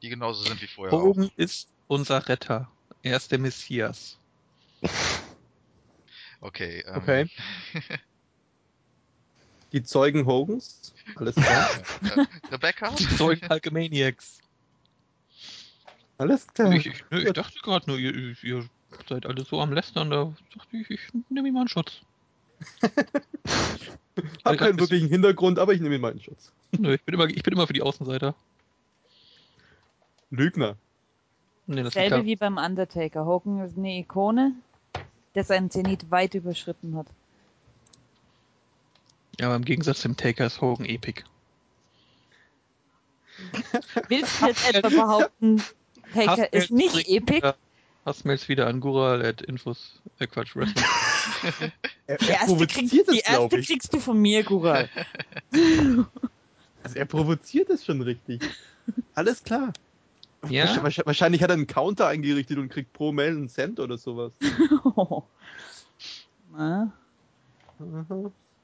Speaker 3: die genauso sind wie vorher auch.
Speaker 2: Hogan ist unser Retter. Er ist der Messias.
Speaker 3: Okay, ähm,
Speaker 1: Okay. Die Zeugen Hogans. Alles klar.
Speaker 3: Rebecca?
Speaker 2: Die Zeugen Hulkamaniacs.
Speaker 1: Alles klar.
Speaker 2: Ich, ich, ich dachte gerade nur, ihr- ihr seid alle so am Lästern, da dachte ich, ich nehme ihn mal in Schutz.
Speaker 1: Hab keinen wirklichen Hintergrund, aber ich nehme ihn mal in Schutz.
Speaker 2: Nö, ich bin immer, ich bin immer für die Außenseiter.
Speaker 1: Lügner.
Speaker 2: Nee, das ist
Speaker 5: Selbe
Speaker 2: klar.
Speaker 5: wie beim Undertaker. Hogan ist eine Ikone, der seinen Zenit weit überschritten hat.
Speaker 2: Ja, aber im Gegensatz zum Taker ist Hogan Epic.
Speaker 5: Willst du jetzt etwa behaupten, Taker ist nicht epic?
Speaker 2: Hast wieder an Gural at Infos, äh Quatsch, Wrestling.
Speaker 1: Er,
Speaker 5: Die
Speaker 1: er
Speaker 5: erste,
Speaker 1: provoziert
Speaker 5: kriegst,
Speaker 1: es,
Speaker 5: die erste
Speaker 1: ich.
Speaker 5: kriegst du von mir, Gural.
Speaker 1: Also er provoziert es schon richtig. Alles klar.
Speaker 2: Ja?
Speaker 1: Wahrscheinlich, hat er einen Counter eingerichtet und kriegt pro Mail einen Cent oder sowas.
Speaker 5: Na.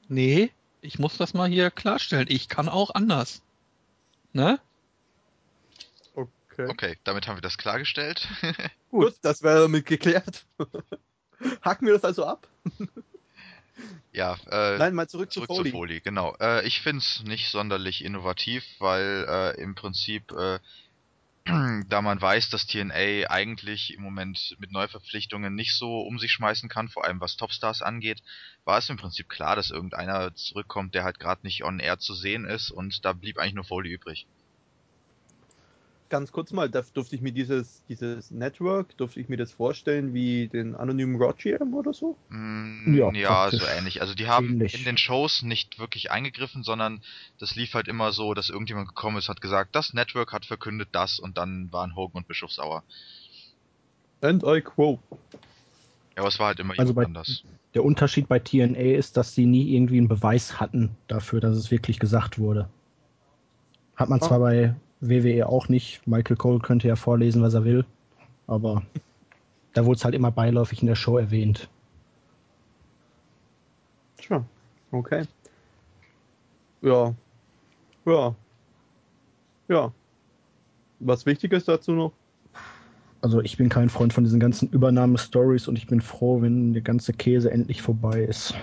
Speaker 2: Nee, ich muss das mal hier klarstellen. Ich kann auch anders. Ne?
Speaker 1: Okay.
Speaker 3: Okay, damit haben wir das klargestellt.
Speaker 1: Gut, das wäre damit geklärt. Hacken wir das also ab?
Speaker 3: ja, äh,
Speaker 1: Nein, mal zurück,
Speaker 3: zurück
Speaker 1: zu
Speaker 3: zur
Speaker 1: Foley.
Speaker 3: Folie, genau. Äh, ich find's nicht sonderlich innovativ, weil äh, im Prinzip, äh, da man weiß, dass TNA eigentlich im Moment mit Neuverpflichtungen nicht so um sich schmeißen kann, vor allem was Topstars angeht, war es im Prinzip klar, dass irgendeiner zurückkommt, der halt gerade nicht on air zu sehen ist und da blieb eigentlich nur Foley übrig.
Speaker 1: Ganz kurz mal, darf, durfte ich mir dieses, dieses Network, durfte ich mir das vorstellen wie den anonymen Roger oder so?
Speaker 3: Mm,
Speaker 4: Ja,
Speaker 3: ja, so ähnlich. Also die haben
Speaker 4: Ähnlich.
Speaker 3: in den Shows nicht wirklich eingegriffen, sondern das lief halt immer so, dass irgendjemand gekommen ist, hat gesagt, das Network hat verkündet das und dann waren Hogan und Bischof sauer.
Speaker 1: And I quote.
Speaker 3: Ja, aber es war halt immer
Speaker 4: Also bei-
Speaker 3: anders.
Speaker 4: Der Unterschied bei TNA ist, dass sie nie irgendwie einen Beweis hatten dafür, dass es wirklich gesagt wurde. Hat man
Speaker 1: Oh.
Speaker 4: zwar bei WWE auch nicht. Michael Cole könnte ja vorlesen, was er will. Aber da wurde es halt immer beiläufig in der Show erwähnt.
Speaker 1: Tja, okay. Ja. Ja. Ja. Was wichtig ist dazu noch?
Speaker 4: Also ich bin kein Freund von diesen ganzen Übernahme-Stories und ich bin froh, wenn der ganze Käse endlich vorbei ist.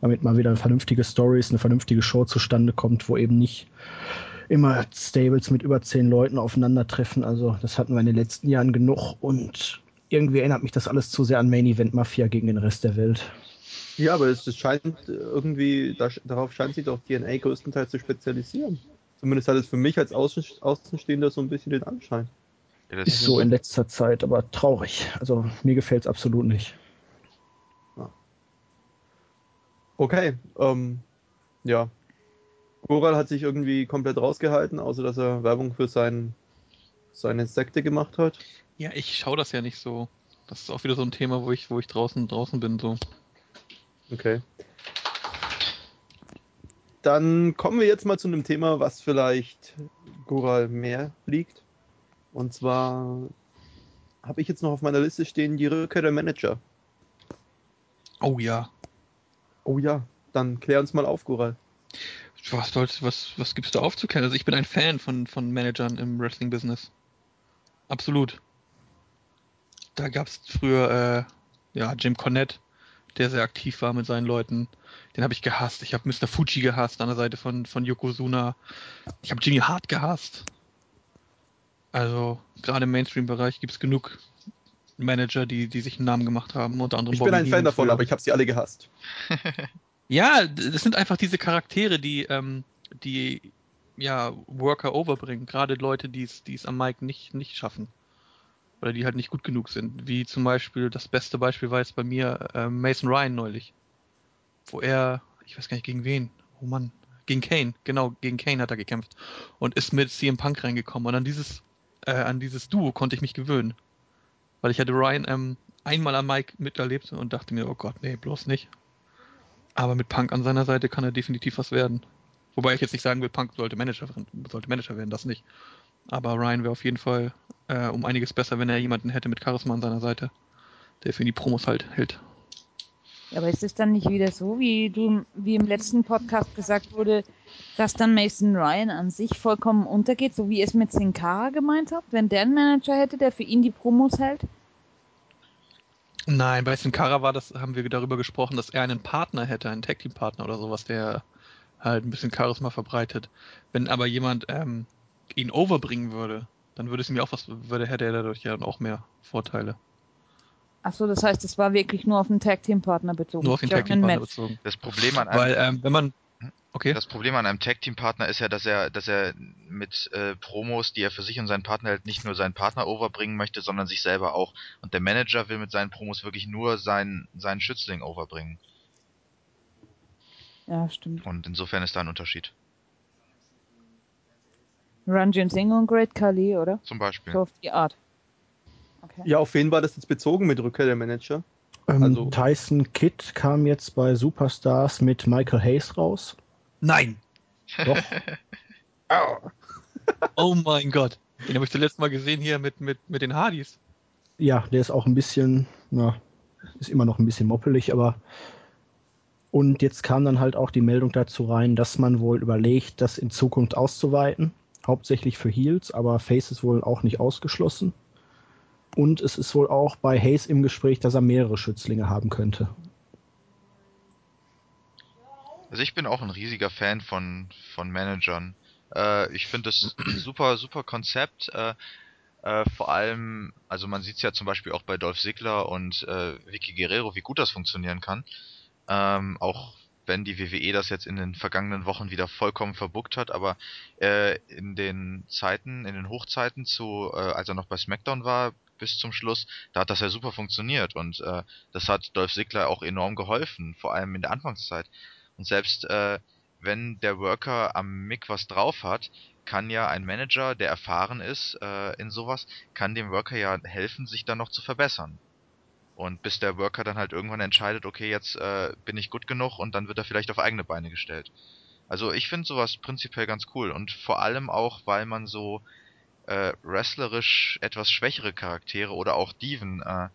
Speaker 4: Damit mal wieder vernünftige Stories, eine vernünftige Show zustande kommt, wo eben nicht immer Stables mit über zehn Leuten aufeinandertreffen. Also das hatten wir in den letzten Jahren genug und irgendwie erinnert mich das alles zu sehr an Main Event Mafia gegen den Rest der Welt.
Speaker 1: Ja, aber es, scheint irgendwie, da, darauf scheint sich doch TNA größtenteils zu spezialisieren. Zumindest hat es für mich als Außen, Außenstehender so ein bisschen den Anschein.
Speaker 3: Ja, das
Speaker 4: Ist so in letzter Zeit, aber traurig. Also mir gefällt es absolut nicht.
Speaker 1: Okay, ähm, ja. Goral hat sich irgendwie komplett rausgehalten, außer dass er Werbung für sein, seine Sekte gemacht hat.
Speaker 2: Ja, ich schaue das ja nicht so. Das ist auch wieder so ein Thema, wo ich, wo ich draußen, draußen bin, so.
Speaker 1: Okay. Dann kommen wir jetzt mal zu einem Thema, was vielleicht Goral mehr liegt. Und zwar habe ich jetzt noch auf meiner Liste stehen die Rückkehr der Manager.
Speaker 2: Oh ja.
Speaker 1: Oh ja, dann klär uns mal auf, Goral.
Speaker 2: Was, soll's, was, was gibt's da aufzuklären? Also ich bin ein Fan von, von Managern im Wrestling-Business. Absolut. Da gab's früher, äh, ja, Jim Cornette, der sehr aktiv war mit seinen Leuten. Den habe ich gehasst. Ich habe Mr. Fuji gehasst an der Seite von, von Yokozuna. Ich habe Jimmy Hart gehasst. Also, gerade im Mainstream-Bereich gibt's genug Manager, die, die sich einen Namen gemacht haben. Unter anderem
Speaker 1: Ich bin
Speaker 2: Bobby
Speaker 1: ein Fan davon,
Speaker 2: früher.
Speaker 1: aber ich habe sie alle gehasst.
Speaker 2: Ja, das sind einfach diese Charaktere, die, ähm, die ja Worker overbringen. Gerade Leute, die es, die es am Mic nicht, nicht schaffen. Oder die halt nicht gut genug sind. Wie zum Beispiel, das beste Beispiel war jetzt bei mir äh, Mason Ryan neulich. Wo er, ich weiß gar nicht gegen wen. Oh Mann. Gegen Kane, genau, gegen Kane hat er gekämpft. Und ist mit CM Punk reingekommen. Und an dieses, äh, an dieses Duo konnte ich mich gewöhnen. Weil ich hatte Ryan ähm, einmal am Mic miterlebt und dachte mir, oh Gott, nee, bloß nicht. Aber mit Punk an seiner Seite kann er definitiv was werden. Wobei ich jetzt nicht sagen will, Punk sollte Manager, werden- sollte Manager werden, das nicht. Aber Ryan wäre auf jeden Fall äh, um einiges besser, wenn er jemanden hätte mit Charisma an seiner Seite, der für ihn die Promos halt hält.
Speaker 5: Ja, aber ist es dann nicht wieder so, wie du, wie im letzten Podcast gesagt wurde, dass dann Mason Ryan an sich vollkommen untergeht, so wie ihr es mit Sin Cara gemeint habt, wenn der einen Manager hätte, der für ihn die Promos hält?
Speaker 2: Nein, bei Sin Cara war das, haben wir darüber gesprochen, dass er einen Partner hätte, einen Tag Team Partner oder sowas, der halt ein bisschen Charisma verbreitet. Wenn aber jemand ähm, ihn overbringen würde, dann würde es mir auch was, würde hätte er dadurch ja auch mehr Vorteile.
Speaker 5: Achso, das heißt, es war wirklich nur auf den Tag Team Partner bezogen.
Speaker 2: Nur auf den Tag Team Partner bezogen.
Speaker 3: Das Problem an einem,
Speaker 2: Weil ähm, wenn man okay,
Speaker 3: das Problem an einem Tag-Team-Partner ist ja, dass er, dass er mit äh, Promos, die er für sich und seinen Partner hält, nicht nur seinen Partner overbringen möchte, sondern sich selber auch. Und der Manager will mit seinen Promos wirklich nur seinen, seinen Schützling overbringen.
Speaker 5: Ja, stimmt.
Speaker 3: Und insofern ist da ein Unterschied.
Speaker 5: Ranjin Singh und Great Khali, oder?
Speaker 3: Zum Beispiel.
Speaker 5: So auf die Art. Okay.
Speaker 1: Ja, auf wen war das jetzt bezogen mit Rückkehr der Manager?
Speaker 4: Ähm,
Speaker 1: Also-
Speaker 4: Tyson Kidd kam jetzt bei Superstars mit Michael Hayes raus.
Speaker 2: nein.
Speaker 4: Doch.
Speaker 2: Oh mein Gott. Den habe ich zuletzt mal gesehen hier mit, mit, mit den Hardys.
Speaker 4: ja, der ist auch ein bisschen, ja, ist immer noch ein bisschen moppelig, aber und jetzt kam dann halt auch die Meldung dazu rein, dass man wohl überlegt, das in Zukunft auszuweiten. Hauptsächlich für Heels, aber Face ist wohl auch nicht ausgeschlossen. Und es ist wohl auch bei Hayes im Gespräch, dass er mehrere Schützlinge haben könnte.
Speaker 3: Also ich bin auch ein riesiger Fan von, von Managern. Äh, ich finde das super, super Konzept. Äh, äh, vor allem, also man sieht es ja zum Beispiel auch bei Dolph Ziggler und äh, Vicky Guerrero, wie gut das funktionieren kann. Ähm, auch wenn die WWE das jetzt in den vergangenen Wochen wieder vollkommen verbuckt hat, aber äh, in den Zeiten, in den Hochzeiten zu, äh, als er noch bei SmackDown war, bis zum Schluss, da hat das ja super funktioniert und äh, das hat Dolph Ziggler auch enorm geholfen, vor allem in der Anfangszeit. Und selbst äh, wenn der Worker am Mick was drauf hat, kann ja ein Manager, der erfahren ist äh, in sowas, kann dem Worker ja helfen, sich dann noch zu verbessern. Und bis der Worker dann halt irgendwann entscheidet, okay, jetzt äh, bin ich gut genug und dann wird er vielleicht auf eigene Beine gestellt. Also ich finde sowas prinzipiell ganz cool und vor allem auch, weil man so äh, wrestlerisch etwas schwächere Charaktere oder auch Diven äh,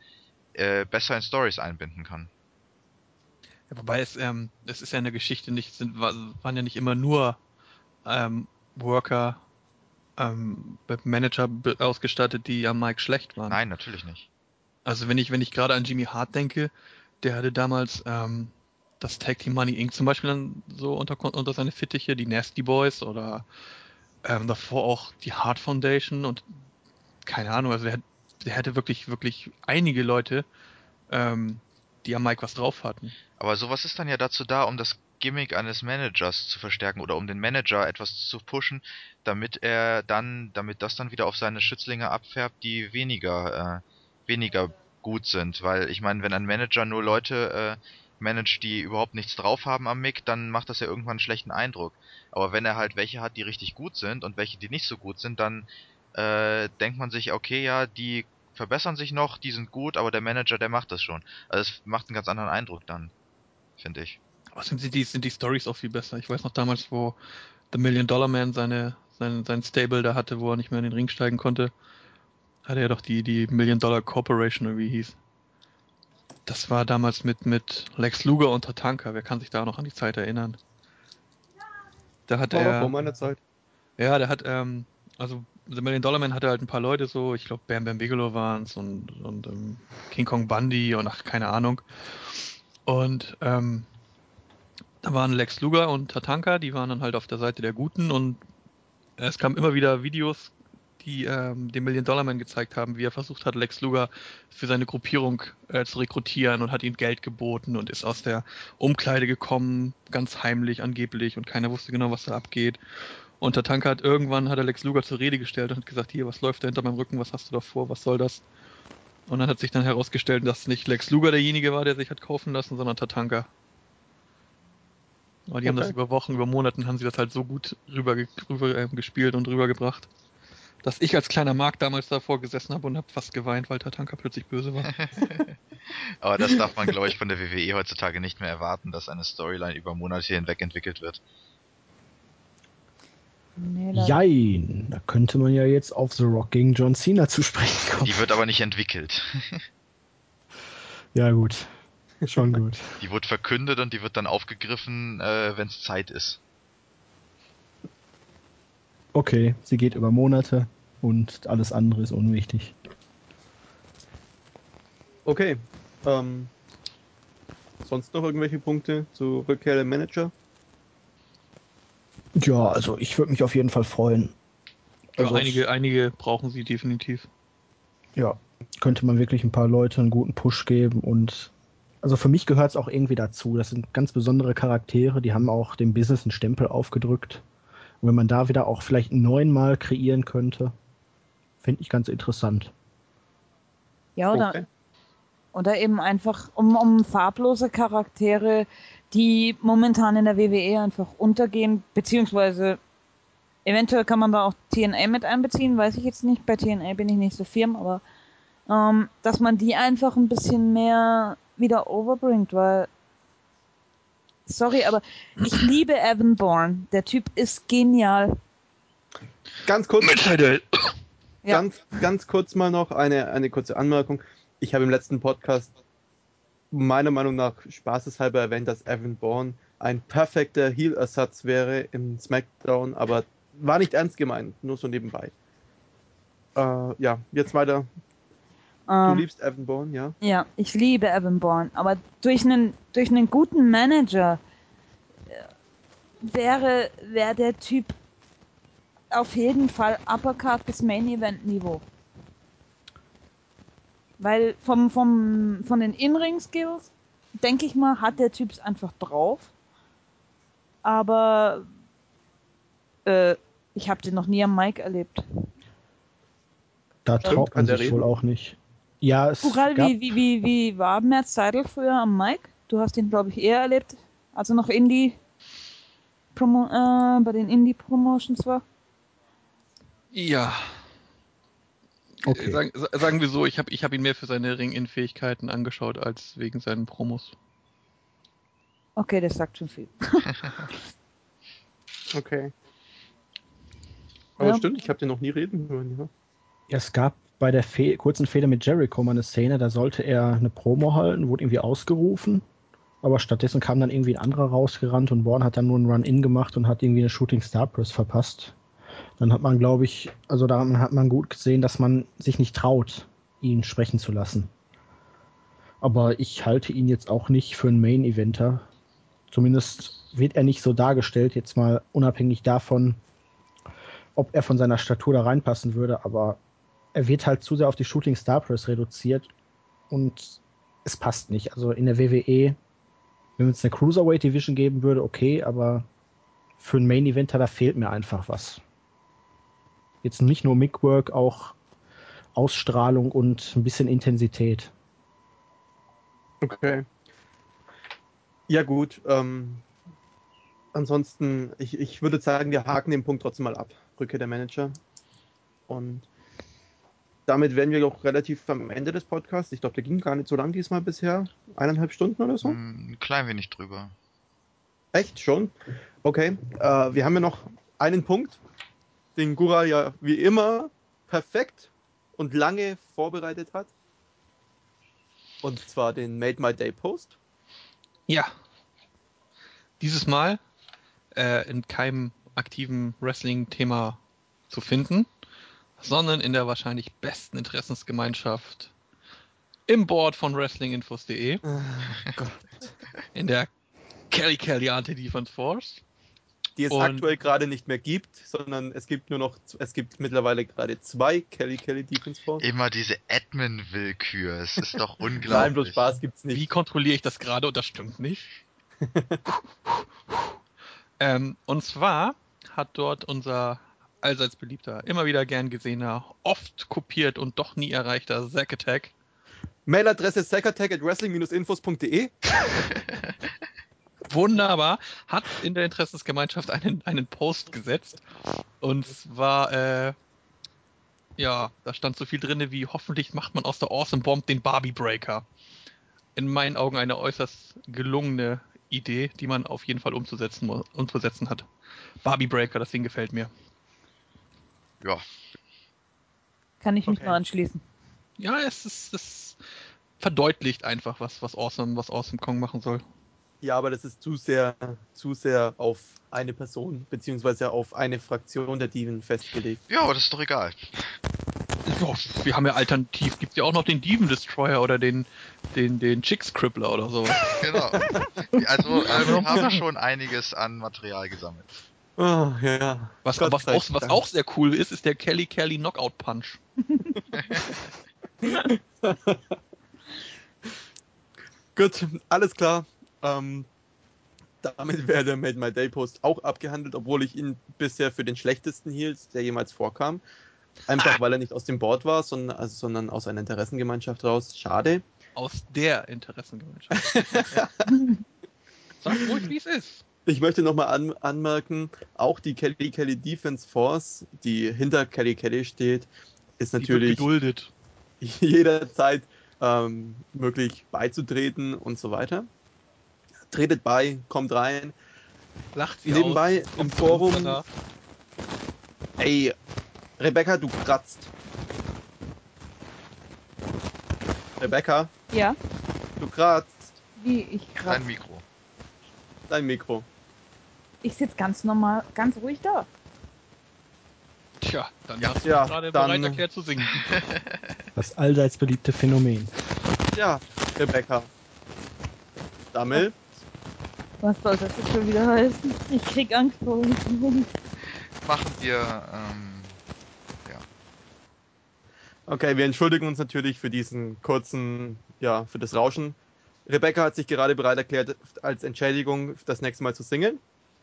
Speaker 3: äh, besser in Stories einbinden kann.
Speaker 2: Ja, wobei es, ähm, es ist ja eine Geschichte nicht, sind, waren ja nicht immer nur ähm, Worker ähm, mit Manager ausgestattet, die am Mike schlecht waren.
Speaker 3: Nein, natürlich nicht.
Speaker 2: Also wenn ich, wenn ich gerade an Jimmy Hart denke, der hatte damals ähm, das Tag Team Money Inc. zum Beispiel dann so unter, unter seine Fittiche, die Nasty Boys oder ähm, davor auch die Hart Foundation und keine Ahnung, also der, der hätte wirklich, wirklich einige Leute, ähm, die am Mike was drauf hatten.
Speaker 3: Aber sowas ist dann ja dazu da, um das Gimmick eines Managers zu verstärken oder um den Manager etwas zu pushen, damit er dann, damit das dann wieder auf seine Schützlinge abfärbt, die weniger, äh, weniger gut sind. Weil ich meine, wenn ein Manager nur Leute äh, managt, die überhaupt nichts drauf haben am Mick, dann macht das ja irgendwann einen schlechten Eindruck. Aber wenn er halt welche hat, die richtig gut sind und welche, die nicht so gut sind, dann äh, denkt man sich, okay, ja, die verbessern sich noch, die sind gut, aber der Manager, der macht das schon. Also es macht einen ganz anderen Eindruck dann, finde ich.
Speaker 2: Aber sind die, sind die Stories auch viel besser. Ich weiß noch damals, wo The Million Dollar Man seine, sein, sein Stable da hatte, wo er nicht mehr in den Ring steigen konnte, hatte er doch die, die Million Dollar Corporation, oder wie hieß. Das war damals mit, mit Lex Luger und Tatanka. Wer kann sich da noch an die Zeit erinnern? Da hat
Speaker 1: War
Speaker 2: er.
Speaker 1: vor meiner Zeit.
Speaker 2: Ja, der hat, ähm, also The Million Dollar Man hatte halt ein paar Leute so, ich glaube Bam Bam Bigelow waren's und, und ähm, King Kong Bundy und ach, keine Ahnung. Und ähm, da waren Lex Luger und Tatanka, die waren dann halt auf der Seite der Guten und es kamen immer wieder Videos die ähm, den Million Dollar Man gezeigt haben, wie er versucht hat, Lex Luger für seine Gruppierung äh, zu rekrutieren und hat ihm Geld geboten und ist aus der Umkleide gekommen, ganz heimlich angeblich und keiner wusste genau, was da abgeht. Und der Tanker hat irgendwann hat er Lex Luger zur Rede gestellt und hat gesagt, hier, was läuft da hinter meinem Rücken, was hast du da vor, was soll das? Und dann hat sich dann herausgestellt, dass nicht Lex Luger derjenige war, der sich hat kaufen lassen, sondern Tatanka. Aber die okay. haben das über Wochen, über Monaten haben sie das halt so gut rüber, rüber äh, gespielt und rübergebracht dass ich als kleiner Mark damals davor gesessen habe und habe fast geweint, weil Tatanka plötzlich böse war.
Speaker 3: Aber das darf man, glaube ich, von der WWE heutzutage nicht mehr erwarten, dass eine Storyline über Monate hinweg entwickelt wird.
Speaker 4: Nee, Jein, da könnte man ja jetzt auf The Rock gegen John Cena zu sprechen kommen.
Speaker 3: Die wird aber nicht entwickelt.
Speaker 4: ja gut, schon gut.
Speaker 3: Die wird verkündet und die wird dann aufgegriffen, äh, wenn es Zeit ist
Speaker 4: okay, sie geht über Monate und alles andere ist unwichtig.
Speaker 1: Okay. Ähm, sonst noch irgendwelche Punkte zu Rückkehr der Manager?
Speaker 4: Ja, also ich würde mich auf jeden Fall freuen.
Speaker 2: Also ja, einige, einige brauchen sie definitiv.
Speaker 4: Ja, könnte man wirklich ein paar Leute einen guten Push geben und also für mich gehört es auch irgendwie dazu. Das sind ganz besondere Charaktere, die haben auch dem Business einen Stempel aufgedrückt. Und wenn man da wieder auch vielleicht neunmal kreieren könnte, finde ich ganz interessant.
Speaker 5: Ja, oder, okay. oder eben einfach um, um farblose Charaktere, die momentan in der WWE einfach untergehen, beziehungsweise eventuell kann man da auch TNA mit einbeziehen, weiß ich jetzt nicht. Bei TNA bin ich nicht so firm, aber ähm, dass man die einfach ein bisschen mehr wieder overbringt, weil Sorry, aber ich liebe Evan Bourne. Der Typ ist genial.
Speaker 1: Ganz kurz. Ja. Ganz, ganz kurz mal noch eine, eine kurze Anmerkung. Ich habe im letzten Podcast meiner Meinung nach spaßeshalber erwähnt, dass Evan Bourne ein perfekter Heal-Ersatz wäre im SmackDown, aber war nicht ernst gemeint, nur so nebenbei. Äh, ja, jetzt weiter Du ähm, liebst Evan Bourne, ja?
Speaker 5: Ja, ich liebe Evan Bourne, aber durch einen, durch einen guten Manager äh, wäre, wäre der Typ auf jeden Fall Uppercard bis Main Event Niveau. Weil vom, vom, von den In-Ring-Skills, denke ich mal, hat der Typ es einfach drauf. Aber äh, ich habe den noch nie am Mic erlebt.
Speaker 4: Da traut man sich wohl auch nicht. Ja, es
Speaker 5: Bural, gab... wie, wie, wie, wie war Matt Seidel früher am Mike? Du hast ihn, glaube ich, eher erlebt, als er noch Indie Promo äh, bei den Indie Promotions war.
Speaker 2: Ja.
Speaker 4: Okay.
Speaker 2: Sagen, sa- sagen wir so, ich habe ich hab ihn mehr für seine Ring-In-Fähigkeiten angeschaut, als wegen seinen Promos.
Speaker 5: Okay, das sagt schon viel.
Speaker 1: Okay. Aber
Speaker 5: Ja.
Speaker 1: stimmt, ich habe den noch nie reden hören, ja.
Speaker 4: Es gab bei der Fe kurzen Fehde mit Jericho mal eine Szene, da sollte er eine Promo halten, wurde irgendwie ausgerufen, aber stattdessen kam dann irgendwie ein anderer rausgerannt und Born hat dann nur einen Run-In gemacht und hat irgendwie eine Shooting Star Press verpasst. Dann hat man, glaube ich, also daran hat man gut gesehen, dass man sich nicht traut, ihn sprechen zu lassen. Aber ich halte ihn jetzt auch nicht für einen Main-Eventer. Zumindest wird er nicht so dargestellt, jetzt mal unabhängig davon, ob er von seiner Statur da reinpassen würde, aber er wird halt zu sehr auf die Shooting Star Press reduziert und es passt nicht. Also in der WWE, wenn es eine Cruiserweight Division geben würde, okay, aber für einen Main Eventer, da fehlt mir einfach was. Jetzt nicht nur Mickwork, auch Ausstrahlung und ein bisschen Intensität.
Speaker 1: Okay. Ja, gut. Ähm, ansonsten, ich, ich würde sagen, wir haken den Punkt trotzdem mal ab. Rückkehr der Manager. Und damit wären wir auch relativ am Ende des Podcasts. Ich glaube, der ging gar nicht so lang diesmal bisher. Eineinhalb Stunden oder so.
Speaker 3: Hm, Ein klein wenig drüber.
Speaker 1: Echt schon? Okay. Äh, wir haben ja noch einen Punkt, den Gura ja wie immer perfekt und lange vorbereitet hat. Und zwar den Made My Day Post.
Speaker 2: Ja. Dieses Mal äh, in keinem aktiven Wrestling-Thema zu finden, sondern in der wahrscheinlich besten Interessensgemeinschaft im Board von WrestlingInfos.de,
Speaker 1: Gott.
Speaker 2: in der Kelly Kelly Anti-Defense Force.
Speaker 1: Die es
Speaker 2: Und-
Speaker 1: aktuell gerade nicht mehr gibt, sondern es gibt nur noch, es gibt mittlerweile gerade zwei Kelly Kelly Defense Force.
Speaker 3: Immer diese Admin-Willkür. Es ist doch unglaublich.
Speaker 1: Nein, bloß Spaß gibt's
Speaker 2: Wie
Speaker 1: nicht.
Speaker 2: kontrolliere ich das gerade und das stimmt nicht? ähm, und zwar hat dort unser allseits beliebter, immer wieder gern gesehener, oft kopiert und doch nie erreichter Zack Attack
Speaker 1: Mailadresse sackattack at wrestling-infos.de.
Speaker 2: wunderbar, hat in der Interessensgemeinschaft einen, einen Post gesetzt. Und zwar, äh, ja, da stand so viel drinne wie hoffentlich macht man aus der Awesome Bomb den Barbie Breaker. In meinen Augen eine äußerst gelungene Idee, die man auf jeden Fall umzusetzen, umzusetzen hat. Barbie Breaker, das Ding gefällt mir.
Speaker 3: Ja,
Speaker 5: Kann ich mich
Speaker 1: Okay.
Speaker 5: nur anschließen.
Speaker 2: Ja, es ist, es verdeutlicht einfach, was, was Awesome, was Awesome Kong machen soll.
Speaker 1: Ja, aber das ist zu sehr, zu sehr auf eine Person, beziehungsweise auf eine Fraktion der Diven festgelegt.
Speaker 3: ja, aber das ist doch egal.
Speaker 2: Ja, wir haben ja alternativ, gibt's ja auch noch den Demon Destroyer oder den, den, den Chicks Crippler oder sowas.
Speaker 3: Genau. Also, wir haben schon einiges an Material gesammelt.
Speaker 1: Oh, ja.
Speaker 2: Was,
Speaker 1: Gott
Speaker 2: was, auch, was auch sehr cool ist, ist der Kelly Kelly Knockout Punch.
Speaker 1: Gut, alles klar. Ähm, damit wäre der Made My Day Post auch abgehandelt, obwohl ich ihn bisher für den schlechtesten hielt, der jemals vorkam. Einfach weil er nicht aus dem Board war, sondern, also, sondern aus einer Interessengemeinschaft raus. Schade.
Speaker 2: Aus der Interessengemeinschaft. Sag ruhig, wie es ist.
Speaker 1: Ich möchte nochmal an, anmerken, auch die Kelly Kelly Defense Force, die hinter Kelly Kelly steht, ist natürlich
Speaker 2: geduldet.
Speaker 1: jederzeit ähm, möglich beizutreten und so weiter. Tretet bei, kommt rein.
Speaker 2: Lacht sie
Speaker 1: Nebenbei
Speaker 2: aus,
Speaker 1: im Forum, ey, Rebecca, du kratzt. Rebecca,
Speaker 5: Ja,
Speaker 1: du kratzt.
Speaker 5: wie ich
Speaker 3: Dein
Speaker 5: gerade.
Speaker 3: Mikro.
Speaker 1: Dein Mikro.
Speaker 5: Ich sitze ganz normal, ganz ruhig da.
Speaker 2: Tja, dann
Speaker 1: Ja,
Speaker 2: hast du
Speaker 1: ja,
Speaker 2: gerade
Speaker 1: dann-
Speaker 2: bereit erklärt zu singen.
Speaker 4: Das allseits beliebte Phänomen.
Speaker 1: Ja, Rebecca. Damit,
Speaker 5: Was soll das jetzt schon wieder heißen? Ich krieg Angst vor uns.
Speaker 3: Machen wir, ähm,
Speaker 1: okay, wir entschuldigen uns natürlich für diesen kurzen, ja, für das Rauschen. Rebecca hat sich gerade bereit erklärt, als Entschädigung das nächste Mal zu singen.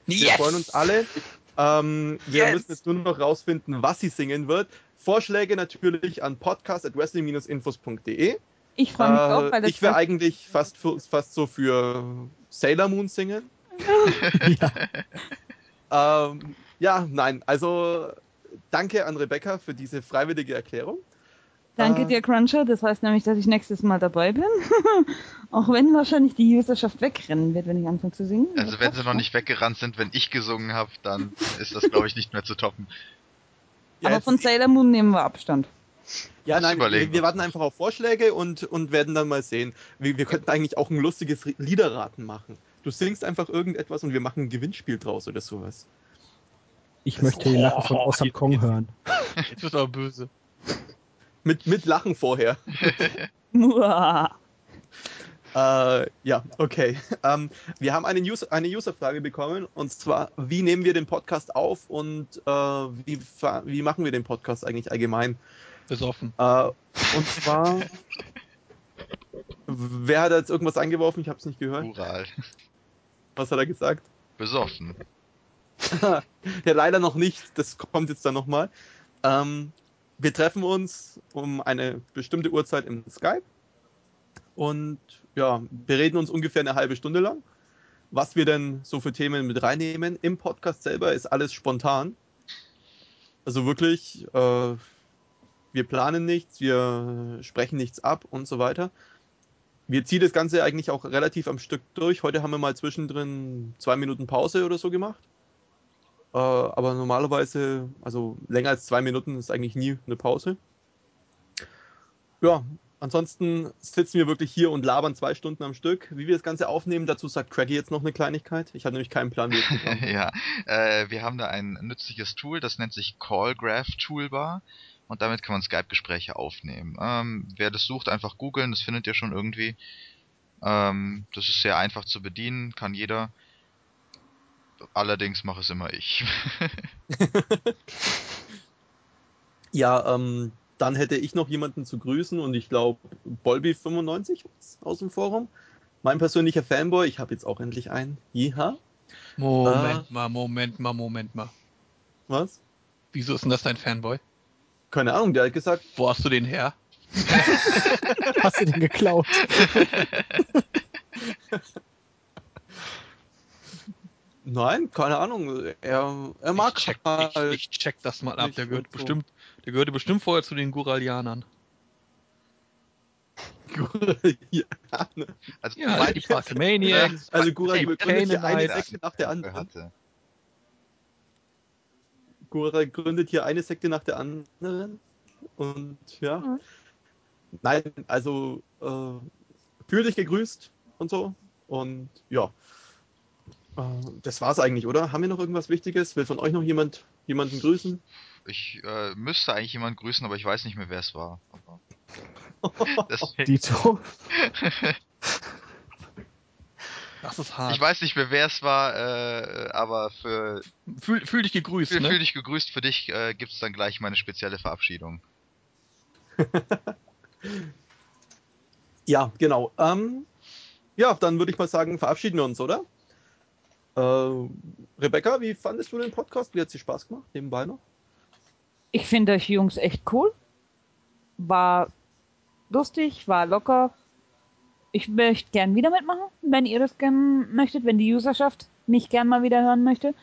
Speaker 1: Wir freuen uns alle. Ähm, wir
Speaker 2: Yes.
Speaker 1: müssen jetzt nur noch rausfinden, was sie singen wird. Vorschläge natürlich an podcast.wrestling-infos.de.
Speaker 5: Ich freue mich
Speaker 1: Äh,
Speaker 5: auch, weil das
Speaker 1: ich wäre eigentlich fast, für, fast so für Sailor Moon singen.
Speaker 4: Ja.
Speaker 1: Ähm, ja, nein, also danke an Rebecca für diese freiwillige Erklärung.
Speaker 5: Danke
Speaker 1: Äh,
Speaker 5: dir, Cruncher. Das heißt nämlich, dass ich nächstes Mal dabei bin. Auch wenn wahrscheinlich die Userschaft wegrennen wird, wenn ich anfange zu singen.
Speaker 3: Also wenn sie noch nicht weggerannt sind, wenn ich gesungen habe, dann ist das, glaube ich, nicht mehr zu toppen.
Speaker 1: Ja,
Speaker 5: Aber von Sailor Moon nehmen wir Abstand.
Speaker 1: Ja, nein, wir, wir warten einfach auf Vorschläge und, und werden dann mal sehen. Wir, wir könnten eigentlich auch ein lustiges Liederraten machen. Du singst einfach irgendetwas und wir machen ein Gewinnspiel draus oder sowas.
Speaker 4: Ich möchte den Lachen von Awesome Kong hören.
Speaker 2: Jetzt wird aber böse.
Speaker 1: Mit, mit Lachen vorher. Äh, ja, okay. Ähm, wir haben eine, User, eine Userfrage bekommen und zwar, wie nehmen wir den Podcast auf und äh, wie, wie machen wir den Podcast eigentlich allgemein?
Speaker 2: Besoffen.
Speaker 1: Äh, und zwar, wer hat jetzt irgendwas eingeworfen? Ich habe es nicht gehört.
Speaker 3: Ural.
Speaker 1: Was hat er gesagt?
Speaker 3: Besoffen.
Speaker 1: ja, leider noch nicht. Das kommt jetzt dann nochmal. Ähm, wir treffen uns um eine bestimmte Uhrzeit im Skype und ja, bereden uns ungefähr eine halbe Stunde lang. Was wir denn so für Themen mit reinnehmen. Im Podcast selber ist alles spontan. Also wirklich, äh, wir planen nichts, wir sprechen nichts ab und so weiter. Wir ziehen das Ganze eigentlich auch relativ am Stück durch. Heute haben wir mal zwischendrin zwei Minuten Pause oder so gemacht. Äh, aber normalerweise, also länger als zwei Minuten ist eigentlich nie eine Pause. Ja, ansonsten sitzen wir wirklich hier und labern zwei Stunden am Stück. Wie wir das Ganze aufnehmen, dazu sagt Craggy jetzt noch eine Kleinigkeit. Ich habe nämlich keinen Plan, wie machen.
Speaker 3: ja, äh, wir haben da ein nützliches Tool, das nennt sich Callgraph Toolbar. Und damit kann man Skype-Gespräche aufnehmen. Ähm, wer das sucht, einfach googeln, das findet ihr schon irgendwie. Ähm, das ist sehr einfach zu bedienen, kann jeder. Allerdings mache es immer ich.
Speaker 1: Ja, ähm, dann hätte ich noch jemanden zu grüßen und ich glaube, Bolby95 aus dem Forum. Mein persönlicher Fanboy, ich habe jetzt auch endlich einen. Jiha.
Speaker 2: Moment mal, Moment mal, Moment mal.
Speaker 1: Was?
Speaker 2: Wieso ist denn das dein Fanboy?
Speaker 1: Keine Ahnung, der hat gesagt,
Speaker 2: Wo hast du den her?
Speaker 4: Hast du den geklaut?
Speaker 1: nein, keine Ahnung. Er, er mag
Speaker 2: ich check,
Speaker 1: halt.
Speaker 2: ich, ich check das mal ab. Der gehört
Speaker 1: so.
Speaker 2: bestimmt, der gehörte bestimmt vorher zu den Guralianern.
Speaker 1: ne?
Speaker 3: Also,
Speaker 2: Ja, die Parkmaniacs.
Speaker 1: also Gura
Speaker 2: Hey,
Speaker 1: gründet hier eine. Sekte nach der anderen.
Speaker 3: hatte.
Speaker 1: Gura gründet hier eine Sekte nach der anderen. Und ja.
Speaker 5: Mhm.
Speaker 1: Nein, also äh, fühl dich gegrüßt und so. Und ja. Äh, das war's eigentlich, oder? Haben wir noch irgendwas Wichtiges? Will von euch noch jemand jemanden grüßen?
Speaker 3: Ich äh, müsste eigentlich jemand grüßen, aber ich weiß nicht mehr, wer es war. Aber
Speaker 4: Dito.
Speaker 2: Das ist hart.
Speaker 3: ich weiß nicht mehr, wer es war, äh, aber für
Speaker 2: fühl, fühl dich gegrüßt,
Speaker 3: Fühl,
Speaker 2: ne?
Speaker 3: fühl dich gegrüßt. Für dich äh, gibt's dann gleich meine spezielle Verabschiedung.
Speaker 1: Ja, genau. Ähm, ja, dann würde ich mal sagen, verabschieden wir uns, oder? Äh, Rebecca, wie fandest du den Podcast? Wie hat es dir Spaß gemacht? Nebenbei noch?
Speaker 5: Ich finde euch Jungs echt cool. War lustig, war locker. Ich möchte gern wieder mitmachen, wenn ihr das gern möchtet, wenn die Userschaft mich gern mal wieder hören möchte.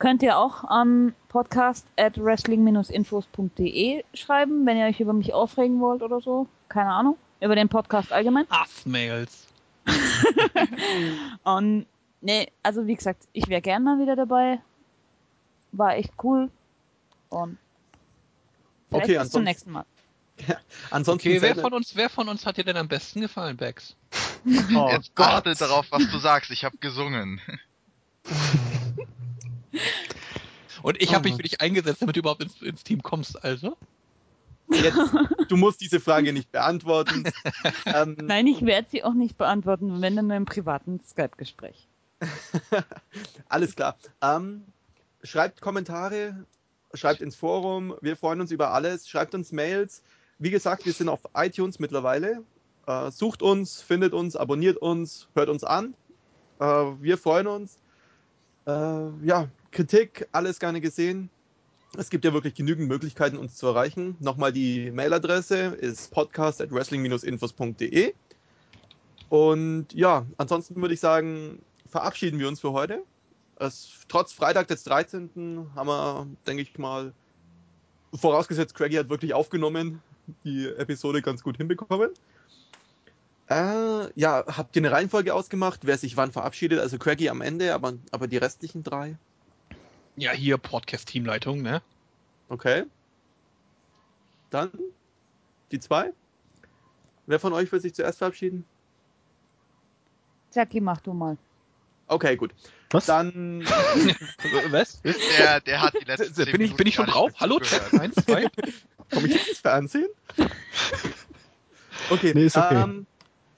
Speaker 5: Könnt ihr auch an podcast at wrestling-infos.de schreiben, wenn ihr euch über mich aufregen wollt oder so. Keine Ahnung. Über den Podcast allgemein.
Speaker 2: Hassmails.
Speaker 5: Und nee, also wie gesagt, ich wäre gern mal wieder dabei. War echt cool. Und vielleicht
Speaker 1: Okay,
Speaker 5: bis zum nächsten Mal.
Speaker 1: Ansonsten
Speaker 2: Okay, wer von uns, wer von uns hat dir denn am besten gefallen, Bex?
Speaker 4: Oh
Speaker 3: Jetzt
Speaker 4: Gott.
Speaker 3: achte darauf, was du sagst. Ich habe gesungen.
Speaker 2: Und ich habe mich
Speaker 1: Oh.
Speaker 2: für dich eingesetzt, damit du überhaupt ins, ins Team kommst, also?
Speaker 1: jetzt, du musst diese Frage nicht beantworten. ähm,
Speaker 5: Nein, ich werde sie auch nicht beantworten, wenn dann nur im privaten Skype-Gespräch.
Speaker 1: Alles klar. Ähm, schreibt Kommentare, schreibt ins Forum. Wir freuen uns über alles. Schreibt uns Mails. Wie gesagt, wir sind auf iTunes mittlerweile. Äh, sucht uns, findet uns, abonniert uns, hört uns an. Äh, wir freuen uns. Äh, ja, Kritik, alles gerne gesehen. Es gibt ja wirklich genügend Möglichkeiten, uns zu erreichen. Nochmal die Mailadresse ist podcast at wrestling-infos.de. Und ja, ansonsten würde ich sagen, verabschieden wir uns für heute. Es, trotz Freitag des 13. haben wir, denke ich mal, vorausgesetzt, Craigie hat wirklich aufgenommen, die Episode ganz gut hinbekommen. Äh, ja, habt ihr eine Reihenfolge ausgemacht, wer sich wann verabschiedet? Also Craigie am Ende, aber, aber die restlichen drei?
Speaker 2: Ja, hier Podcast-Teamleitung, ne?
Speaker 1: Okay. Dann die zwei. Wer von euch will sich zuerst verabschieden?
Speaker 5: Jackie, mach du mal.
Speaker 1: Okay, gut.
Speaker 4: Was?
Speaker 1: Dann
Speaker 2: Was?
Speaker 3: Der, der hat die letzten zehn
Speaker 2: Bin ich, bin ich schon drauf? Hallo, Chat?
Speaker 3: zugehört.
Speaker 2: Eins, zwei?
Speaker 1: komme ich jetzt ins Fernsehen? Okay,
Speaker 4: Nee, ist okay.
Speaker 1: Ähm,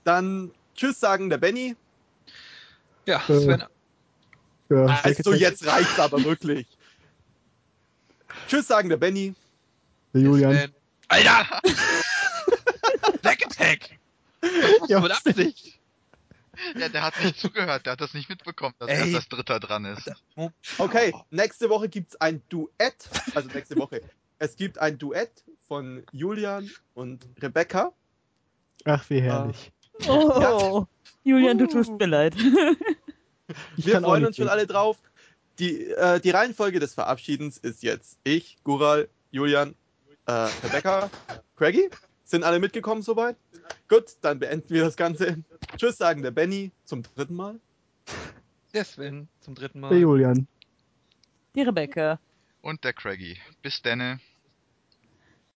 Speaker 1: dann Tschüss sagen der Benny.
Speaker 2: Ja,
Speaker 4: Äh,
Speaker 2: Sven.
Speaker 4: Ja,
Speaker 1: Also jetzt reicht's aber wirklich. Tschüss sagen der Benny.
Speaker 4: Der Julian.
Speaker 2: Sven. Alter! Back Attack!
Speaker 4: Ja,
Speaker 2: mit Absicht!
Speaker 3: Ja, der hat nicht zugehört, der hat das nicht mitbekommen, dass
Speaker 2: Ey.
Speaker 3: erst das Dritter dran ist.
Speaker 1: Okay, nächste Woche gibt's ein Duett. Also nächste Woche. Es gibt ein Duett von Julian und Rebecca.
Speaker 4: Ach, wie herrlich.
Speaker 5: Oh, Julian, du tust mir leid.
Speaker 4: Ich
Speaker 1: Wir freuen uns schon alle drauf. Die, äh, die Reihenfolge des Verabschiedens ist jetzt ich, Gural, Julian, äh, Rebecca, Craigie. Sind alle mitgekommen soweit? Gut, dann beenden wir das Ganze. Tschüss sagen der Benny zum dritten Mal.
Speaker 2: Der Sven zum dritten
Speaker 4: Der
Speaker 2: Mal.
Speaker 4: Julian.
Speaker 5: Die Rebecca.
Speaker 3: Und der Craigie. Bis denne.